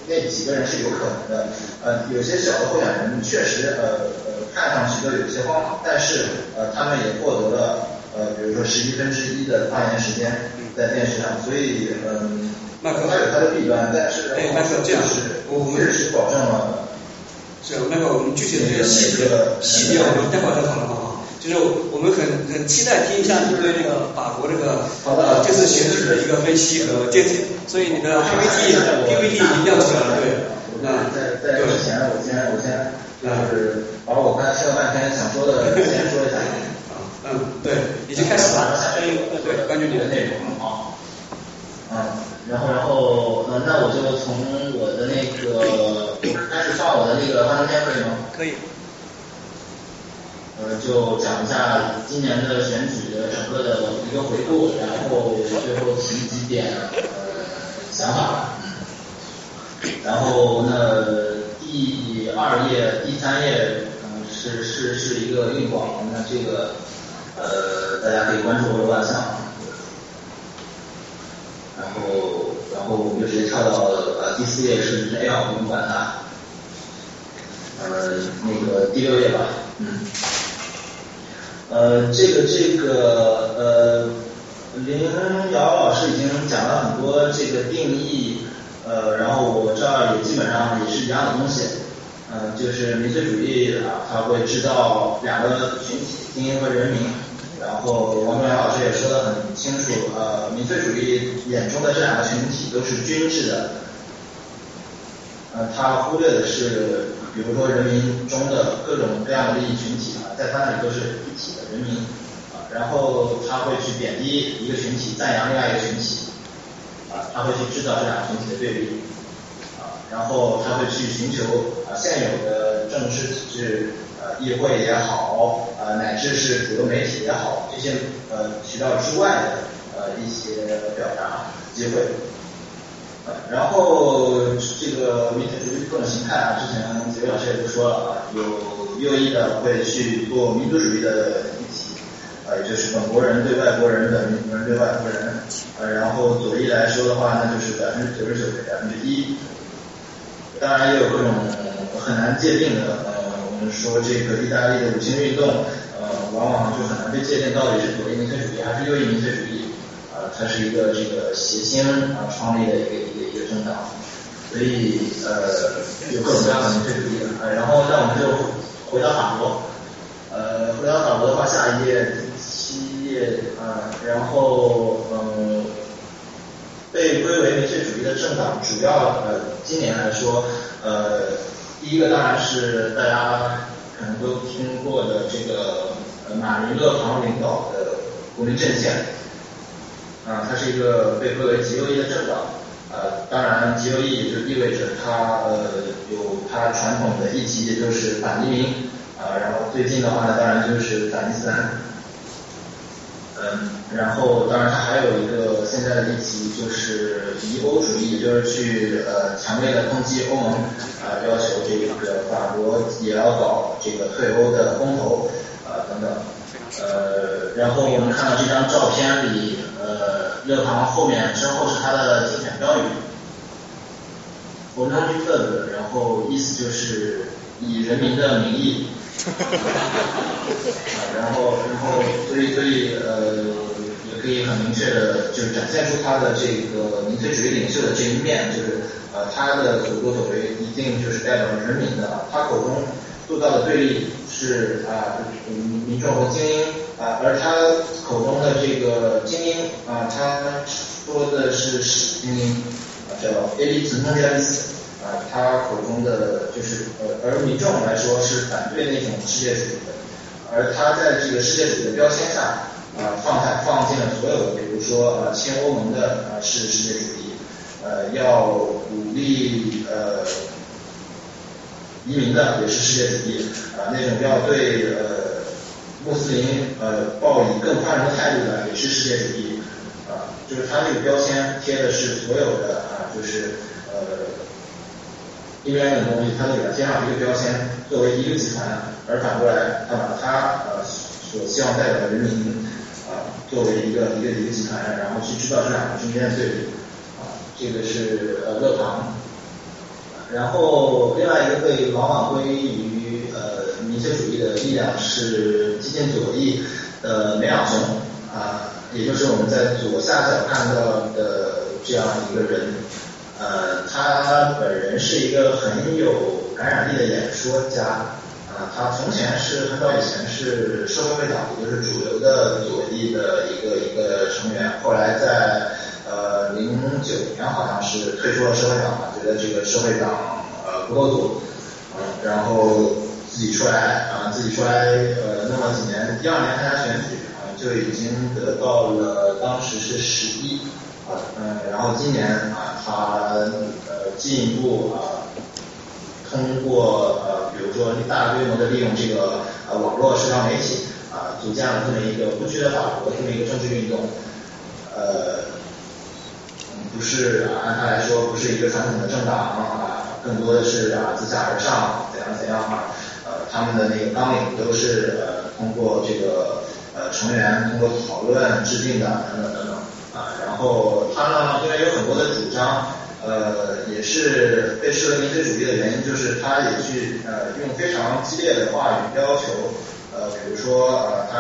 那几个人是有可能的，呃，有些小的候选人确实，呃呃，看上去都有些荒唐，但是，呃，他们也获得了，呃，比如说十一分之一的发言时间在电视上，所以，嗯，它有它的弊端，但是，但是这样是，我们是保证了。是那个我们具体的细节细节，我们待会儿再讨论好不好？就是我们很很期待听一下你对这个法国这个呃这次选举的一个分析和见解。所以你的 PPT PPT 一定要出来了，对。那在在之前，我先我先就是把我刚才听了半天想说的先说一下。啊，嗯，对，已经开始了。对，根据你的内容啊。嗯，然后然后呃，那我就从我的那个开始放。我的那个幻灯片可以吗？可以。呃，就讲一下今年的选举的整个的一个回顾，然后最后提几点呃想法。然后那第二页、第三页，嗯，是是是一个硬广，那这个呃大家可以关注我的万象。然后然后我们就直接跳到呃第四页是 A 不用管它。呃，那个第六页吧，嗯。呃，这个这个呃，林瑶老师已经讲了很多这个定义，呃，然后我这儿也基本上也是一样的东西，嗯，就是民粹主义啊，它会制造两个群体，精英和人民，然后王中阳老师也说的很清楚，呃，民粹主义眼中的这两个群体都是均质的，呃，他忽略的是。比如说人民中的各种各样的利益群体啊，在他那里都是一体人民啊，然后他会去贬低一个群体，赞扬另外一个群体啊，他会去制造这两个群体的对立啊，然后他会去寻求啊现有的政治体制呃议会也好啊，乃至是主流媒体也好这些呃渠道之外的呃一些表达机会。然后这个民族主义各种形态啊，之前几位老师也都说了啊，有右翼的会去做民族主义的议题，啊，也就是本国人对外国人的，民国人对外国人，呃，然后左翼来说的话，那就是百分之九十九对百分之一，当然也有各种很难界定的，呃，我们说这个意大利的五星运动，呃，往往就很难被界定到底是左翼民粹主义还是右翼民粹主义。它是一个这个谐星啊创立的一个一个一个政党，所以呃有各种各样的民粹主义啊。然后那我们就回到法国，呃回到法国的话，下一页第七页啊，然后嗯被归为民粹主义的政党，主要呃今年来说呃第一个当然是大家可能都听过的这个马林勒庞领导的国民阵线。啊，它是一个被归为极右翼的政党，呃，当然极右翼也就意味着它呃有它传统的议题，也就是反移民，啊，然后最近的话呢，当然就是反伊斯兰，嗯，然后当然它还有一个现在的议题就是疑欧主义，就是去呃强烈的抨击欧盟，啊，要求这个法国也要搞这个退欧的公投，啊等等，呃，然后我们看到这张照片里。呃，乐庞后面身后是他的竞选标语，我们去特的，然后意思就是以人民的名义，然后然后所以所以呃也可以很明确的就是展现出他的这个民粹主义领袖的这一面，就是呃他的所作所为一定就是代表人民的，他口中塑造的对立是啊民民众和精英。啊，而他口中的这个精英啊，他说的是是精英，啊叫 elite m o n d i a l i s 啊，他口中的就是呃，而民众来说是反对那种世界主义的，而他在这个世界主义的标签下啊，放下放进了所有的，比如说呃亲欧盟的啊是世界主义，呃要鼓励呃移民的也是世界主义，啊那种要对呃。穆斯林呃抱以更宽容的态度的也是世界主义啊，就是他这个标签贴的是所有的啊，就是呃一边的东西，他都给它贴上一个标签，作为一个集团，而反过来他把他呃所希望代表的人民啊作为一个一个一个集团，然后去制造这两个中间的对比啊，这个是呃勒庞，然后另外一个会往往归于呃。民粹主义的力量是激进左翼的梅尔松啊，也就是我们在左下角看到的这样一个人，呃，他本人是一个很有感染力的演说家啊，他从前是很早以前是社会会党，也就是主流的左翼的一个一个成员，后来在呃零九年好像是退出了社会党，觉得这个社会党呃不够左，嗯，然后。自己出来啊，自己出来呃，那么几年，第二年参加选举啊，就已经得到了当时是十一啊，嗯，然后今年啊，他呃进一步啊通过呃比如说大规模的利用这个呃网络社交媒体啊，组建了这么一个不屈的法国这么一个政治运动，呃，不是按他来说不是一个传统的政党啊，更多的是啊自下而上怎样怎样啊，呃他们的那个纲领都是呃通过这个呃成员通过讨论制定的等等等等啊，然后他呢因为有很多的主张。呃，也是被视为民粹主义的原因，就是他也去呃用非常激烈的话语要求，呃，比如说呃他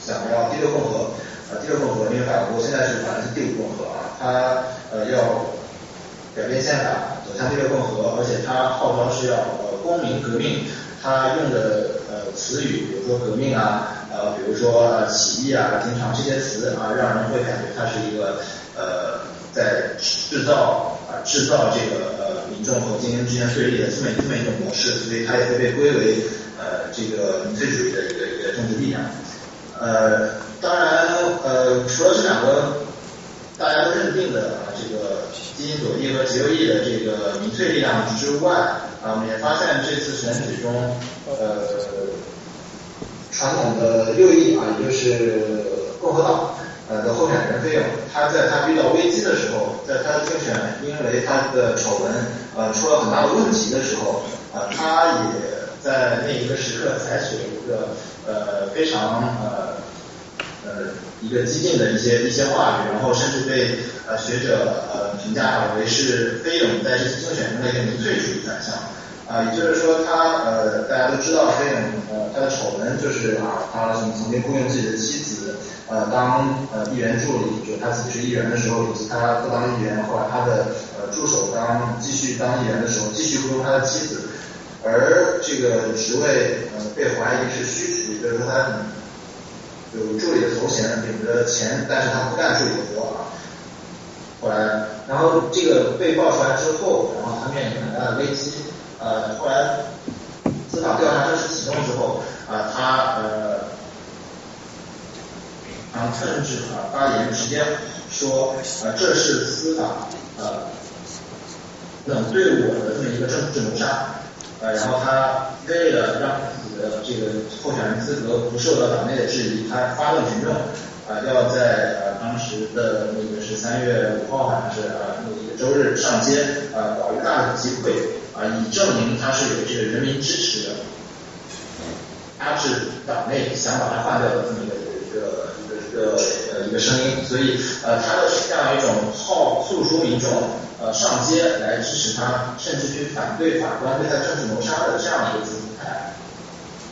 想要第六共和，啊第六共和因为法国现在是反正是第五共和啊，它呃要改变宪法走向第六共和，而且它号召是要呃公民革命，它用的呃词语，比如说革命啊，呃比如说呃起义啊，经常这些词啊，让人会感觉它是一个呃。在制造啊制造这个呃民众和精英之间对立的这么这么一种模式，所以它也会被归为呃这个民粹主义的一个一个政治力量。呃，当然呃除了这两个大家都认定的啊这个基因左翼和极右翼的这个民粹力量之外，啊我们也发现这次选举中呃传统的右翼啊也就是共和党。呃的候选人费用，他在他遇到危机的时候，在他的竞选因为他的丑闻呃出了很大的问题的时候，啊他也在那一个时刻采取了一个呃非常呃呃一个激进的一些一些话语，然后甚至被呃学者呃评价为是菲勇在这次竞选中的一个民粹主义转向。啊，也就是说，他呃，大家都知道，菲勇呃，他的丑闻就是啊，他曾曾经雇佣自己的妻子呃当呃议员助理，就是他自己是议员的时候，以及他不当议员，后来他的呃助手当继续当议员的时候，继续雇佣他的妻子，而这个职位呃被怀疑是虚职，也就是说他有助理的头衔，领着钱，但是他不干助理的活啊。后来，然后这个被爆出来之后，然后他面临很大的危机。呃，后来司法调查正式启动之后，啊，他呃，然后，趁势啊发言，直接说，呃，这是司法呃冷对我的这么一个政治谋杀，呃，然后他为了让呃这个候选人资格不受到党内的质疑，他发动群众，啊，要在呃当时的那个是三月五号好像是啊那个周日上街，啊，搞一个大的集会。啊，以证明他是有这个人民支持的，压制党内想把他换掉的这么一个一个一个一个呃一个声音，所以呃他的这样一种号诉诸民众呃上街来支持他，甚至去反对法官对他政治谋杀的这样一个姿态，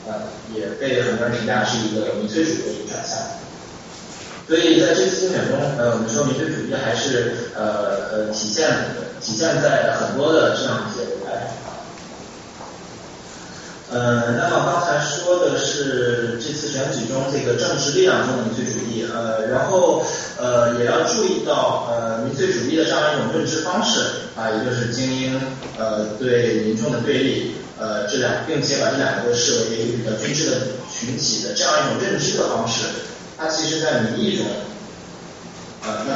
呃也被很多人评价是一个民粹主义的转向。所以在这次竞选中，呃我们说民粹主义还是呃呃体现体现在很多的这样一些。呃，那么刚才说的是这次选举中这个政治力量中的民粹主义，呃，然后呃也要注意到呃民粹主义的这样一种认知方式啊，也就是精英呃对民众的对立，呃这两，并且把这两个视为一个均质的群体的这样一种认知的方式，它其实在民意中，呃那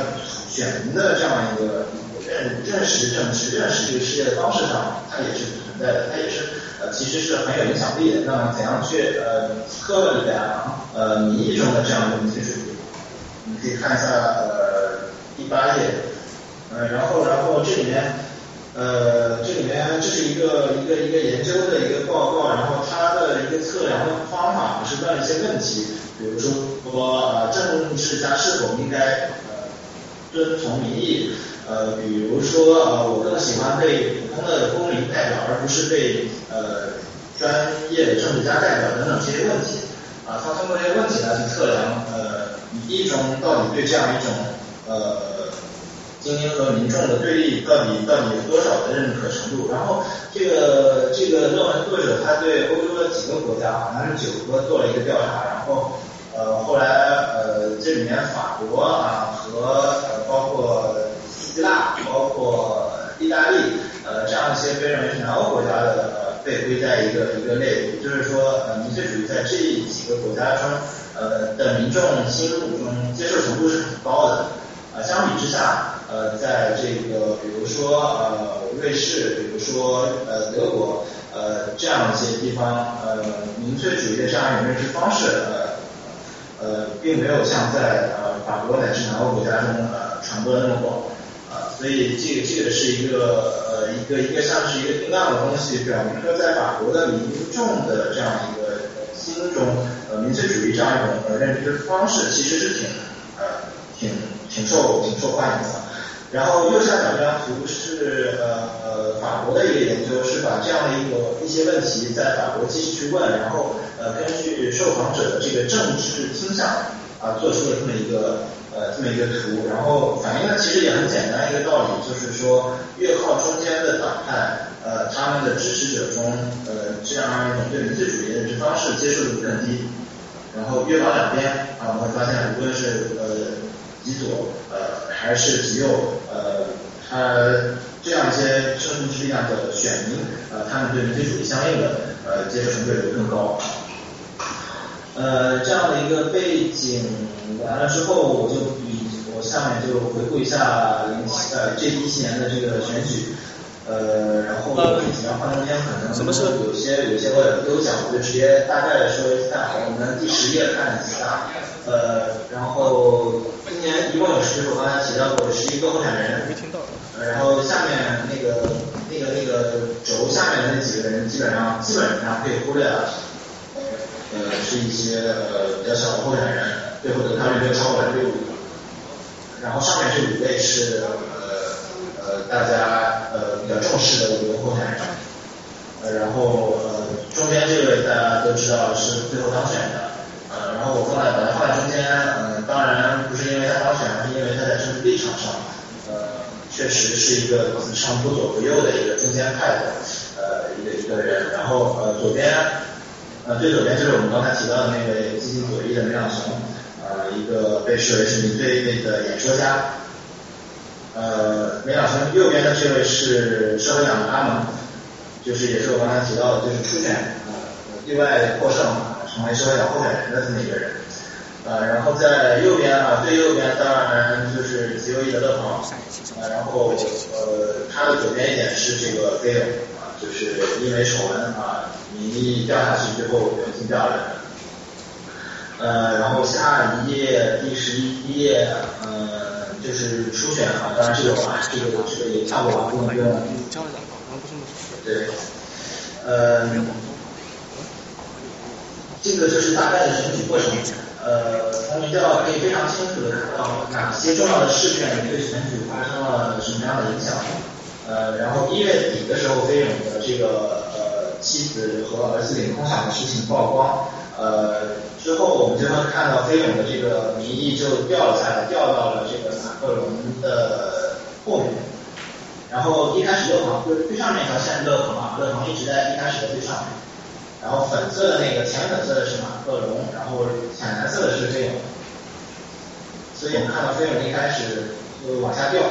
选民的这样一个认认识政治、认识这个世界的方式上，它也是存在的，它也是。呃，其实是很有影响力的。那么，怎样去呃测量呃民意中的这样一个民粹主义？你可以看一下呃第八页，呃，然后然后这里面呃这里面这是一个一个一个研究的一个报告，然后它的一个测量的方法也是问了一些问题，比如说说呃政治家是否应该呃遵从民意？呃，比如说呃我更喜欢被普通的公民代表，而不是被呃专业的政治家代表等等这些问题啊，他通过这些问题来去测量呃民意中到底对这样一种呃精英和民众的对立到底到底有多少的认可程度。然后这个这个论文作者他对欧洲的几个国家好像是九个做了一个调查，然后呃后来呃这里面法国啊和呃包括。希腊包括意大利，呃，这样一些被认为是南欧国家的，呃，被归在一个一个类，也就是说，呃，民粹主义在这几个国家中，呃，的民众心目中接受程度是很高的，相比之下，呃，在这个比如说呃瑞士，比如说呃德国，呃这样一些地方，呃民粹主义的这样一种认知方式，呃呃并没有像在呃法国乃至南欧国家中呃传播的那么广，啊，所以这个这个是一个呃一个一个像是一个定量的东西，表明说在法国的民众的这样一个心中，呃民粹主义这样一种呃认知方式其实是挺呃挺挺受挺受欢迎的。然后右下角这张图是呃呃法国的一个研究，是把这样的一个一些问题在法国继续去问，然后呃根据受访者的这个政治倾向啊做出了这么一个呃这么一个图，然后反映的其实也很简单一个道理，就是说越靠中间的党派呃他们的支持者中呃这样一种对民粹主义的认知方式接受度更低，然后越往两边啊我们会发现无论是呃极左呃还是极右。呃，他这样一些政治力量的选民，呃，他们对民粹主义相应的呃接受程度也会更高。呃，这样的一个背景完了之后，我就比我下面就回顾一下零七呃这一七年的这个选举。呃，然后这几张画中间可能有些有些我也不都讲，我就直接大概的说一下。我们第十页看一下，呃，然后今年一共有十，我刚才提到过十一个候选人，没听到。呃，然后下面那个那个那个轴下面的那几个人，基本上基本上可以忽略了。呃，是一些呃比较小的候选人，最后得票率没有超过百分之五。然后上面这五位是。呃，大家呃比较重视的一个候选人，呃，然后呃中间这位大家都知道是最后当选的，呃，然后我放在把它放在中间，嗯，当然不是因为他当选，而是因为他在政治立场上，呃，确实是一个子上不左不右的一个中间派的呃一个一个人，然后呃左边呃最左边就是我们刚才提到的那位激进左翼的梅朗雄，呃，一个被视为是民粹的演说家。呃，梅老师右边的这位是社会党的阿蒙，就是也是我刚才提到的，就是初选啊意外获胜，成为社会党候选人的这么一个人。呃，然后在右边啊，最右边当然就是极右翼的勒庞，呃，然后呃，他的左边一点是这个菲尔啊，就是因为丑闻啊，民意掉下去，最后重新掉了。呃，然后下一页第十一页，呃。就是初选啊，当然这个啊，这个这个也差不多不能用。对，呃，这个就是大概的选举过程。呃，从民调可以非常清楚的看到哪些重要的事件对选举发生了什么样的影响。呃，然后一月底的时候，飞勇的这个呃妻子和儿子领空饷的事情曝光。呃，之后我们就会看到飞勇的这个名义就掉了下来，掉到了这个马克龙的后面。然后一开始勒庞就是最上面一条线勒庞嘛，勒庞一直在一开始的最上面。然后粉色的那个浅粉色的是马克龙，然后浅蓝色的是飞勇。所以我们看到飞勇一开始就往下掉，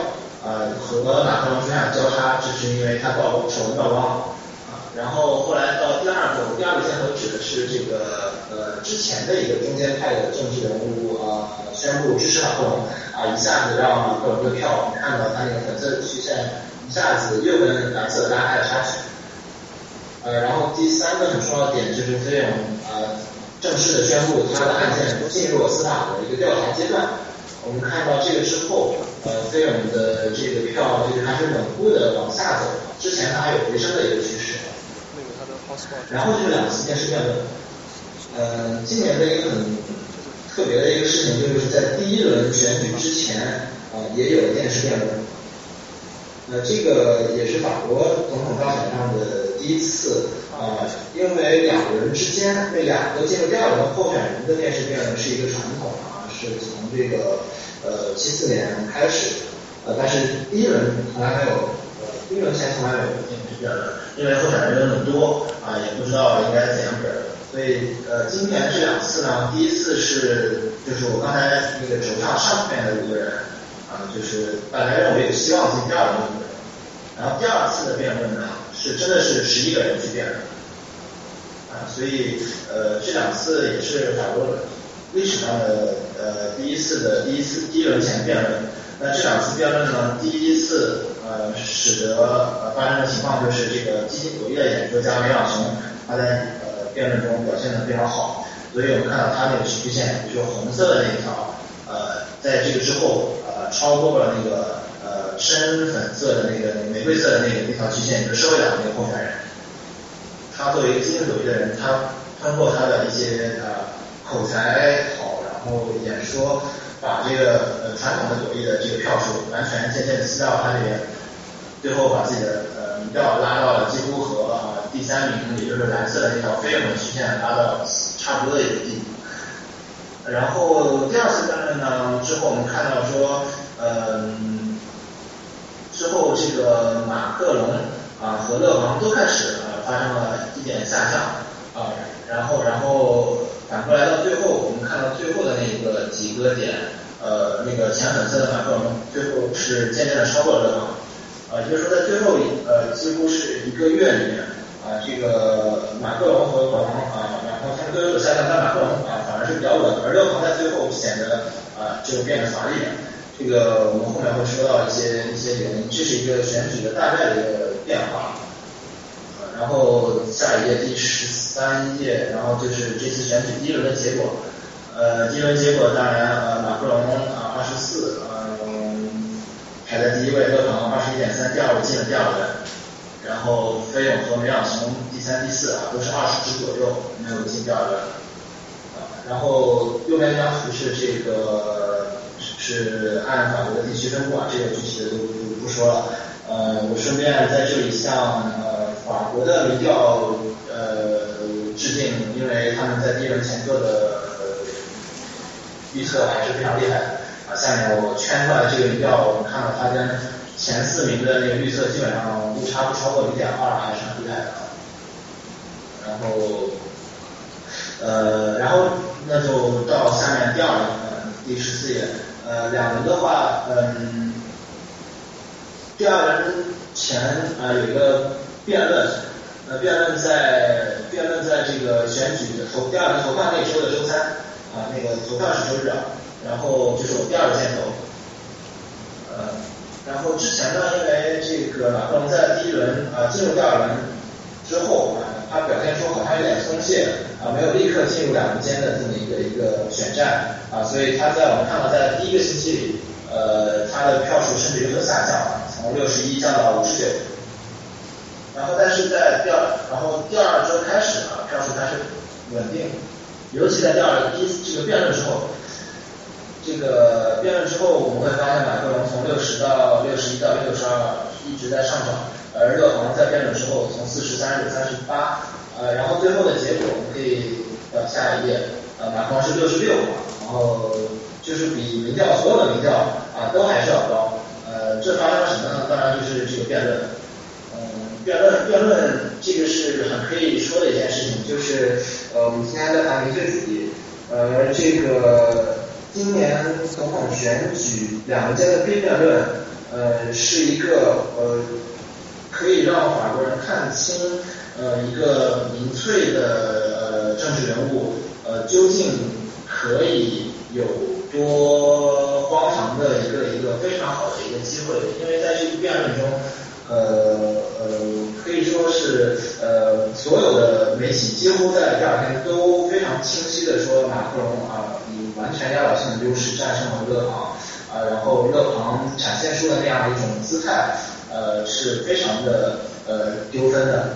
呃，和马克龙出现交叉，这是因为他曝丑闻曝光。然后后来到第二个，第二个线头指的是这个呃之前的一个中间派的政治人物啊宣布支持马克龙啊一下子让马克龙的票，我们看到他那个粉色的曲线一下子又跟蓝色拉开了差距。呃，然后第三个很重要的点就是飞勇呃正式的宣布他的案件进入司法的一个调查阶段。我们看到这个之后，呃菲勇的这个票就是还是稳步的往下走，之前它还有回升的一个趋势。然后就是两次电视辩论，呃，今年的一个很特别的一个事情，就是在第一轮选举之前啊，也有电视辩论。呃，这个也是法国总统大选上的第一次啊，因为两个人之间那两个进入第二轮候选人的电视辩论是一个传统啊，是从这个呃七四年开始，呃，但是第一轮从来没有，呃，第一轮前从来没有辩论。因为候选人有很多啊，也不知道应该怎样选，所以呃，今年这两次呢，第一次是就是我刚才那个轴上上面的五个人啊，就是大家认为有希望进第二轮的，然后第二次的辩论呢，是真的是十一个人去辩论啊，所以呃，这两次也是法国历史上的呃第一次的第一次第一轮前辩论，那这两次辩论呢，第一次呃使得呃发生的情况就是这个基金左翼的演说家梅朗雄，他在呃辩论中表现的非常好，所以我们看到他那个曲线，比如说红色的那一条，呃在这个之后呃超过了那个呃深粉色的那个玫瑰色的那个那条曲线，就是社会党那个候选人，他作为一个基金左翼的人，他通过他的一些呃口才好，然后演说。把这个呃传统的左翼的这个票数完全渐渐的吸到他这边，最后把自己的呃民调拉到了几乎和第三名，也就是蓝色的那条飞勇的曲线拉到差不多的一个地步。然后第二次辩论呢之后，我们看到说，嗯，之后这个马克龙啊和勒庞都开始啊发生了一点下降啊，然后然后。反过来到最后，我们看到最后的那个几个点，呃，那个浅粉色的马克龙最后是渐渐的超过了勒庞，呃，就是说在最后一呃几乎是一个月里面，啊，这个马克龙和勒庞啊，然后他们都有所下降，但马克龙啊反而是比较稳，而勒庞在最后显得啊就变得乏力了。这个我们后面会说到一些一些原因，这是一个选举的大概的一个变化。然后下一页第十三页，然后就是这次选举第一轮的结果。呃，第一轮结果当然呃马克龙啊二十四，呃排在第一位，勒庞二十一点三，第二位进了第二轮。然后菲勇和梅朗雄第三、第四啊都是二十支左右，没有进第二轮。啊，然后右边这张图是这个是按法国的地区分布啊，这个具体的就就不说了。呃，我顺便在这里向呃。法国的民调呃制定，因为他们在第一轮前做的预测还是非常厉害的啊。下面我圈出来这个民调，我们看到它跟前四名的那个预测基本上误差不超过零点二，还是很厉害的。然后呃，然后那就到下面第二轮，第十四页，呃，两轮的话，嗯，第二轮前啊有一个。辩论，呃，辩论在辩论在这个选举的投第二轮投票那周的周三，啊，那个投票是周日啊，然后就是我第二个箭头，呃，然后之前呢，因为这个马克龙在第一轮啊进入第二轮之后啊，他表现出好像有点松懈啊，没有立刻进入两个间的这么一个一个选战啊，所以他在我们看到在第一个星期里，呃，他的票数甚至有所下降，从六十一降到五十九。然后，但是在第二，然后第二周开始啊，票数开始稳定，尤其在第二第一这个辩论之后，这个辩论之后，我们会发现马克龙从六十到六十一到六十二一直在上涨，而勒庞在辩论之后从四十三十三十八，呃，然后最后的结果我们可以到下一页，呃，马克龙是六十六，然后就是比民调所有的民调啊都还是要高，呃，这发生了什么呢？当然就是这个辩论。辩论辩论，这个是很可以说的一件事情，就是呃，我们今天在谈民粹主义，呃，这个今年总统选举两个间的辩论，呃，是一个呃，可以让法国人看清呃一个民粹的呃政治人物呃究竟可以有多荒唐的一个一个非常好的一个机会，因为在这个辩论中。呃呃，可以说是呃，所有的媒体几乎在第二天都非常清晰的说，马克龙啊完全压倒性的优势战胜了勒庞啊，然后勒庞展现出的那样的一种姿态，呃，是非常的呃丢分的，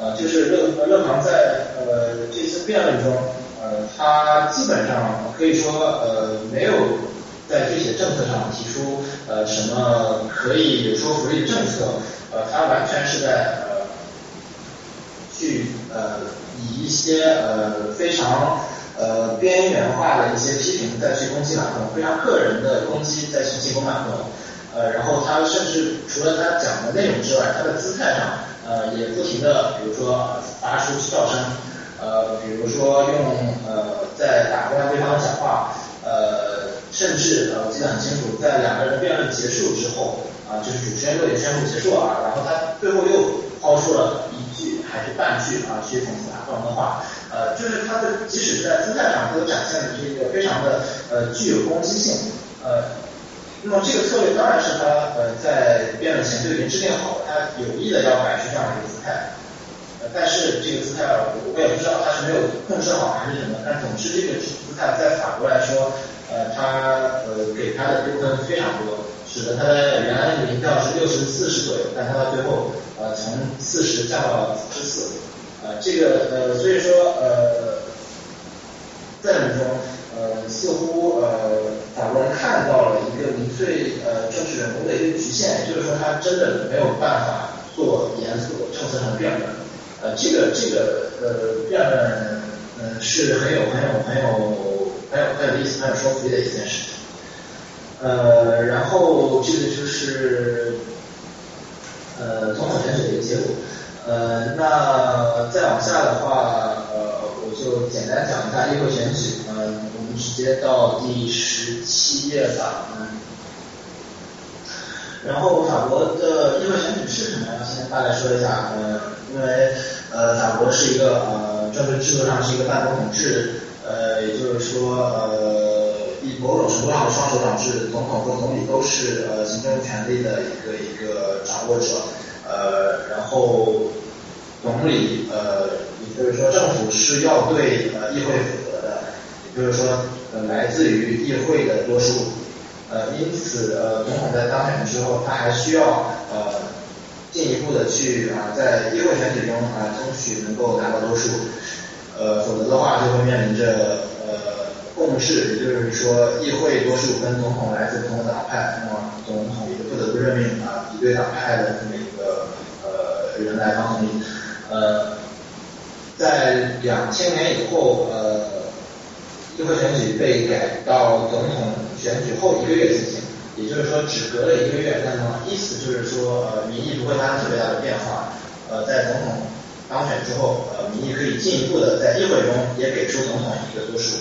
呃，就是勒勒庞在呃这次辩论中，呃，他基本上可以说呃没有。在这些政策上提出呃什么可以说服力的政策，呃，他完全是在呃去呃以一些呃非常呃边缘化的一些批评再去攻击马克龙，非常个人的攻击再去进攻马克龙，呃，然后他甚至除了他讲的内容之外，他的姿态上呃也不停的比如说发出笑声，呃，比如说用呃在打断对方的讲话，呃。甚至呃，我记得很清楚，在两个人辩论结束之后，啊，就是主持人都已经宣布结束啊，然后他最后又抛出了一句还是半句啊，去讽刺马克龙的话，呃，就是他的即使是在姿态上都展现的这个非常的呃具有攻击性，呃，那么这个策略当然是他呃在辩论前就已经制定好了，他有意的要摆出这样一个姿态。呃，但是这个姿态我我也不知道他是没有控制好还是什么，但总之这个姿态在法国来说，呃，他呃给他的丢分非常多，使得他的原来的民调是六十四十左右，但他到最后呃从四十降到了十四，呃，这个呃所以说呃在当中呃似乎呃法国人看到了一个民粹呃政治人物的一个局限，就是说他真的没有办法做严肃政策上的辩论。呃，这个这个呃辩论，嗯，是很有很有很有很有很有意思、很有说服力的一件事情。呃，然后这个就是呃总统选举的一个结果。呃，那再往下的话，呃，我就简单讲一下议会选举。嗯，我们直接到第十七页吧。嗯。然后法国的议会选举是什么？先大概说一下。呃，因为呃，法国是一个呃政治制度上是一个半总统制，呃，也就是说呃，以某种程度上的双手掌制，总统和总理都是呃行政权力的一个一个掌握者，呃，然后总理呃，也就是说政府是要对呃议会负责的，也就是说呃来自于议会的多数。呃，因此，呃，总统在当选之后，他还需要呃进一步的去啊，在议会选举中啊，争取能够拿到多数，呃，否则的话就会面临着共治，也就是说议会多数跟总统来自不同党派，那么总统也不得不任命啊敌对党派的这么一个呃人来当总理，呃，在两千年以后，呃，议会选举被改到总统。选举后一个月进行，也就是说只隔了一个月，那么意思就是说，呃，民意不会发生特别大的变化，呃，在总统当选之后，呃，民意可以进一步的在议会中也给出总统一个多数，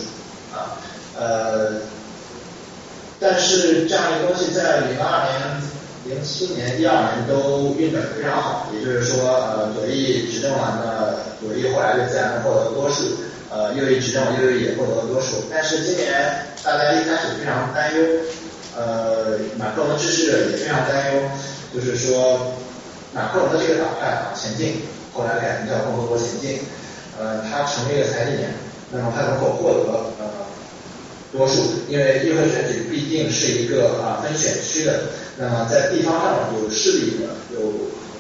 啊，呃，但是这样一个东西在零二年、零七年、一二年都运转的非常好，也就是说，呃，左翼执政完了，左翼后来就自然的获得多数。呃，右翼执政，右翼也获得了多数，但是今年大家一开始非常担忧，呃，马克龙支持者也非常担忧，就是说马克龙的这个党派啊，前进，后来改名叫共和国前进，呃，他成立了才几年，那么他能否获得多数？因为议会选举必定是一个啊分选区的，那么在地方上有势力的、有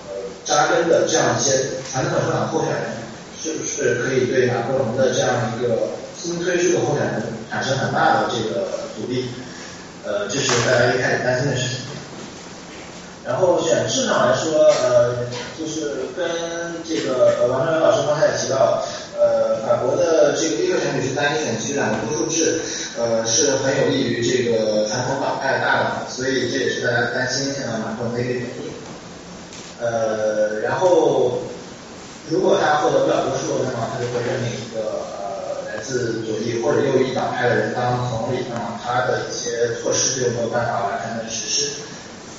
呃扎根的这样一些传统政党候选人。是不是可以对马克龙的这样一个新推出的候选人产生很大的这个阻力？呃，这是大家一开始担心的事情。然后选制上来说，呃，就是跟这个呃王正元老师刚才也提到，呃，法国的这个一个选举是单一选区两个多数制，呃，是很有利于这个传统党派大党，所以这也是大家担心啊马克龙的一个原因。呃，然后。如果他获得不了多数，那么他就会任命一个呃来自左翼或者右翼党派的人当总理，那么他的一些措施就没有办法完全的实施。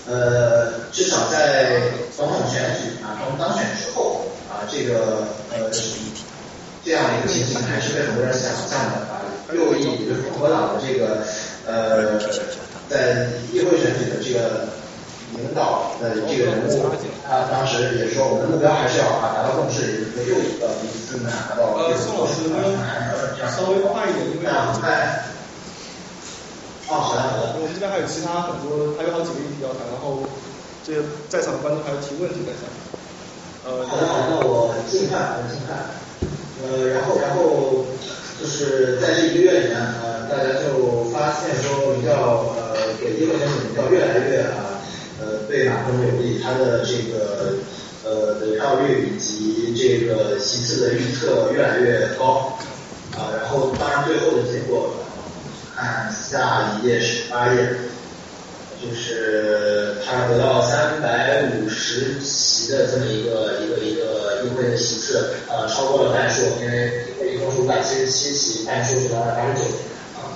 呃，至少在总统选举啊中当选之后啊，这个呃这样一个情形还是被很多人想象的啊，右翼也就是共和党的这个呃在议会选举的这个。领导的这个人物，他当时也说，我们的目标还是要啊达到共识，一个又一个一次拿到这个共识。稍微快一点，因为在哦，好的。我们这边还有其他很多，还有好几个议题要谈，然后这个在场的观众还要提问题在下面。呃，好的好的，我尽快我尽快。呃，然后然后就是在这一个月里面，呃，大家就发现说，比较呃给议会选举比较越来越啊。呃，对马克龙有利，他的这个呃得票率以及这个席次的预测越来越高啊，然后当然最后的结果，看下一页十八页，就是他得到三百五十席的这么一个一个一个议会的席次，呃，超过了半数，因为议会一共是五百七十七席，半数是两百八十九啊，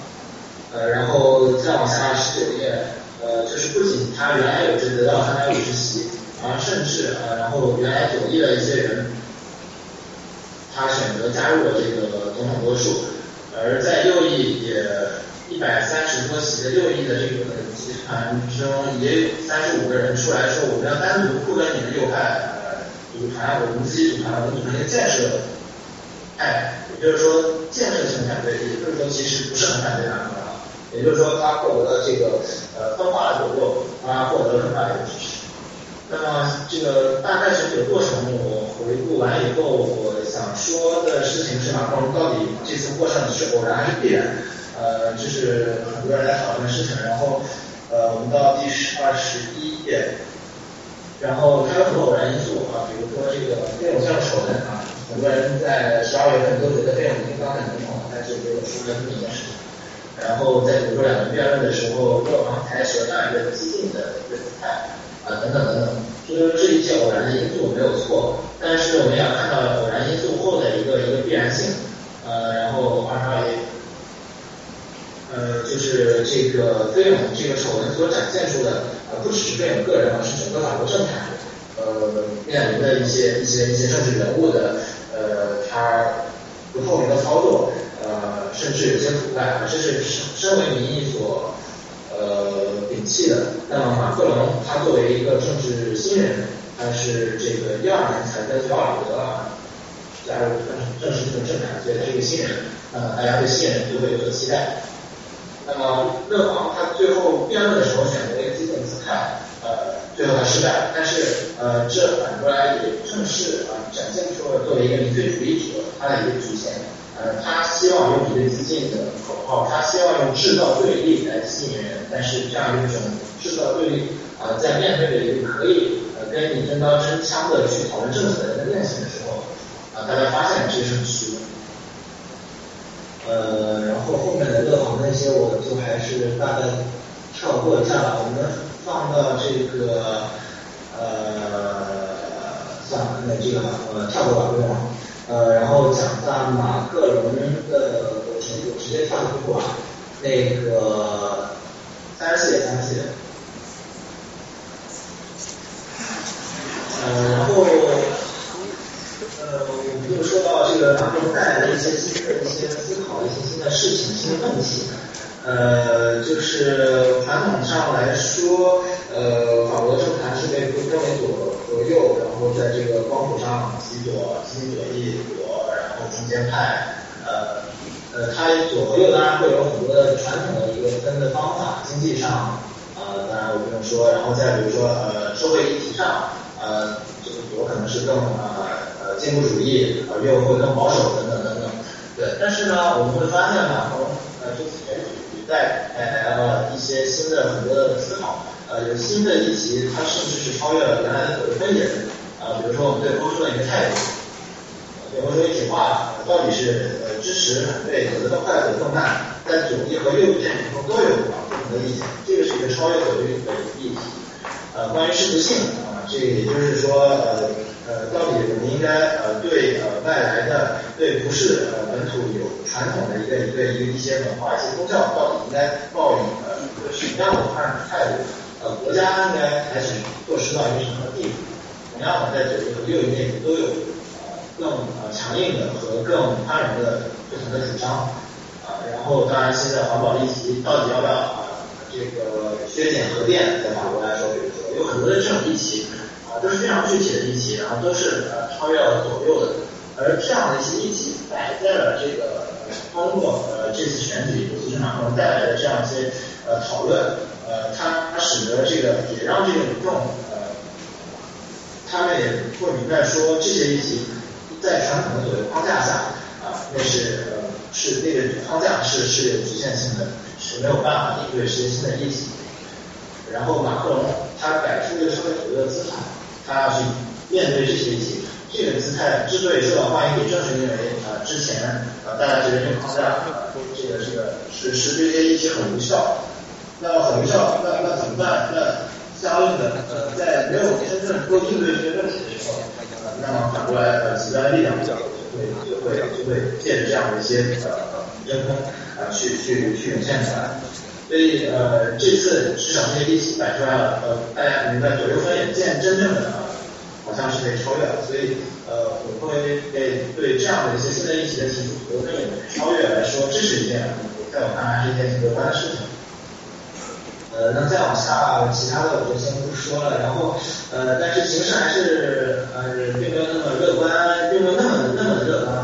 呃，然后再往下十九页。呃，就是不仅他原来有这得到三百五十席，而甚至啊，然后原来左翼的一些人，他选择加入了这个总统多数，而在右翼也一百三十多席的六亿的这个集团中，也有三十五个人出来说，我们要单独不跟你们右派呃组团，我们自己组团，我们组成一个建设派，也就是说建设性反对，也就是说其实不是很反对马克龙，也就是说他获得了这个呃分化的左右，他获得了很大的支持。那么这个大概是这个过程，我回顾完以后，我想说的事情是马克龙到底这次获胜是偶然还是必然？呃，这是很多人在讨论的事情。然后呃，我们到第十二十一页，然后它有很多偶然因素啊，比如说这个费永像丑闻啊，很多人在十二月份都觉得费永应该当选总统，但是没有出了这么一件事情。然后在比如说两人辩论的时候，各方采取了这样一个激进的一个姿态。啊，等等等等，就是这一切偶然的因素没有错，但是我们要看到偶然因素后的一个一个必然性，呃，然后二十二页，呃，就是这个费永这个丑闻所展现出的，呃，不只是费永个人，而是整个法国政坛，呃，面临的一些一些一些政治人物的，呃，他不透明的操作，呃，甚至有些腐败，这是身身为民意所。呃，摒弃的。那么马克龙他作为一个政治新人，他是这个一二年才跟小瓦德加入正正式进入政坛，所以他是一个新人，呃，大家对新人就会有所期待。那么勒庞他最后辩论的时候选择一个激进姿态，呃，最后他失败，但是呃，这反过来也正是啊展现出了作为一个民粹主义者他的一个局限。呃，他希望用一个激进的口号，他希望用制造对立来吸引人，但是这样一种制造对立，啊，在面对着一个可以呃跟你真刀真枪的去讨论政策的人的面前的时候，啊，大家发现这是很虚的。呃，然后后面的乐坊那些我就还是大概跳过一下吧，我们放到这个呃，算了，那这个呃跳过吧，不用了。呃，然后讲到马克龙的，我直我直接跳过啊，那个三十四页，三十四页。呃，然后呃，就说到这个马克龙带来的一些新的一些思考，一些新的事情，新的问题。呃，就是传统上来说，呃，法国政坛是被分为左和右，然后在这个光谱上，极左、极左翼、左，然后中间派，呃，呃，它左和右当然会有很多的传统的一个分的方法，经济上，呃，当然我不用说，然后再比如说，呃，社会议题上，呃，这个左可能是更呃进步主义，呃，右会更保守等等等等，对，但是呢，我们会发现呢，从呃这次选举。带来了一些新的很多的思考，呃，有新的议题，它甚至是超越了原来的所谓分野，啊，比如说我们对欧洲的一个态度，对欧洲一体化到底是呃支持反对，走得更快走得更慢，在左翼和右翼阵营中都有啊不同的意见，这个是一个超越左右的议题，呃，关于适度性啊，这也就是说呃。呃，到底我们应该呃对呃外来的对不是呃本土有传统的一个一个一个一些文化一些宗教，到底应该抱以呃什么样的宽容态度？呃，国家应该采取措施到一个什么地步？同样的，在左翼和右翼内部都有呃更呃强硬的和更宽容的不同的主张啊。然后，当然现在环保议题到底要不要啊这个削减核电，在法国来说，比如说有很多的这种议题。都是非常具体的议题，然后都是呃超越了左右的，而这样的一些议题摆在了这个通过呃这次选举，尤其是马克龙带来的这样一些呃讨论，呃它使得这个也让这个民众呃他们也会明白说这些议题在传统的左右框架下啊那是呃是那个框架是是有局限性的，是没有办法应对这些新的议题。然后马克龙他摆出一个社会主义的姿态。他要去面对这些议题，这个姿态之所以受到欢迎，也正是因为啊，之前啊大家觉得这个框架，这个这个是是这些议题很无效，那么很无效，那那怎么办？那相应的呃，在没有真正能够应对这些问题的时候，那么反过来呃，极端力量就会就会就会借着这样的一些呃真空啊，去去去涌现出来。所以呃，这次至少这些议题摆出来了，呃，大家明白左右分也见真正的好像是被超越了。所以呃，我会对对这样的一些新的议题的提出，左右分野超越来说，这是一件在我看来是一件挺乐观的事情。呃，那再往下吧，其他的我就先不说了。然后，呃，但是形势还是呃并没有那么乐观，并没有那么那么的乐观。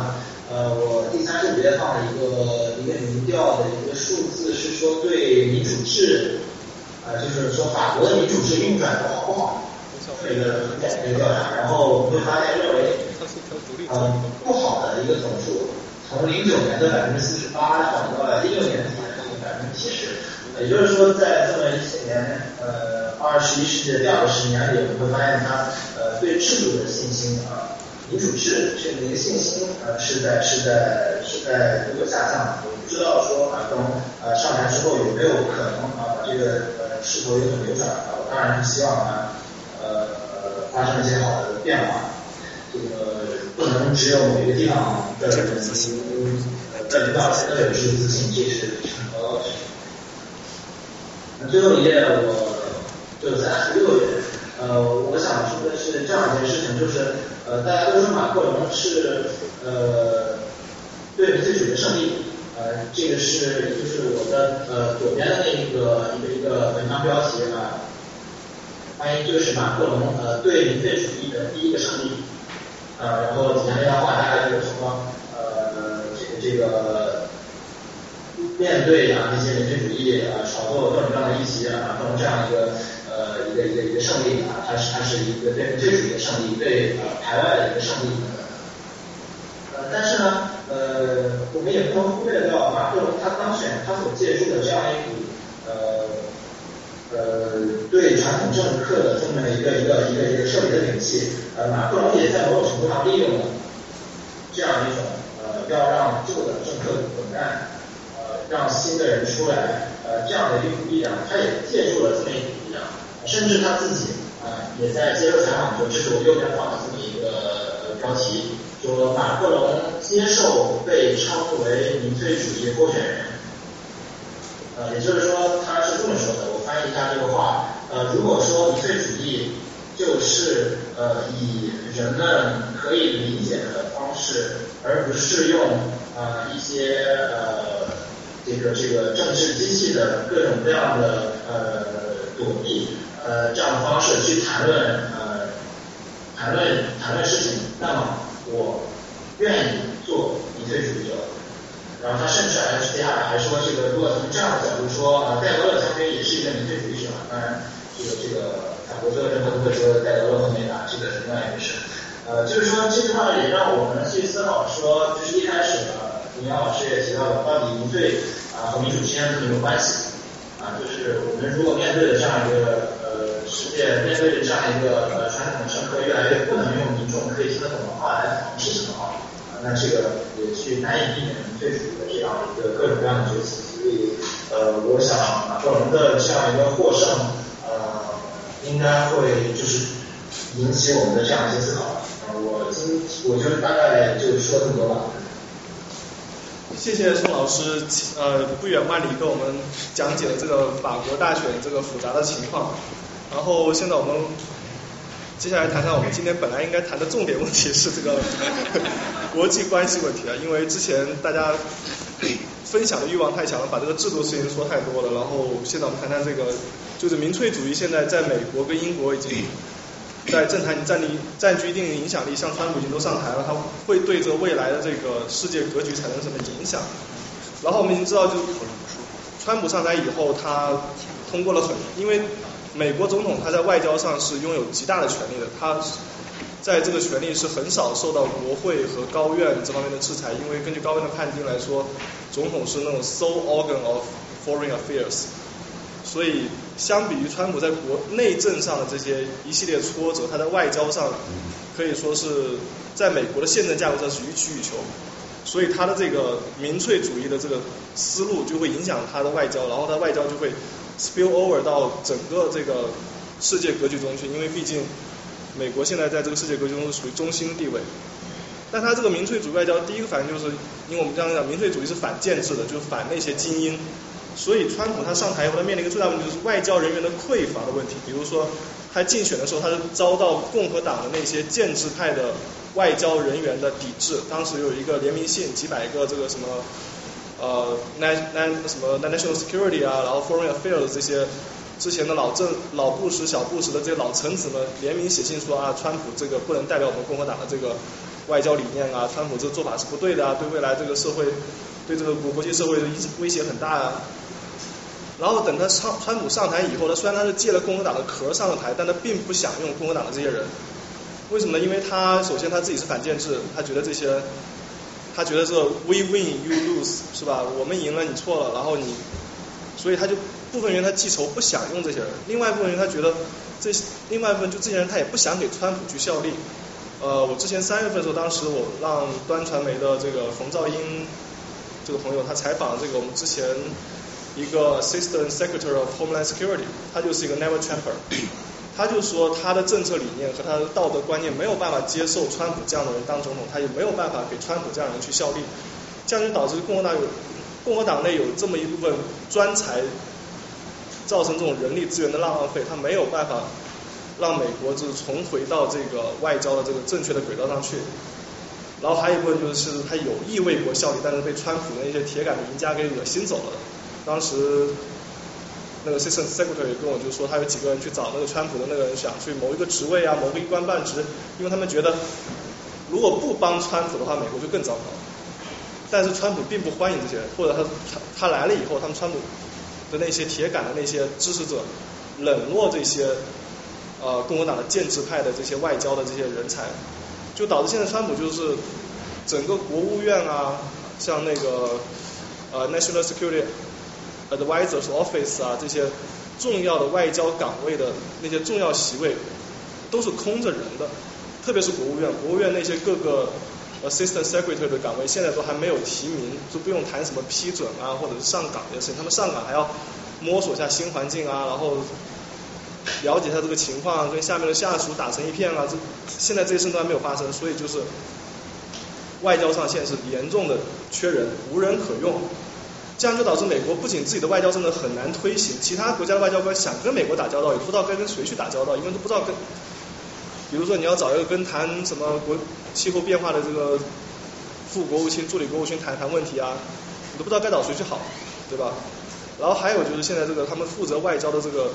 呃，我第三十五页放了一个一个民调的一个，说对民主制，呃，就是说法国的民主制运转的好不好？这么一个很简单的调查。然后我们会发现，认为呃不好的一个总数，从零九年的百分之四十八涨到了一六年的百分之七十。也就是说，在这么一些年，呃，二十一世纪的第二个十年里，我们会发现它呃对制度的信心啊，民主制这个一个信心呃是在是在是在有所下降。我不知道说马克龙呃上台之后有没有可能啊把这个呃势头有所扭转啊？我当然是希望呢呃发生一些好的变化。这个不能只有某一个地方的人呃在领导层都有这个自信，这是很高的事情。最后一页我就三十六页，呃，我想说的是这样一件事情，就是呃，大家都说马克龙是呃对民粹主义的胜利，呃，这个是就是我的呃左边的那个一个一个文章标题啊，关于就是马克龙呃对民粹主义的第一个胜利，呃，然后底下那段话大概就是说呃这个这个。面对啊那些民粹主义啊炒作各种各样的议题啊，可能这样一个呃一个一个一个胜利啊，它是它是一个对民粹主义的胜利，对呃排外的一个胜利。呃，但是呢，呃，我们也不能忽略掉马克龙他当选他所借助的这样一股呃呃对传统政客的这么一个一个一个一个胜利的领气，呃，马克龙也在某种程度上利用了这样一种呃要让旧的政客滚蛋。呃让新的人出来，呃，这样的一股力量，他也借助了这么一股，甚至他自己啊，也在接受采访说，这是我右边放的这么一个标题，说马克龙接受被称为民粹主义候选人，呃，也就是说他是这么说的，我翻译一下这个话，呃，如果说民粹主义就是呃以人们可以理解的方式，而不是用呃一些呃。这个这个政治机器的各种各样的呃躲避呃这样的方式去谈论呃谈论谈论事情，那么我愿意做民粹主义者。然后他甚至还接下来还说，这个如果从这样的角度说，呃戴高乐将军也是一个民粹主义者。当然，这个这个法国所有人都会说戴高乐很伟大，这个是另外一回事。呃，就是说这句话也让我们去思考说，就是一开始呢。李阳老师也提到了，到底民粹啊和民主之间怎么有关系？啊，就是我们如果面对的这样一个呃世界，面对的这样一个呃传统的政客越来越不能用民众可以听得懂的话来尝试什么话，啊，那这个也去难以避免民粹主义的这样一个各种各样的崛起。所以呃，我想马克龙的这样一个获胜，呃，应该会就是引起我们的这样一些思考。呃，我今我就大概就说这么多吧。谢谢宋老师，呃，不远万里跟我们讲解了这个法国大选这个复杂的情况。然后现在我们接下来谈谈我们今天本来应该谈的重点问题是这个国际关系问题啊，因为之前大家分享的欲望太强了，把这个制度事情说太多了。然后现在我们谈谈这个，就是民粹主义现在在美国跟英国已经。在政坛占领占据一定的影响力，像川普已经都上台了，他会对这未来的这个世界格局产生什么影响？然后我们已经知道，就川普上台以后，他通过了很，因为美国总统他在外交上是拥有极大的权力的，他在这个权力是很少受到国会和高院这方面的制裁，因为根据高院的判定来说，总统是那种 sole organ of foreign affairs。所以，相比于川普在国内政上的这些一系列挫折，他在外交上可以说是在美国的宪政架构上是予取予求。所以他的这个民粹主义的这个思路就会影响他的外交，然后他外交就会 spill over 到整个这个世界格局中去。因为毕竟美国现在在这个世界格局中是属于中心地位。但他这个民粹主义外交第一个反应就是，因为我们这样讲，民粹主义是反建制的，就是反那些精英。所以，川普他上台以后，他面临一个最大问题，就是外交人员的匮乏的问题。比如说，他竞选的时候，他是遭到共和党的那些建制派的外交人员的抵制。当时有一个联名信，几百个这个什么呃，na na 什么 national security 啊，然后 foreign affairs 这些之前的老政老布什、小布什的这些老臣子们联名写信说啊，川普这个不能代表我们共和党的这个外交理念啊，川普这个做法是不对的啊，对未来这个社会对这个国国际社会的威胁很大啊。然后等他上川普上台以后他，虽然他是借了共和党的壳上了台，但他并不想用共和党的这些人。为什么呢？因为他首先他自己是反建制，他觉得这些。他觉得这 we win you lose 是吧？我们赢了你错了，然后你，所以他就部分原因他记仇不想用这些人，另外一部分原因他觉得这另外一部分就这些人他也不想给川普去效力。呃，我之前三月份的时候，当时我让端传媒的这个冯兆英这个朋友他采访这个我们之前一个 Assistant Secretary of Homeland Security，他就是一个 Never Trumper。他就说他的政策理念和他的道德观念没有办法接受川普这样的人当总统，他也没有办法给川普这样的人去效力，这样就导致共和党有共和党内有这么一部分专才，造成这种人力资源的浪费，他没有办法让美国就是重回到这个外交的这个正确的轨道上去。然后还有一部分就是他有意为国效力，但是被川普的那些铁杆的赢家给恶心走了。当时。那个 assistant secretary 跟我就说，他有几个人去找那个川普的那个人，想去谋一个职位啊，谋个一官半职，因为他们觉得如果不帮川普的话，美国就更糟糕。但是川普并不欢迎这些人，或者他他他来了以后，他们川普的那些铁杆的那些支持者冷落这些呃共和党的建制派的这些外交的这些人才，就导致现在川普就是整个国务院啊，像那个呃 national security。Advisors Office 啊，这些重要的外交岗位的那些重要席位都是空着人的，特别是国务院，国务院那些各个 Assistant Secretary 的岗位现在都还没有提名，就不用谈什么批准啊，或者是上岗的事情，他们上岗还要摸索一下新环境啊，然后 了解一下这个情况，跟下面的下属打成一片啊，这现在这些事都还没有发生，所以就是外交上现在是严重的缺人，无人可用。这样就导致美国不仅自己的外交政策很难推行，其他国家的外交官想跟美国打交道，也不知道该跟谁去打交道，因为都不知道跟，比如说你要找一个跟谈什么国气候变化的这个副国务卿、助理国务卿谈谈问题啊，你都不知道该找谁去好，对吧？然后还有就是现在这个他们负责外交的这个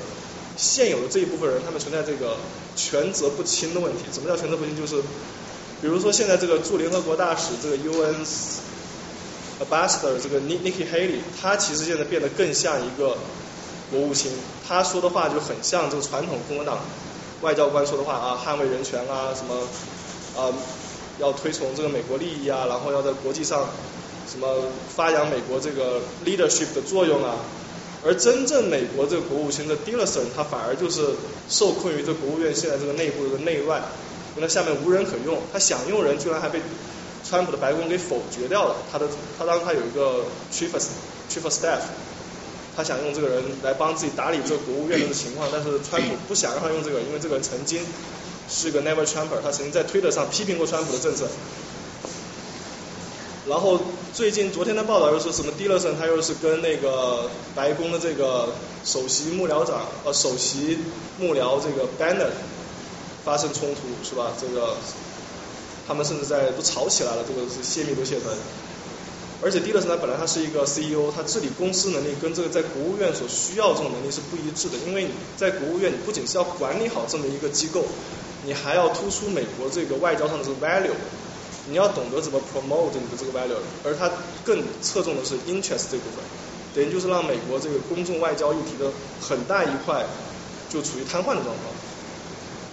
现有的这一部分人，他们存在这个权责不清的问题。什么叫权责不清？就是比如说现在这个驻联合国大使这个 UN。Ambassador 这个 Nikki Haley，他其实现在变得更像一个国务卿，他说的话就很像这个传统共和党外交官说的话啊，捍卫人权啊，什么啊，要推崇这个美国利益啊，然后要在国际上什么发扬美国这个 leadership 的作用啊，而真正美国这个国务卿的 Dulles，他反而就是受困于这国务院现在这个内部的内乱，因为他下面无人可用，他想用人居然还被。川普的白宫给否决掉了，他的他当时他有一个 chief chief staff，他想用这个人来帮自己打理这个国务院的情况，但是川普不想让他用这个，因为这个人曾经是个 never Trumper，他曾经在推特上批评过川普的政策。然后最近昨天的报道又说什么蒂勒森他又是跟那个白宫的这个首席幕僚长呃首席幕僚这个 Banner 发生冲突是吧？这个。他们甚至在都吵起来了，这个是泄密都泄出来的。而且蒂勒森他本来他是一个 CEO，他治理公司能力跟这个在国务院所需要这种能力是不一致的。因为你在国务院，你不仅是要管理好这么一个机构，你还要突出美国这个外交上的这个 value，你要懂得怎么 promote 你的这个 value。而他更侧重的是 interest 这部分，等于就是让美国这个公众外交议题的很大一块就处于瘫痪的状况。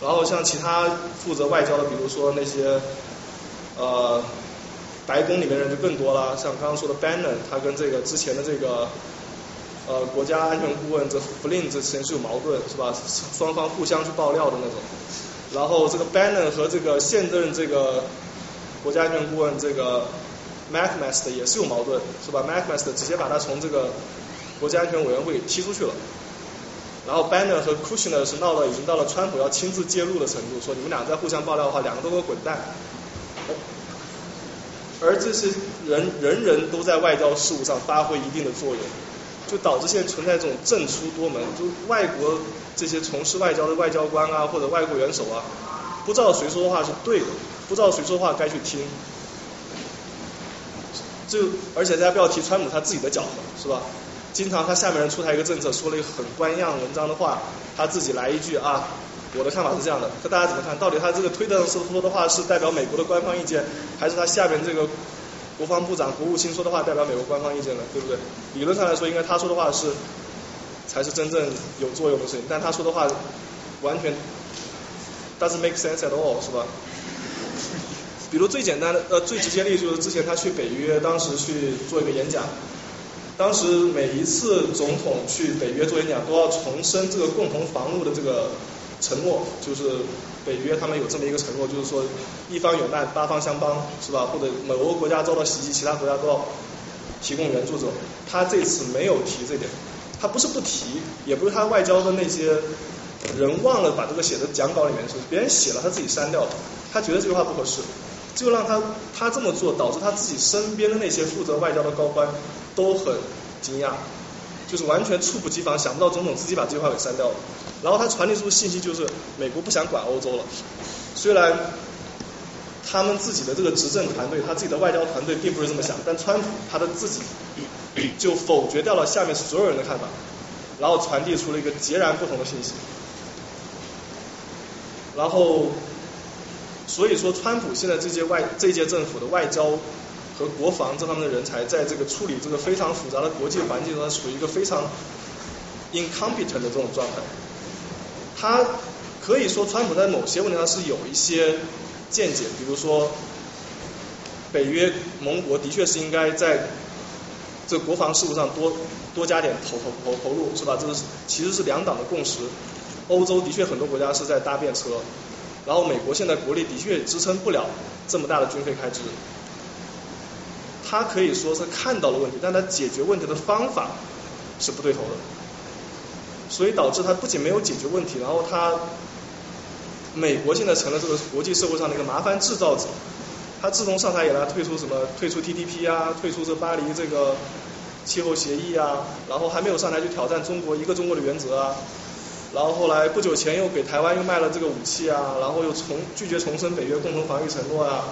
然后像其他负责外交的，比如说那些呃白宫里面人就更多了，像刚刚说的 Bannon，他跟这个之前的这个呃国家安全顾问这 Flynn 这之前是有矛盾是吧？双方互相去爆料的那种。然后这个 Bannon 和这个现任这个国家安全顾问这个 m a c m a s t e r 也是有矛盾是吧 m a c m a s t e r 直接把他从这个国家安全委员会踢出去了。然后 Banner 和 Kushner 是闹到已经到了川普要亲自介入的程度，说你们俩再互相爆料的话，两个都给我滚蛋。而这些人人人都在外交事务上发挥一定的作用，就导致现在存在这种政出多门，就外国这些从事外交的外交官啊或者外国元首啊，不知道谁说的话是对的，不知道谁说话该去听。就而且大家不要提川普他自己的搅和，是吧？经常他下面人出台一个政策，说了一个很官样文章的话，他自己来一句啊，我的看法是这样的，可大家怎么看？到底他这个推特上说的话是代表美国的官方意见，还是他下面这个国防部长、国务卿说的话代表美国官方意见呢？对不对？理论上来说，应该他说的话是才是真正有作用的事情，但他说的话完全 doesn't make sense at all，是吧？比如最简单的呃最直接例就是之前他去北约，当时去做一个演讲。当时每一次总统去北约做演讲，都要重申这个共同防务的这个承诺，就是北约他们有这么一个承诺，就是说一方有难八方相帮，是吧？或者某个国家遭到袭击，其他国家都要提供援助。这种他这次没有提这点，他不是不提，也不是他外交的那些人忘了把这个写在讲稿里面，是别人写了他自己删掉了，他觉得这句话不合适。就让他他这么做，导致他自己身边的那些负责外交的高官都很惊讶，就是完全猝不及防，想不到总统自己把这句话给删掉了。然后他传递出的信息就是美国不想管欧洲了。虽然他们自己的这个执政团队，他自己的外交团队并不是这么想，但川普他的自己就否决掉了下面所有人的看法，然后传递出了一个截然不同的信息。然后。所以说，川普现在这届外这届政府的外交和国防这方面的人才，在这个处理这个非常复杂的国际环境中，属于一个非常 incompetent 的这种状态。他可以说，川普在某些问题上是有一些见解，比如说，北约盟国的确是应该在这国防事务上多多加点投投投投入，是吧？这是其实是两党的共识。欧洲的确很多国家是在搭便车。然后美国现在国力的确支撑不了这么大的军费开支，他可以说是看到了问题，但他解决问题的方法是不对头的，所以导致他不仅没有解决问题，然后他美国现在成了这个国际社会上的一个麻烦制造者。他自从上台以来退出什么退出 TTP 啊，退出这巴黎这个气候协议啊，然后还没有上台就挑战中国一个中国的原则啊。然后后来不久前又给台湾又卖了这个武器啊，然后又重拒绝重申北约共同防御承诺啊，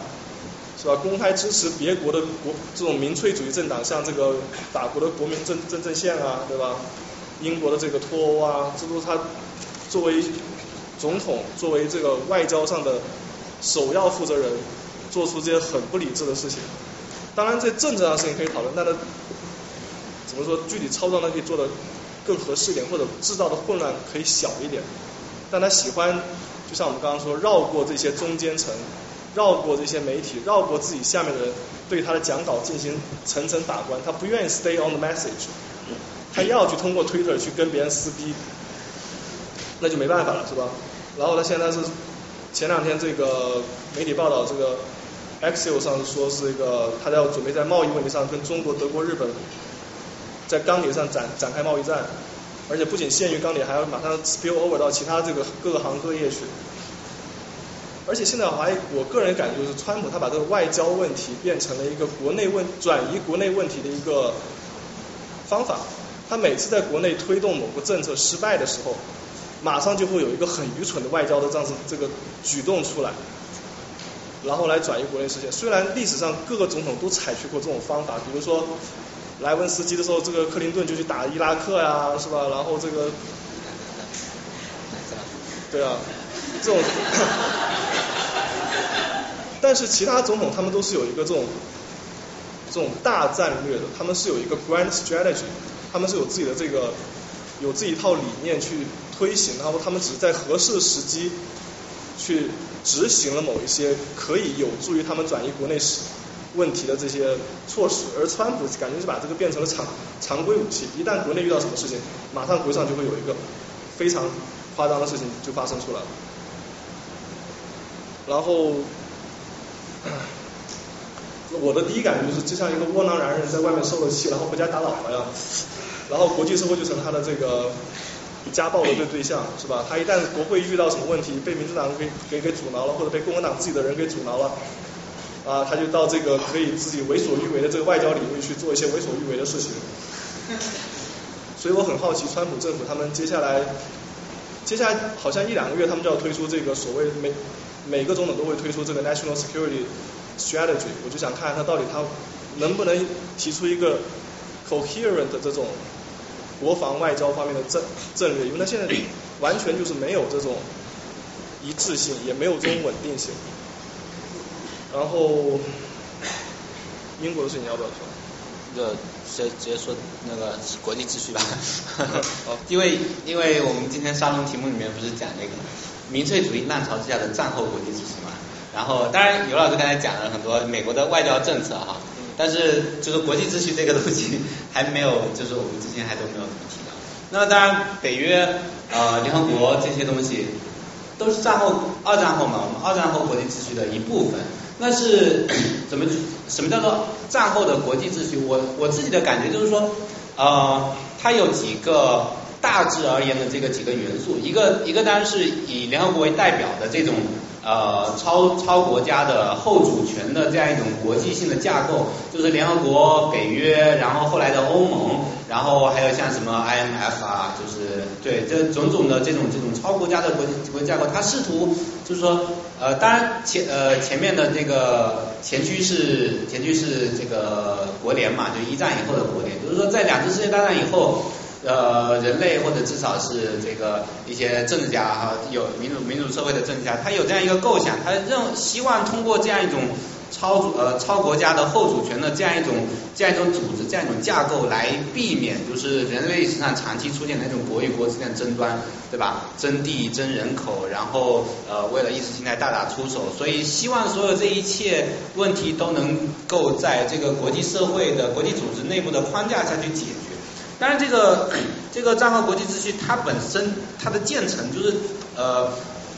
是吧？公开支持别国的国这种民粹主义政党，像这个法国的国民政政政线啊，对吧？英国的这个脱欧啊，这都是他作为总统、作为这个外交上的首要负责人做出这些很不理智的事情。当然，这政治上的事情可以讨论，但是怎么说具体操作呢？可以做的。更合适一点，或者制造的混乱可以小一点，但他喜欢，就像我们刚刚说，绕过这些中间层，绕过这些媒体，绕过自己下面的人，对他的讲稿进行层层把关。他不愿意 stay on the message，他要去通过 Twitter 去跟别人撕逼，那就没办法了，是吧？然后他现在是前两天这个媒体报道，这个 Axios 上说是一个，他要准备在贸易问题上跟中国、德国、日本。在钢铁上展展开贸易战，而且不仅限于钢铁，还要马上 spill over 到其他这个各个行各业去。而且现在我还我个人感觉是，川普他把这个外交问题变成了一个国内问转移国内问题的一个方法。他每次在国内推动某个政策失败的时候，马上就会有一个很愚蠢的外交的这样子这个举动出来，然后来转移国内视线。虽然历史上各个总统都采取过这种方法，比如说。莱文斯基的时候，这个克林顿就去打伊拉克呀，是吧？然后这个，对啊，这种，但是其他总统他们都是有一个这种这种大战略的，他们是有一个 grand strategy，他们是有自己的这个有自己一套理念去推行，然后他们只是在合适的时机去执行了某一些可以有助于他们转移国内史。问题的这些措施，而川普感觉是把这个变成了常常规武器，一旦国内遇到什么事情，马上国际上就会有一个非常夸张的事情就发生出来了。然后，我的第一感觉就是，就像一个窝囊男人在外面受了气，然后回家打老婆呀，然后国际社会就成他的这个家暴的对对象，是吧？他一旦国会遇到什么问题，被民主党给给给阻挠了，或者被共和党自己的人给阻挠了。啊，他就到这个可以自己为所欲为的这个外交领域去做一些为所欲为的事情。所以我很好奇，川普政府他们接下来，接下来好像一两个月，他们就要推出这个所谓每每个总统都会推出这个 national security strategy。我就想看看他到底他能不能提出一个 coherent 的这种国防外交方面的战战略？因为他现在完全就是没有这种一致性，也没有这种稳定性。然后英国的事情要不要说？就直接直接说那个国际秩序吧。因为因为我们今天沙龙题目里面不是讲那个民粹主义浪潮之下的战后国际秩序嘛？然后当然尤老师刚才讲了很多美国的外交政策哈，但是就是国际秩序这个东西还没有，就是我们之前还都没有怎么提到。那么当然北约呃联合国这些东西都是战后二战后嘛，我们二战后国际秩序的一部分。那是 怎么什么叫做战后的国际秩序？我我自己的感觉就是说，呃，它有几个大致而言的这个几个元素，一个一个当然是以联合国为代表的这种。呃，超超国家的后主权的这样一种国际性的架构，就是联合国、北约，然后后来的欧盟，然后还有像什么 IMF 啊，就是对这种种的这种这种超国家的国际国际架构，它试图就是说，呃，当然前呃前面的这个前驱是前驱是这个国联嘛，就一战以后的国联，就是说在两次世界大战以后。呃，人类或者至少是这个一些政治家哈，有民主民主社会的政治家，他有这样一个构想，他认希望通过这样一种超主呃超国家的后主权的这样一种这样一种组织这样一种架构来避免就是人类历史上长期出现的那种国与国之间的争端，对吧？争地争人口，然后呃为了意识形态大打出手，所以希望所有这一切问题都能够在这个国际社会的国际组织内部的框架下去解决。当然，这个这个账号国际秩序，它本身它的建成就是呃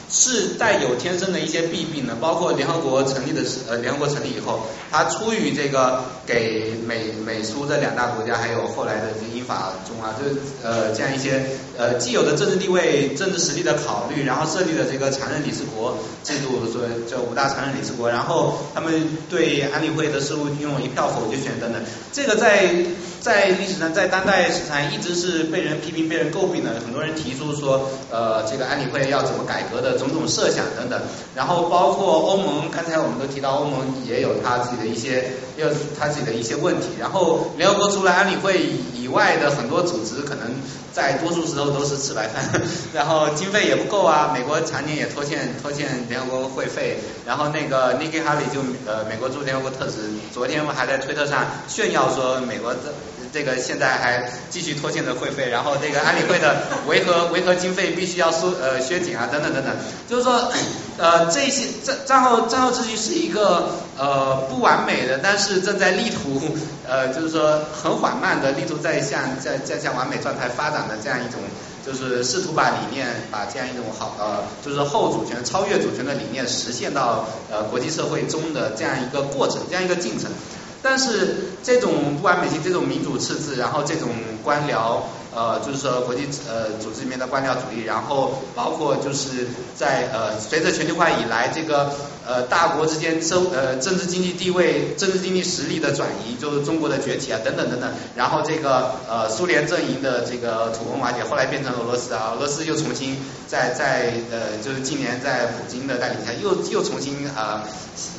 是带有天生的一些弊病的，包括联合国成立的时呃联合国成立以后，它出于这个给美美苏这两大国家，还有后来的英法中啊，就是呃这样一些呃既有的政治地位、政治实力的考虑，然后设立了这个常任理事国制度，所以叫五大常任理事国，然后他们对安理会的事务拥有一票否决权等等，这个在。在历史上，在当代史上一直是被人批评、被人诟病的。很多人提出说，呃，这个安理会要怎么改革的种种设想等等。然后包括欧盟，刚才我们都提到，欧盟也有他自己的一些，也有他自己的一些问题。然后联合国除了安理会以外的很多组织，可能在多数时候都是吃白饭，然后经费也不够啊。美国常年也拖欠拖欠联合国会费。然后那个 Nikki Haley 就呃美国驻联合国特使，昨天我还在推特上炫耀说美国的。这个现在还继续拖欠着会费，然后这个安理会的维和维和经费必须要缩呃削减啊等等等等，就是说呃这些战战后战后秩序是一个呃不完美的，但是正在力图 呃就是说很缓慢的力图在向在在向完美状态发展的这样一种，就是试图把理念把这样一种好呃就是后主权超越主权的理念实现到呃国际社会中的这样一个过程这样一个进程。但是这种不完美性，这种民主赤字，然后这种官僚。呃，就是说国际呃组织里面的官僚主义，然后包括就是在呃随着全球化以来，这个呃大国之间政呃政治经济地位、政治经济实力的转移，就是中国的崛起啊等等等等，然后这个呃苏联阵营的这个土崩瓦解，后来变成俄罗斯啊，俄罗斯又重新在在呃就是今年在普京的带领下又又重新啊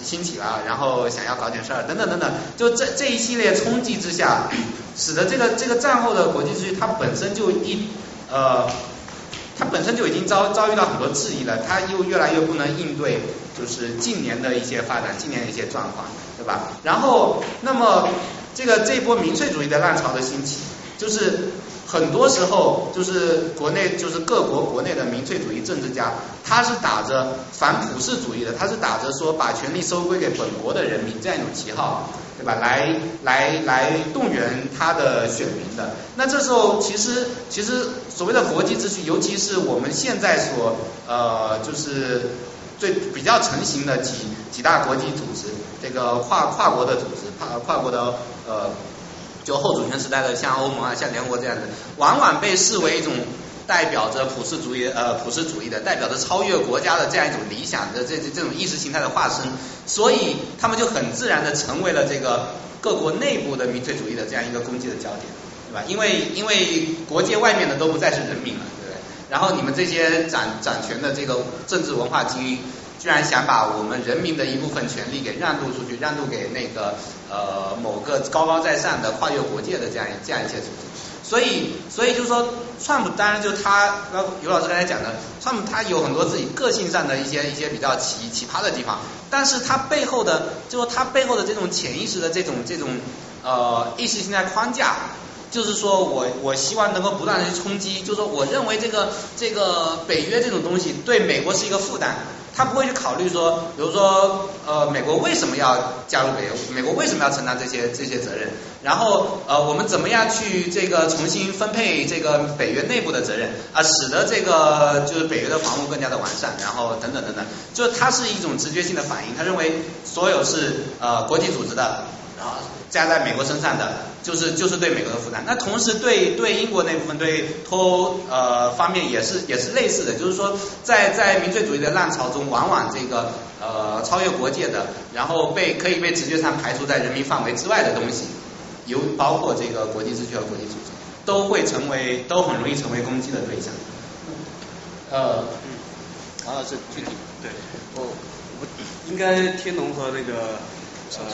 兴起了，然后想要搞点事儿等等等等，就这这一系列冲击之下。使得这个这个战后的国际秩序，它本身就一呃，它本身就已经遭遭遇到很多质疑了，它又越来越不能应对，就是近年的一些发展，近年的一些状况，对吧？然后，那么这个这波民粹主义的浪潮的兴起，就是很多时候就是国内就是各国国内的民粹主义政治家，他是打着反普世主义的，他是打着说把权力收归给本国的人民这样一种旗号。对吧？来来来动员他的选民的。那这时候其实其实所谓的国际秩序，尤其是我们现在所呃就是最比较成型的几几大国际组织，这个跨跨国的组织，跨跨国的呃就后主权时代的像欧盟啊，像联合国这样的，往往被视为一种。代表着普世主义呃普世主义的，代表着超越国家的这样一种理想的这这种意识形态的化身，所以他们就很自然的成为了这个各国内部的民粹主义的这样一个攻击的焦点，对吧？因为因为国界外面的都不再是人民了，对不对？然后你们这些掌掌权的这个政治文化精英。居然想把我们人民的一部分权利给让渡出去，让渡给那个呃某个高高在上的跨越国界的这样这样一些组织。所以，所以就是说，川普当然就他，尤老师刚才讲的，川普他有很多自己个性上的一些一些比较奇奇葩的地方，但是他背后的，就说他背后的这种潜意识的这种这种呃意识形态框架，就是说我我希望能够不断的去冲击，就是说我认为这个这个北约这种东西对美国是一个负担。他不会去考虑说，比如说，呃，美国为什么要加入北约？美国为什么要承担这些这些责任？然后，呃，我们怎么样去这个重新分配这个北约内部的责任啊，使得这个就是北约的防务更加的完善，然后等等等等，就是它是一种直觉性的反应，他认为所有是呃国际组织的。啊，加在美国身上的就是就是对美国的负担。那同时对对英国那部分对脱欧呃方面也是也是类似的，就是说在在民粹主义的浪潮中，往往这个呃超越国界的，然后被可以被直觉上排除在人民范围之外的东西，有包括这个国际秩序和国际组织，都会成为都很容易成为攻击的对象。呃，嗯，啊这具体对，我我应该天龙和那个呃。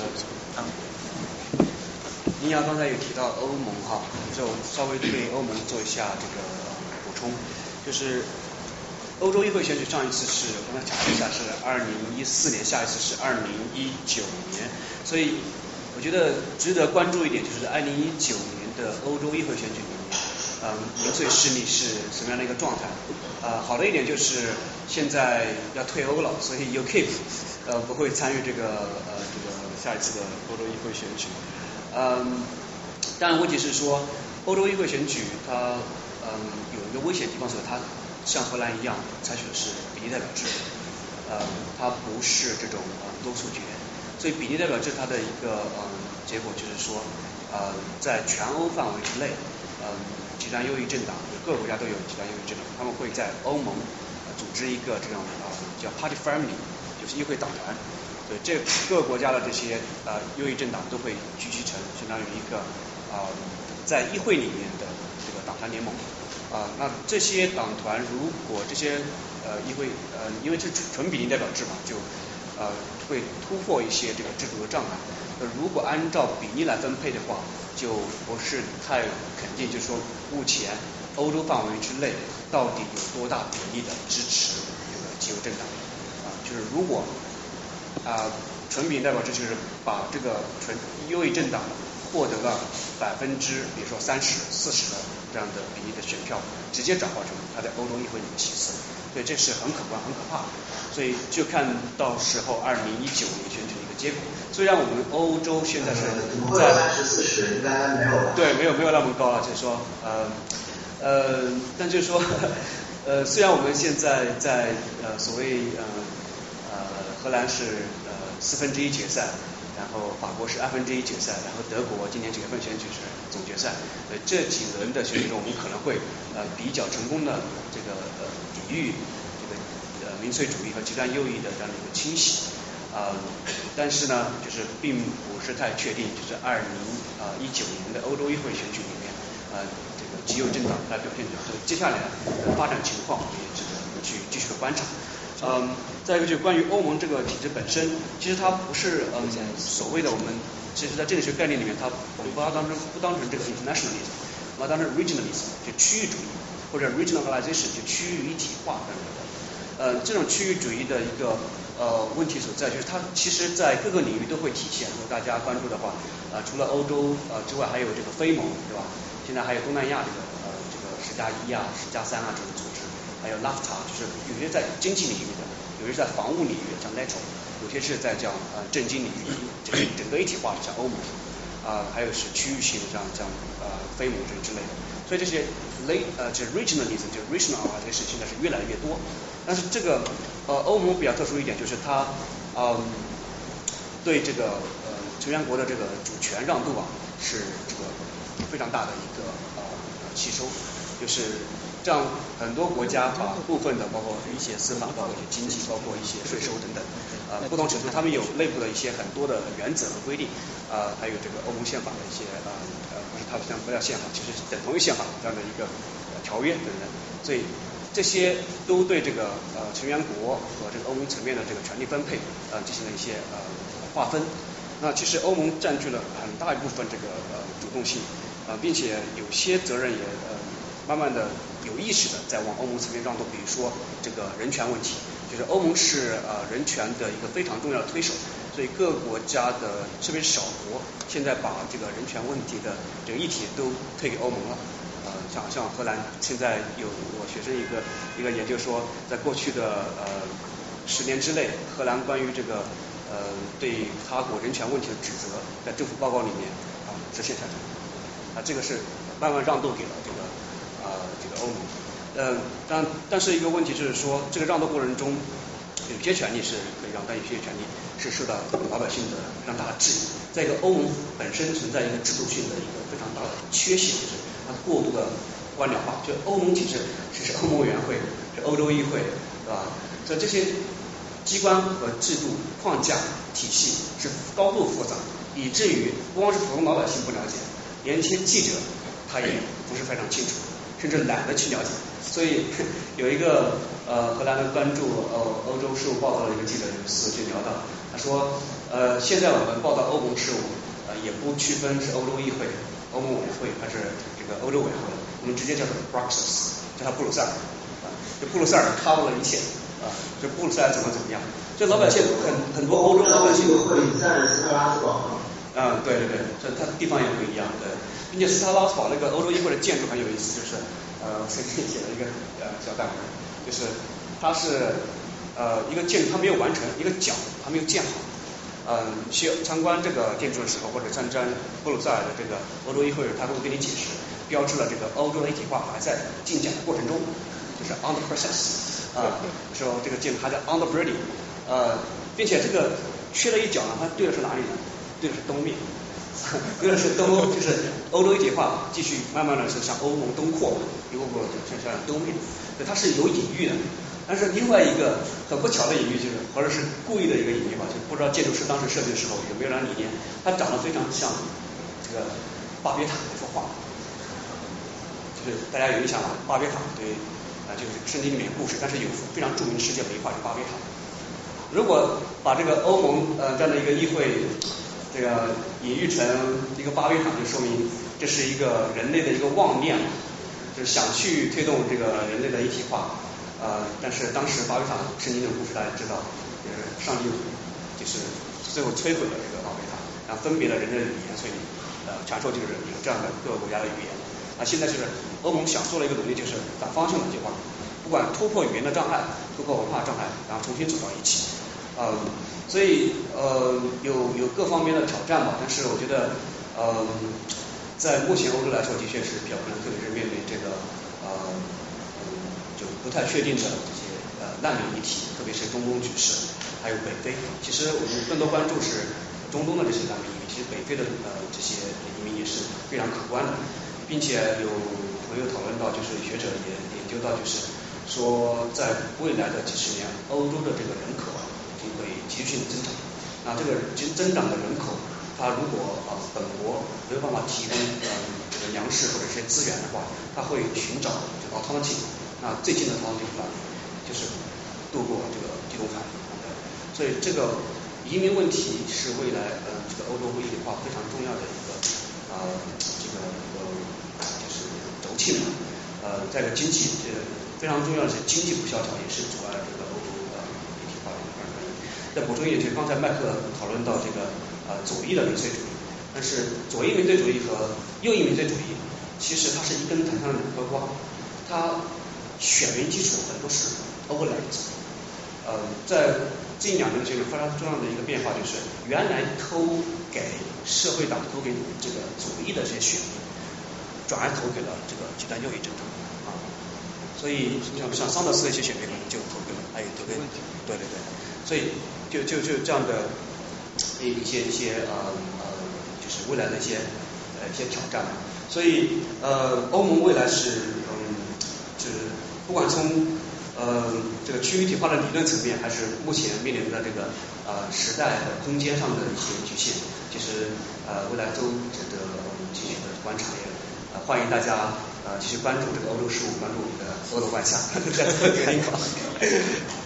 您阳刚才有提到欧盟哈，就稍微对欧盟做一下这个补充，就是欧洲议会选举上一次是我刚才查了一下是二零一四年，下一次是二零一九年，所以我觉得值得关注一点就是二零一九年的欧洲议会选举里面，嗯，民粹势力是什么样的一个状态？呃，好的一点就是现在要退欧了，所以 UK 呃不会参与这个呃这个下一次的欧洲议会选举。嗯，当然问题是说，欧洲议会选举它嗯有一个危险地方是它像荷兰一样采取的是比例代表制，呃，它不是这种呃多数决，所以比例代表制它的一个嗯结果就是说，呃，在全欧范围之内，嗯，极端右翼政党，各个国家都有极端右翼政党，他们会在欧盟组织一个这种啊叫 Party Family，就是议会党团。对，这各个国家的这些呃右翼政党都会聚集成相当于一个啊在议会里面的这个党团联盟啊。那这些党团如果这些呃议会呃因为是纯比例代表制嘛，就呃会突破一些这个制度的障碍。呃如果按照比例来分配的话，就不是太肯定，就是说目前欧洲范围之内到底有多大比例的支持这个极右政党啊？就是如果啊，纯比例代表制就是把这个纯右翼政党获得了百分之，比如说三十、四十的这样的比例的选票，直接转化成他在欧洲议会里的席次，所以这是很可观、很可怕。所以就看到时候二零一九年选举的一个结果。虽然我们欧洲现在是在三十、四十应该没有了。对，没有没有那么高了，就是说呃呃，但就是说 呃，虽然我们现在在呃所谓呃。荷兰是呃四分之一决赛，然后法国是二分之一决赛，然后德国今年九月份选举是总决赛。呃，这几轮的选举中，我们可能会呃比较成功的这个呃抵御这个呃民粹主义和极端右翼的这样的一个侵袭。啊，但是呢，就是并不是太确定，就是二零啊一九年的欧洲议会选举里面，呃这个极右政党它表现的接下来的发展情况也值得我们去继续的观察。嗯，再一个就是关于欧盟这个体制本身，其实它不是嗯所谓的我们，其实在政治学概念里面，它我们把它当成不当成这个 internationalism，把它当成 regionalism 就区域主义，或者 regionalization 就区域一体化等等的。呃，这种区域主义的一个呃问题所在，就是它其实在各个领域都会体现。如果大家关注的话，呃，除了欧洲呃之外，还有这个非盟，对吧？现在还有东南亚这个呃这个十加一啊、十加三啊这种组。还有 NAFTA，就是有些在经济领域的，有些在防务领域，像 NATO，有些是在叫呃政经领域，整整个一体化的像欧盟，啊，还有是区域性的像像呃非盟这之类的，所以这些 l 呃就是 regionalism，就 regionalization 现在是越来越多，但是这个呃欧盟比较特殊一点就是它嗯对这个呃成员国的这个主权让渡啊是这个非常大的一个呃吸收，就是。这样很多国家把部分的，包括一些司法，包括一些经济，包括一些税收等等，呃，不同程度，他们有内部的一些很多的原则和规定，啊，还有这个欧盟宪法的一些呃呃，不是它不叫不叫宪法，其实等同于宪法这样的一个条约等等，所以这些都对这个呃成员国和这个欧盟层面的这个权力分配呃进行了一些呃划分。那其实欧盟占据了很大一部分这个呃主动性，呃，并且有些责任也呃慢慢的有意识的在往欧盟层面让渡，比如说这个人权问题，就是欧盟是呃人权的一个非常重要的推手，所以各个国家的特别是小国现在把这个人权问题的这个议题都推给欧盟了，呃，像像荷兰现在有我学生一个一个研究说，在过去的呃十年之内，荷兰关于这个呃，对他国人权问题的指责，在政府报告里面啊直线下降，啊这个是慢慢让渡给了这个啊这个欧盟，呃但但是一个问题就是说，这个让渡过程中，有些权利是可以让，但有些权利是受到老百姓的非常大的质疑。再一个，欧盟本身存在一个制度性的一个非常大的缺陷，就是它过度的官僚化。就欧盟体制，是是欧盟委员会，是欧洲议会，对吧？所以这些。机关和制度框架体系是高度复杂，以至于不光是普通老百姓不了解，连一些记者他也不是非常清楚，甚至懒得去了解。所以 有一个呃荷兰的关注欧欧洲事务报道的一个记者刘斯就聊到，他说呃现在我们报道欧盟事务呃也不区分是欧洲议会、欧盟委员会还是这个欧洲委员会，我们直接叫做 Brussels，叫它布鲁塞尔，啊，这布鲁塞尔 cover 了一切。啊，就布鲁塞尔怎么怎么样？就老百姓很很多欧洲老百姓会在斯特拉斯堡。啊，对对对，这它地方也不一样，对，并且斯特拉斯堡那个欧洲议会的建筑很有意思，就是呃，随便写了一个呃小短文，就是它是呃一个建筑它没有完成，一个角还没有建好，嗯，去参观这个建筑的时候或者参观布鲁塞尔的这个欧洲议会，他会给你解释，标志了这个欧洲的一体化还在进展的过程中，就是 on the process。啊，说这个建筑还在 on the building，呃，并且这个缺了一角呢，它对的是哪里呢？对的是东面，对 的是东欧，就是欧洲一体化继续慢慢的是向欧盟东扩，一步步向向东面，它是有隐喻的。但是另外一个很不巧的隐喻就是，或者是故意的一个隐喻吧，就不知道建筑师当时设计的时候有没有那理念，它长得非常像这个巴别塔那幅画，就是大家有印象吗？巴别塔对。啊就是圣经里面故事，但是有非常著名的世界文化，是巴别塔。如果把这个欧盟呃这样的一个议会，这个隐喻成一个巴别塔，就说明这是一个人类的一个妄念，就是想去推动这个人类的一体化。呃，但是当时巴别塔圣经的故事大家知道，就是上帝就是最后摧毁了这个巴别塔，然后分别了人类的语言，所以呃传说就是有这样的各个国家的语言。那现在就是欧盟想做了一个努力，就是反方向的计划，不管突破语言的障碍，突破文化障碍，然后重新走到一起。嗯，所以呃有有各方面的挑战吧，但是我觉得嗯在目前欧洲来说的确是比较困难，特别是面对这个呃就不太确定的这些呃难民议题，特别是中东局势，还有北非。其实我们更多关注是中东的这些难民，其实北非的呃这些移民也是非常可观的。并且有朋友讨论到，就是学者也研究到，就是说在未来的几十年，欧洲的这个人口急剧增长。那这个增增长的人口，它如果啊本国没有办法提供呃这个粮食或者一些资源的话，它会寻找这个 alternative。那最近的汤进呢就是渡过这个地中海。所以这个移民问题是未来呃这个欧洲一体化非常重要的一个啊这个呃。气嘛，呃，再一个经济，这非常重要的是经济不萧条，也是阻碍这个欧洲的一体化的一个原因。再补充一句，刚才麦克讨论到这个呃左翼的民粹主义，但是左翼民粹主义和右翼民粹主义，其实它是一根藤上的两颗瓜，它选民基础很多是 overlap 的。呃，在近两年这个非常重要的一个变化就是，原来投给社会党、投给这个左翼的这些选民。转而投给了这个极端右翼政党啊，所以像像桑德斯的一些选民就投给了，还有投给，对对对，所以就就就这样的一一些一些呃呃，就是未来的一些呃一些挑战，所以呃欧盟未来是嗯就是不管从呃这个区域一体化的理论层面，还是目前面临的这个呃时代和空间上的一些局限，其实呃未来都值得我们继续的观察也。欢迎大家呃继续关注这个欧洲事务，关注我们的所有的万象，在这个地方。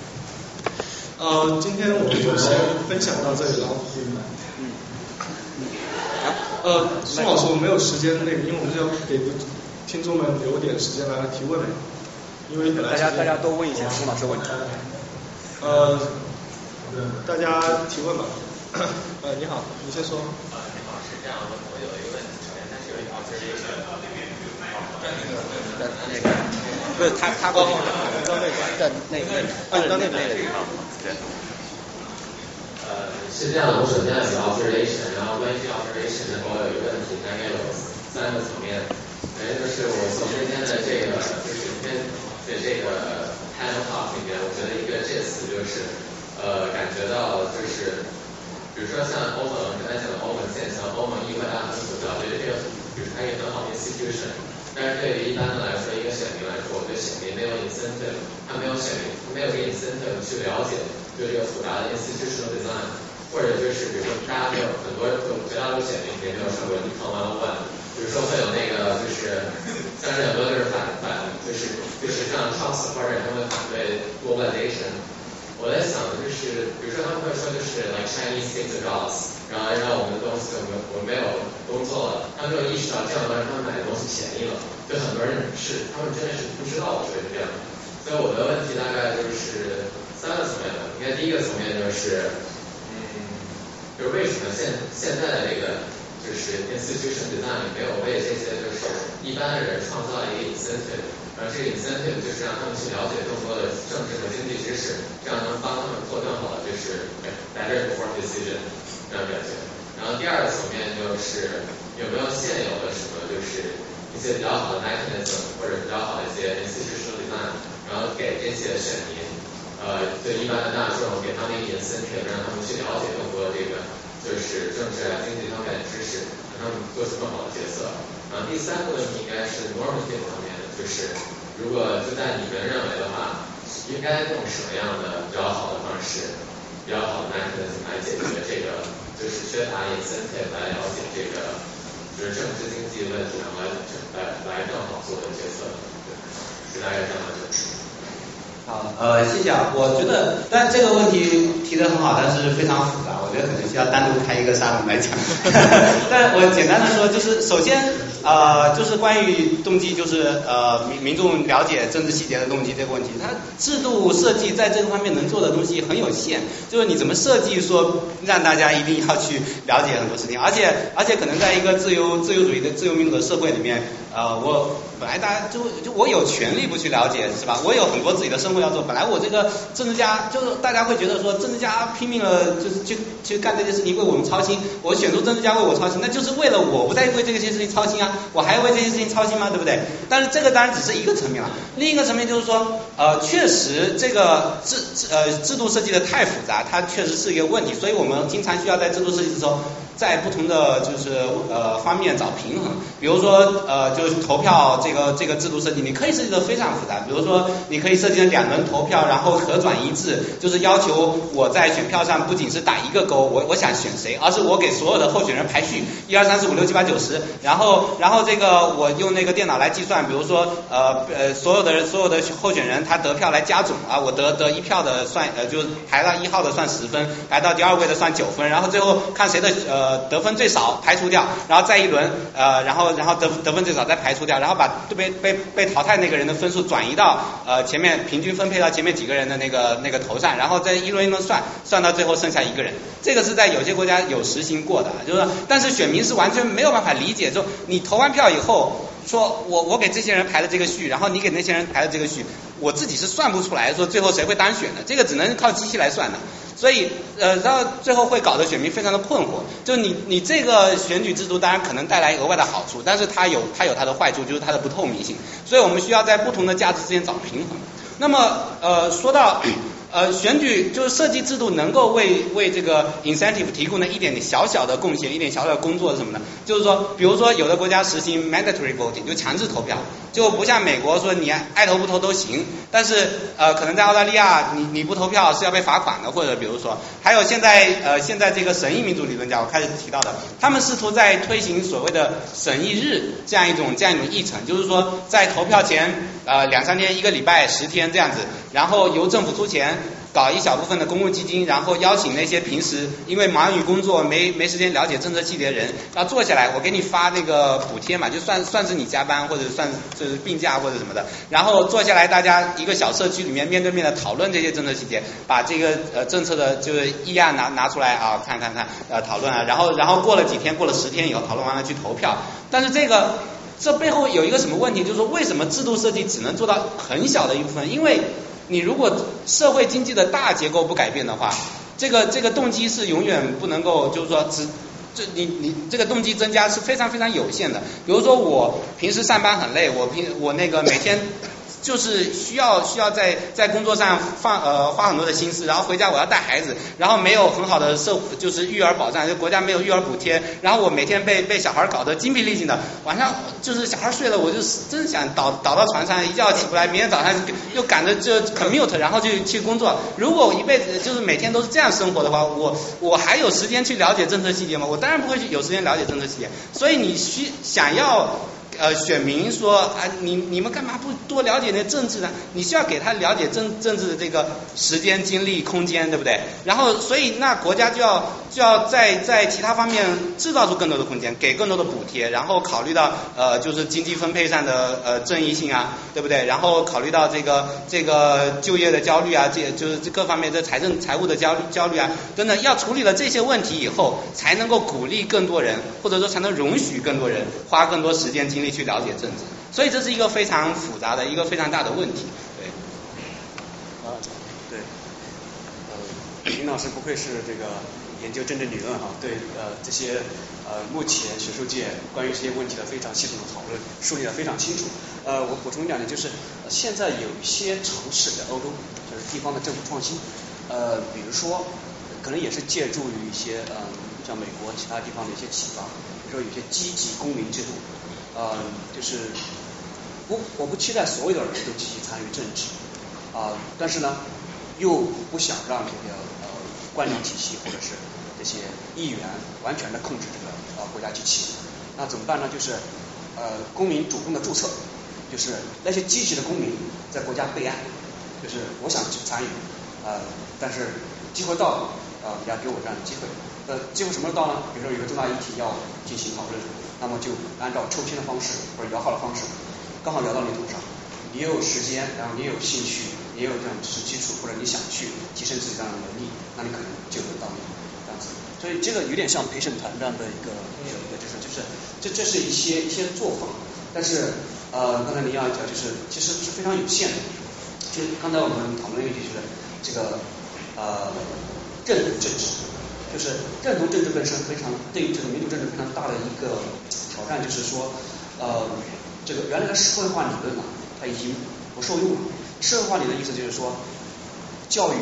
呃，今天我们就先分享到这里了。嗯。呃，宋老师，我没有时间那个，因为我们要给听众们留点时间来提问。因为本来大家大家都问一下宋老师问题。呃，大家提问吧。呃，你好，你先说。呃，你好，是这样的，我有一个问题，首先它是有一条，就是一个在那个在那个，不是他他过去到那个在那个按到那个那个地方，呃，是这样的，我首先要 observation，然后关于这 observation 呢，我有一个问题，大概有三个层面。首先就是我从今天的这个就是今天的这个 panel talk 里面，我觉得一个这词就是呃感觉到就是。比如说像欧盟，刚才讲的欧盟现象，欧盟议会大多数表觉得这个，比如它一个很好的 institution，但是对于一般的来说，一个选民来说，我觉得选民没有 incentive，他没有选民，他没有这个 incentive 去了解就这个复杂的 institutional design，或者就是比如说大家没有很多就绝大多数选民也没有上过 econ one one，比如说会有那个就是像是很多就是反反就是就是像 Trump supporter 他们反对 globalization。我在想的就是，比如说他们会说就是 like Chinese take the jobs，然后让我们的东西我们我没有工作了，他们就意识到这样的话他们买的东西便宜了，就很多人是他们真的是不知道我觉得是这样，所以我的问题大概就是三个层面吧，你看第一个层面就是，嗯，就是为什么现现在的这个就是 institution design 没有为这些就是一般的人创造一个 incentive。而这个 incentive 就是让他们去了解更多的政治和经济知识，这样能帮他们做更好的就是 better informed decision 这样表现。然后第二个层面就是有没有现有的什么就是一些比较好的 mechanism 或者比较好的一些电视节目里面然后给这些选民，呃，就一般的大众给他们一个 incentive，让他们去了解更多这个就是政治啊经济方面的知识，让他们做出更好的决策。然后第三个问题应该是 normative 方面。就是如果就在你们认为的话，应该用什么样的比较好的方式，比较好的 mechanism 来解决这个，就是缺乏 incentive 来了解这个，就是政治经济问题，然后来来来更好做的决策，是大概这样的。好，呃，谢谢啊。我觉得，但这个问题提的很好，但是非常复杂，我觉得可能需要单独开一个沙龙来讲。但我简单的说，就是首先，呃，就是关于动机，就是呃民民众了解政治细节的动机这个问题，它制度设计在这个方面能做的东西很有限。就是你怎么设计说让大家一定要去了解很多事情，而且而且可能在一个自由自由主义的自由民主的社会里面，呃，我本来大家就就我有权利不去了解，是吧？我有很多自己的生活。要做，本来我这个政治家就是大家会觉得说政治家拼命了，就是去去干这件事情为我们操心，我选出政治家为我操心，那就是为了我不再为这些事情操心啊，我还要为这些事情操心吗？对不对？但是这个当然只是一个层面了，另一个层面就是说，呃，确实这个制呃制度设计的太复杂，它确实是一个问题，所以我们经常需要在制度设计的时候。在不同的就是呃方面找平衡，比如说呃就是投票这个这个制度设计，你可以设计的非常复杂，比如说你可以设计成两轮投票，然后可转一致，就是要求我在选票上不仅是打一个勾，我我想选谁，而是我给所有的候选人排序一二三四五六七八九十，然后然后这个我用那个电脑来计算，比如说呃呃所有的所有的候选人他得票来加总啊，我得得一票的算呃就排到一号的算十分，排到第二位的算九分，然后最后看谁的呃。呃，得分最少排除掉，然后再一轮，呃，然后然后得得分最少再排除掉，然后把被被被淘汰那个人的分数转移到呃前面平均分配到前面几个人的那个那个头上，然后再一轮一轮算，算到最后剩下一个人。这个是在有些国家有实行过的，就是说，但是选民是完全没有办法理解，就你投完票以后，说我我给这些人排的这个序，然后你给那些人排的这个序，我自己是算不出来，说最后谁会当选的，这个只能靠机器来算的。所以，呃，到最后会搞得选民非常的困惑。就你，你这个选举制度当然可能带来额外的好处，但是它有它有它的坏处，就是它的不透明性。所以我们需要在不同的价值之间找平衡。那么，呃，说到。呃，选举就是设计制度能够为为这个 incentive 提供的一点点小小的贡献，一点小小的工作是什么呢？就是说，比如说有的国家实行 mandatory voting，就强制投票，就不像美国说你爱投不投都行，但是呃，可能在澳大利亚你你不投票是要被罚款的，或者比如说，还有现在呃现在这个审议民主理论家我开始提到的，他们试图在推行所谓的审议日这样一种这样一种议程，就是说在投票前呃两三天、一个礼拜、十天这样子，然后由政府出钱。搞一小部分的公共基金，然后邀请那些平时因为忙于工作没没时间了解政策细节的人，要坐下来，我给你发那个补贴嘛，就算算是你加班或者算就是病假或者什么的，然后坐下来大家一个小社区里面面对面的讨论这些政策细节，把这个呃政策的就是议案拿拿出来啊看看看呃讨论啊，然后然后过了几天过了十天以后讨论完了去投票，但是这个这背后有一个什么问题，就是说为什么制度设计只能做到很小的一部分，因为。你如果社会经济的大结构不改变的话，这个这个动机是永远不能够，就是说只这你你这个动机增加是非常非常有限的。比如说我平时上班很累，我平我那个每天。就是需要需要在在工作上放呃花很多的心思，然后回家我要带孩子，然后没有很好的社就是育儿保障，就国家没有育儿补贴，然后我每天被被小孩搞得精疲力尽的，晚上就是小孩睡了，我就真想倒倒到床上一觉起不来，明天早上又赶着就 commute，然后就去工作。如果我一辈子就是每天都是这样生活的话，我我还有时间去了解政策细节吗？我当然不会去有时间了解政策细节。所以你需想要。呃，选民说啊，你你们干嘛不多了解那政治呢？你需要给他了解政政治的这个时间、精力、空间，对不对？然后，所以那国家就要就要在在其他方面制造出更多的空间，给更多的补贴，然后考虑到呃就是经济分配上的呃正义性啊，对不对？然后考虑到这个这个就业的焦虑啊，这就是各方面的财政财务的焦虑焦虑啊等等，要处理了这些问题以后，才能够鼓励更多人，或者说才能容许更多人花更多时间精力。去了解政治，所以这是一个非常复杂的一个非常大的问题，对。啊，对。呃，林老师不愧是这个研究政治理论哈，对呃这些呃目前学术界关于这些问题的非常系统的讨论梳理的非常清楚。呃，我补充两点，就是现在有一些尝试在欧洲，就是地方的政府创新，呃，比如说可能也是借助于一些嗯像美国其他地方的一些启发，比如说有些积极公民制度。呃，就是不，我不期待所有的人都积极参与政治啊，但是呢，又不想让这个官僚体系或者是这些议员完全的控制这个呃国家机器，那怎么办呢？就是呃公民主动的注册，就是那些积极的公民在国家备案，就是我想去参与呃，但是机会到了你，要给我这样的机会，呃，机会什么时候到呢？比如说有个重大议题要进行讨论。那么就按照抽签的方式或者摇号的方式，刚好摇到你头上，你有时间，然后你有兴趣，你有这样知识基础，或者你想去提升自己这样的能力，那你可能就能到你这样子。所以这个有点像陪审团这样的一个一个就是就是这这是一些一些做法，但是呃刚才您要讲就是其实是非常有限的。就刚才我们讨论一个就是这个呃认同政治。就是认同政治本身非常对于这个民主政治非常大的一个挑战，就是说，呃，这个原来的社会化理论呢，它已经不受用了。社会化理论意思就是说，教育、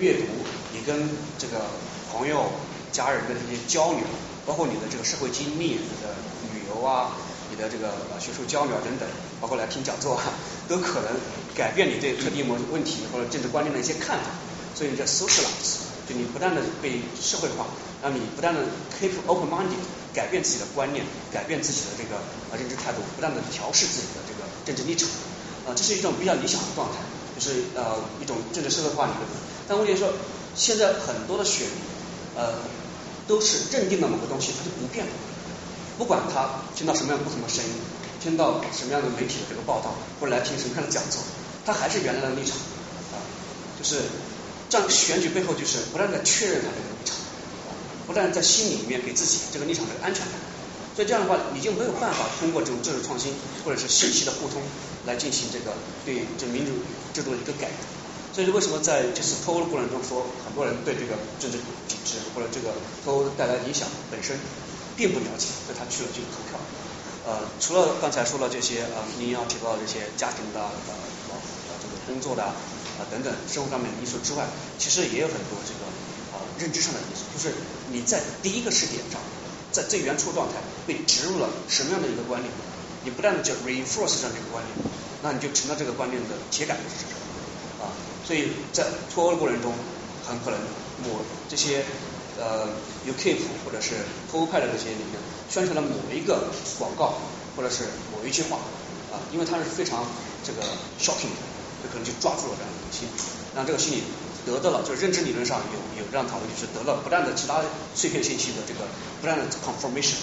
阅读，你跟这个朋友、家人的这些交流，包括你的这个社会经历、你的旅游啊、你的这个学术交流等等，包括来听讲座，都可能改变你对特定某问题或者政治观念的一些看法。所以叫 socialize。就你不断的被社会化，让你不断的 keep open minded，改变自己的观念，改变自己的这个呃认知态度，不断的调试自己的这个政治立场，啊，这是一种比较理想的状态，就是呃一种政治社会化理论。但问题说，现在很多的选民呃都是认定了某个东西，它就不变，不管他听到什么样不同的声音，听到什么样的媒体的这个报道，或者来听什么样的讲座，他还是原来的立场，啊，就是。这样选举背后就是不断的确认他这个立场，不断在心里面给自己这个立场的安全感。所以这样的话，你就没有办法通过这种政治创新或者是信息的互通来进行这个对这民主制度的一个改革。所以为什么在这次脱欧的过程中说，很多人对这个政治体制或者这个脱欧带来的影响本身并不了解，所以他去了这个投票。呃，除了刚才说的这些呃，您要提到的这些家庭的呃这个工作的。啊等等生活上面的因素之外，其实也有很多这个呃认知上的因素，就是你在第一个视点上，在最原初状态被植入了什么样的一个观念，你不断的就 reinforce 上这个观念，那你就成了这个观念的铁杆支持者，所以在脱欧的过程中，很可能某这些呃 UK 或者是脱欧派的这些里面宣传了某一个广告或者是某一句话啊，因为它是非常这个 shocking 的，就可能就抓住了这样的心理，让这个心理得到了，就是认知理论上有有这样讨论，就是得了不断的其他碎片信息的这个不断的 confirmation，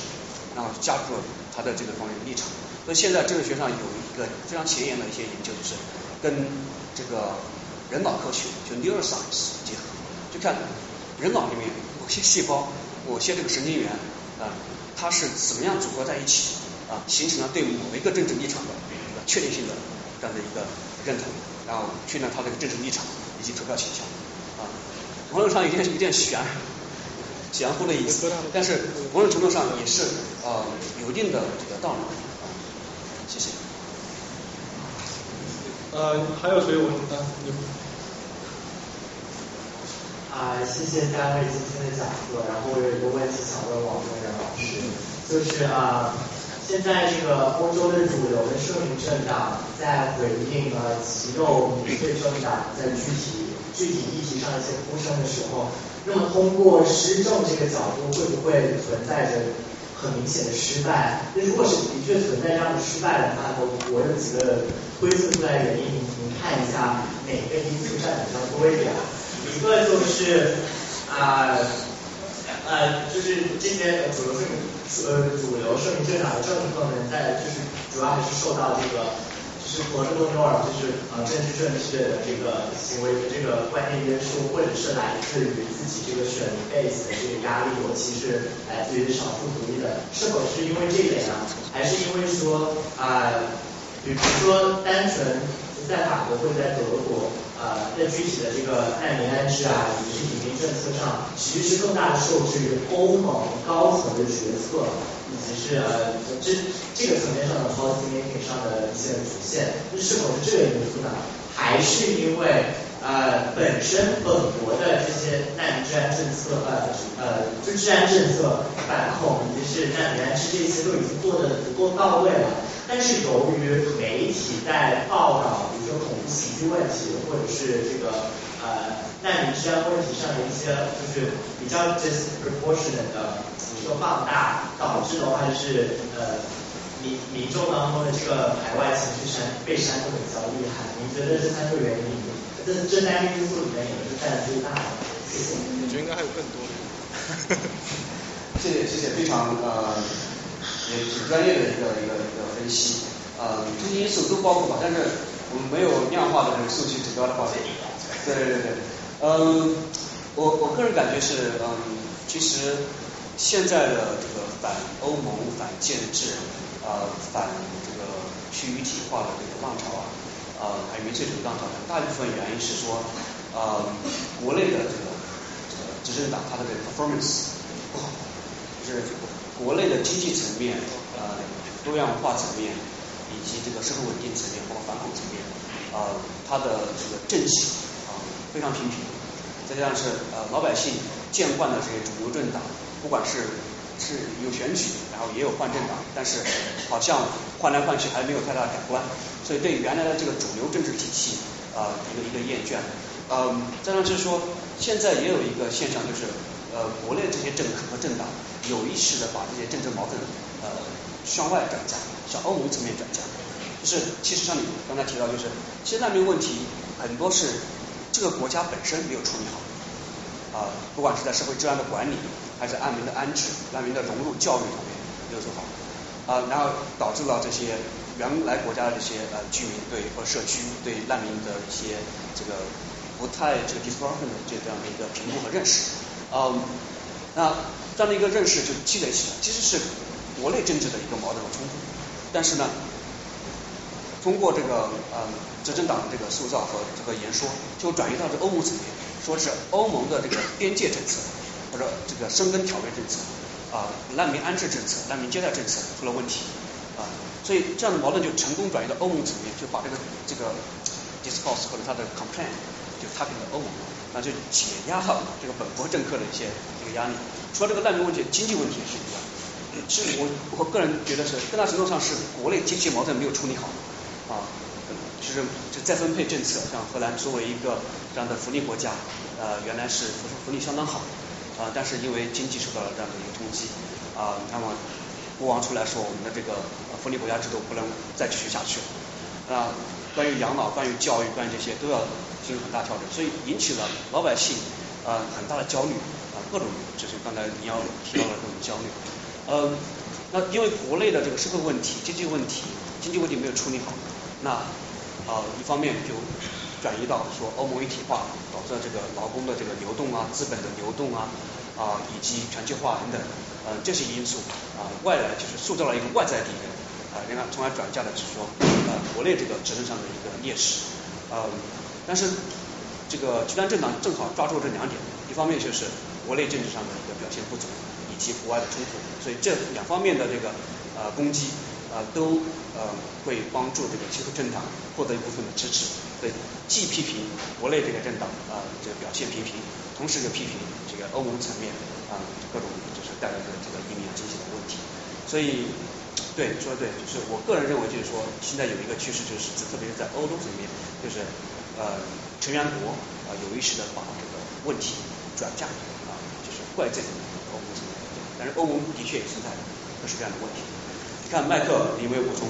然后加入了他的这个方面的立场。所以现在这个学上有一个非常前沿的一些研究，就是跟这个人脑科学就 neuroscience 结合，就看人脑里面某些细胞、某些这个神经元啊，它是怎么样组合在一起啊，形成了对某一个政治立场的一个确定性的这样的一个认同，然后确认它这个政治立场以及投票倾向啊，某种上有点有点悬。玄乎的意思，但是某种程度上也是呃有一定的这个道理啊。谢谢。呃，还有谁有问题？你。啊，谢谢三位今天的讲座。然后我有一个问题想问王宗仁老师，就是啊，现在这个欧洲的主流的社民政党在回应呃极右民粹政党在具体具体议题上一些呼声的时候，那么通过施政这个角度，会不会存在着很明显的失败？那如果是的确存在这样的失败的话，我我有几个推测出来原因，您看一下哪个因素占比较多一点？一个就是啊呃，就是这些主流政呃主流社民政党的政策呢，在就是主要还是受到这个就是活动中尔就是呃政治正确的这个行为的这个观念约束，或者是来自于自己这个选 base 的这个压力，尤其是来自于少数族裔的，是否是因为这一点呢？还是因为说啊，比如说单纯在法国或者在德国？呃，在具体的这个难民安置啊，以及移民政策上，其实是更大的受制于欧盟高层的决策，以及是呃这这个层面上的 policy making 上的一些局限。那是否是这个因素呢？还是因为呃本身本国的这些难民治安政策呃呃就治安政策反恐以及是难民安置这些都已经做的足够到位了？但是由于媒体在报道。比如说恐怖袭击问题，或者是这个呃难民治安问题上的一些，就是比较 disproportionate 的一个放大，导致的话就是呃民民众当中的这个排外情绪煽被煽动的比较厉害。您觉得这三个原因，这这三个因素里面哪个是占最大的？谢谢。我觉得应该还有更多的。谢谢谢谢，非常呃也挺专业的一个一个一个分析。呃这些因素都包括吧，但是。我们没有量化的这个数据指标的话，对对对对，嗯，我我个人感觉是，嗯，其实现在的这个反欧盟、反建制、呃反这个区域体化的这个浪潮啊，呃还有民粹主义浪潮，大部分原因是说，呃国内的这个这个执政党它的这个 performance 不好，就是国内的经济层面、呃多样化层面。以及这个社会稳定层面，包括反恐层面，呃，它的这个政绩啊非常平平，再加上是呃老百姓见惯的这些主流政党，不管是是有选举，然后也有换政党，但是好像换来换去还没有太大改观，所以对原来的这个主流政治体系啊一个一个厌倦，嗯，再上就是说现在也有一个现象，就是呃国内这些政客和政党有意识的把这些政治矛盾呃向外转嫁。向欧盟层面转嫁，就是其实像你刚才提到，就是其实难民问题很多是这个国家本身没有处理好，啊，不管是在社会治安的管理，还是难民的安置、难民的融入教育方面没有做好，啊，然后导致了这些原来国家的这些呃居民对和社区对难民的一些这个不太这个 disproportionate 这样的一个评估和认识，嗯，那这样的一个认识就积累起来，其实是国内政治的一个矛盾和冲突。但是呢，通过这个呃执政党的这个塑造和这个言说，就转移到这欧盟层面，说是欧盟的这个边界政策或者这个申根条约政策啊难民安置政策、难民接待政策出了问题啊，所以这样的矛盾就成功转移到欧盟层面，就把这个这个 discourse 或者他的 complaint 就他给了欧盟，那就解压了这个本国政客的一些这个压力。除了这个难民问题，经济问题也是一样。其实我我个人觉得是更大程度上是国内经济矛盾没有处理好啊，就是就再分配政策，像荷兰作为一个这样的福利国家，呃原来是福福利相当好啊，但是因为经济受到了这样的一个冲击啊，那么国王出来说我们的这个福利国家制度不能再继续下去了啊，关于养老、关于教育、关于这些都要进行很大调整，所以引起了老百姓啊很大的焦虑啊，各种就是刚才你要提到的各种焦虑。呃，那因为国内的这个社会问题、经济问题、经济问题没有处理好，那啊一方面就转移到说欧盟一体化导致这个劳工的这个流动啊、资本的流动啊啊以及全球化等等，呃这些因素。啊外来就是塑造了一个外在敌人啊，另外从而转嫁的就是说呃国内这个执政上的一个劣势，呃但是这个极端政党正好抓住这两点，一方面就是国内政治上的一个表现不足。以及国外的冲突，所以这两方面的这个呃攻击呃都呃会帮助这个极端政党获得一部分的支持，所以既批评国内这个政党啊这个表现平平，同时又批评这个欧盟层面啊各种就是带来的这个移民经济的问题，所以对说的对，就是我个人认为就是说现在有一个趋势就是，特别是在欧洲层面，就是呃成员国啊有意识的把这个问题转嫁啊就是怪罪欧盟层面。但是欧盟的确也存在各式各样的问题。你看麦克，你有没有补充？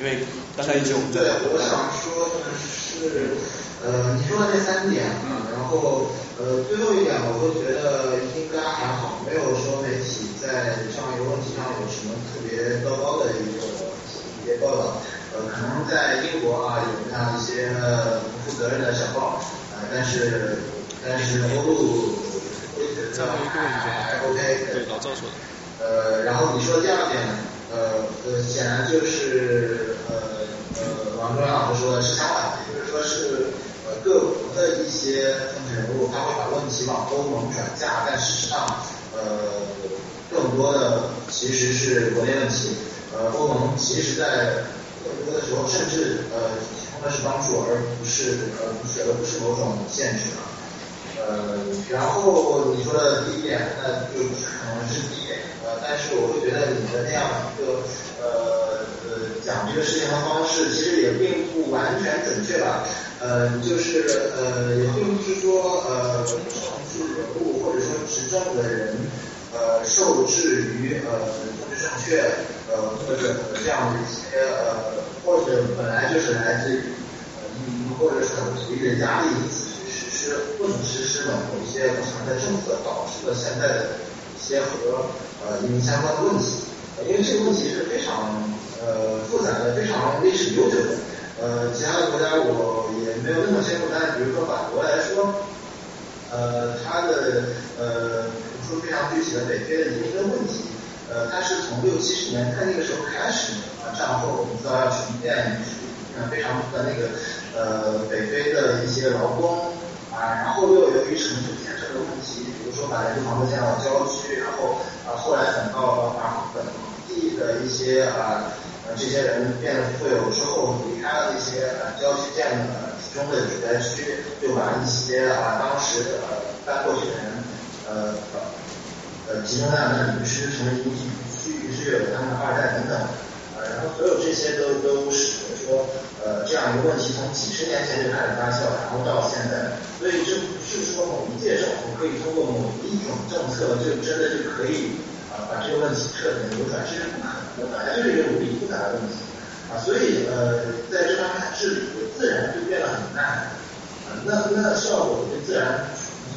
因为刚才已经对，我想说的是，呃，你说的这三点啊，然后呃，最后一点我会觉得应该还好，没有说媒体在这样一个问题上有什么特别糟糕的一个一些报道。呃，可能在英国啊有这样一些不负责任的小报，呃，但是但是欧陆。最后一个问题还 OK，对老赵说的。呃，然后你说第二点，呃呃，显然就是呃呃王中老师说的是相反的，也就是说是呃各国的一些政治人物他会把问题往欧盟转嫁，但事实上呃更多的其实是国内问题。呃，欧盟其实在更多的时候甚至呃提供的是帮助，而不是呃不是而不是某种限制啊。呃，然后你说的第一点，那就可能是第一点，但是我会觉得你的那样一个呃呃讲这个事情的方式，其实也并不完全准确吧，呃，就是呃也并不是说呃政治人物或者说执政的人呃受制于呃政治正确呃或者这样的一些呃或者本来就是来自于呃移民或者是很独立的压力。不能实施某一些不常的政策，导致了现在的一些和呃移民相关的问题。因为这个问题是非常呃复杂的，非常历史悠久的。呃，其他的国家我也没有那么清楚，但是比如说法国来说，呃，它的呃，比如说非常具体的北非的移民的问题，呃，它是从六七十年代那个时候开始啊，战后我们知道要重建，非常的那个呃北非的一些劳工。啊，然后又由于城市建设的问题，说把人房子建到郊区，然后啊，后来等到啊本地的一些啊这些人变得富有之后，离开了那些呃郊区建的集中的住宅区，就把一些啊当时呃搬过去的人呃呃集中在那里，于是成为一地区，于是有他们二代等等，然后所有这些都都使得说。呃，这样一个问题从几十年前就开始发酵，然后到现在，所以这不是说某一届政府可以通过某一种政策就真的就可以啊把这个问题彻底扭转，这是不可能的，本来就是一个无比复杂的问题啊，所以呃，在这方面治理自然就变得很难啊，那那效果就自然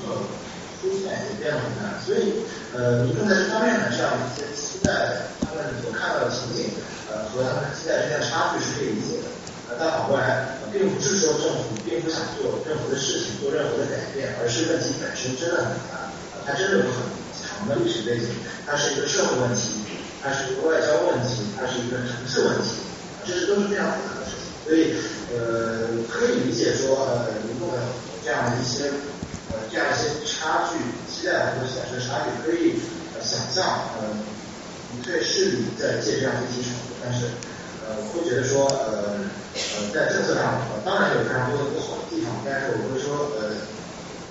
重测出现也变得很难，所以呃，民众在这方面的这样一些期待，他们所看到的情景呃和他们期待之间的差距是可以理解的。但反过来，并不是说政府并不想做任何的事情，做任何的改变，而是问题本身真的很大，它真的有很强的历史背景，它是一个社会问题，它是一个外交问题，它是一个城市问题，这是都是非常复杂的事情。所以，呃，可以理解说，呃，民众的这样的一些，呃，这样一些差距，期待或者显示的差距，可以想象，呃，民粹势力在借这样一些手段，但是。呃，我会觉得说，呃，呃，在政策上，呃，当然有非常多的不好的地方，但是我会说，呃，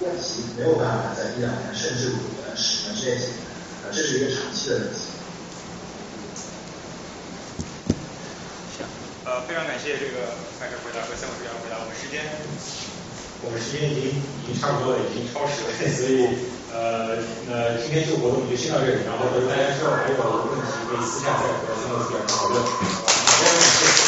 问题没有办法在一两年甚至五年、十年之内解决，呃，这是一个长期的问题。呃，非常感谢这个麦克回答和三位主持人回答。我们时间，我们时间已经已经差不多了，已经超时了，所以呃，呃今天这个活动就先到这里，然后大家之后还有问题可以私下再和三位主持人讨论。好的，谢谢。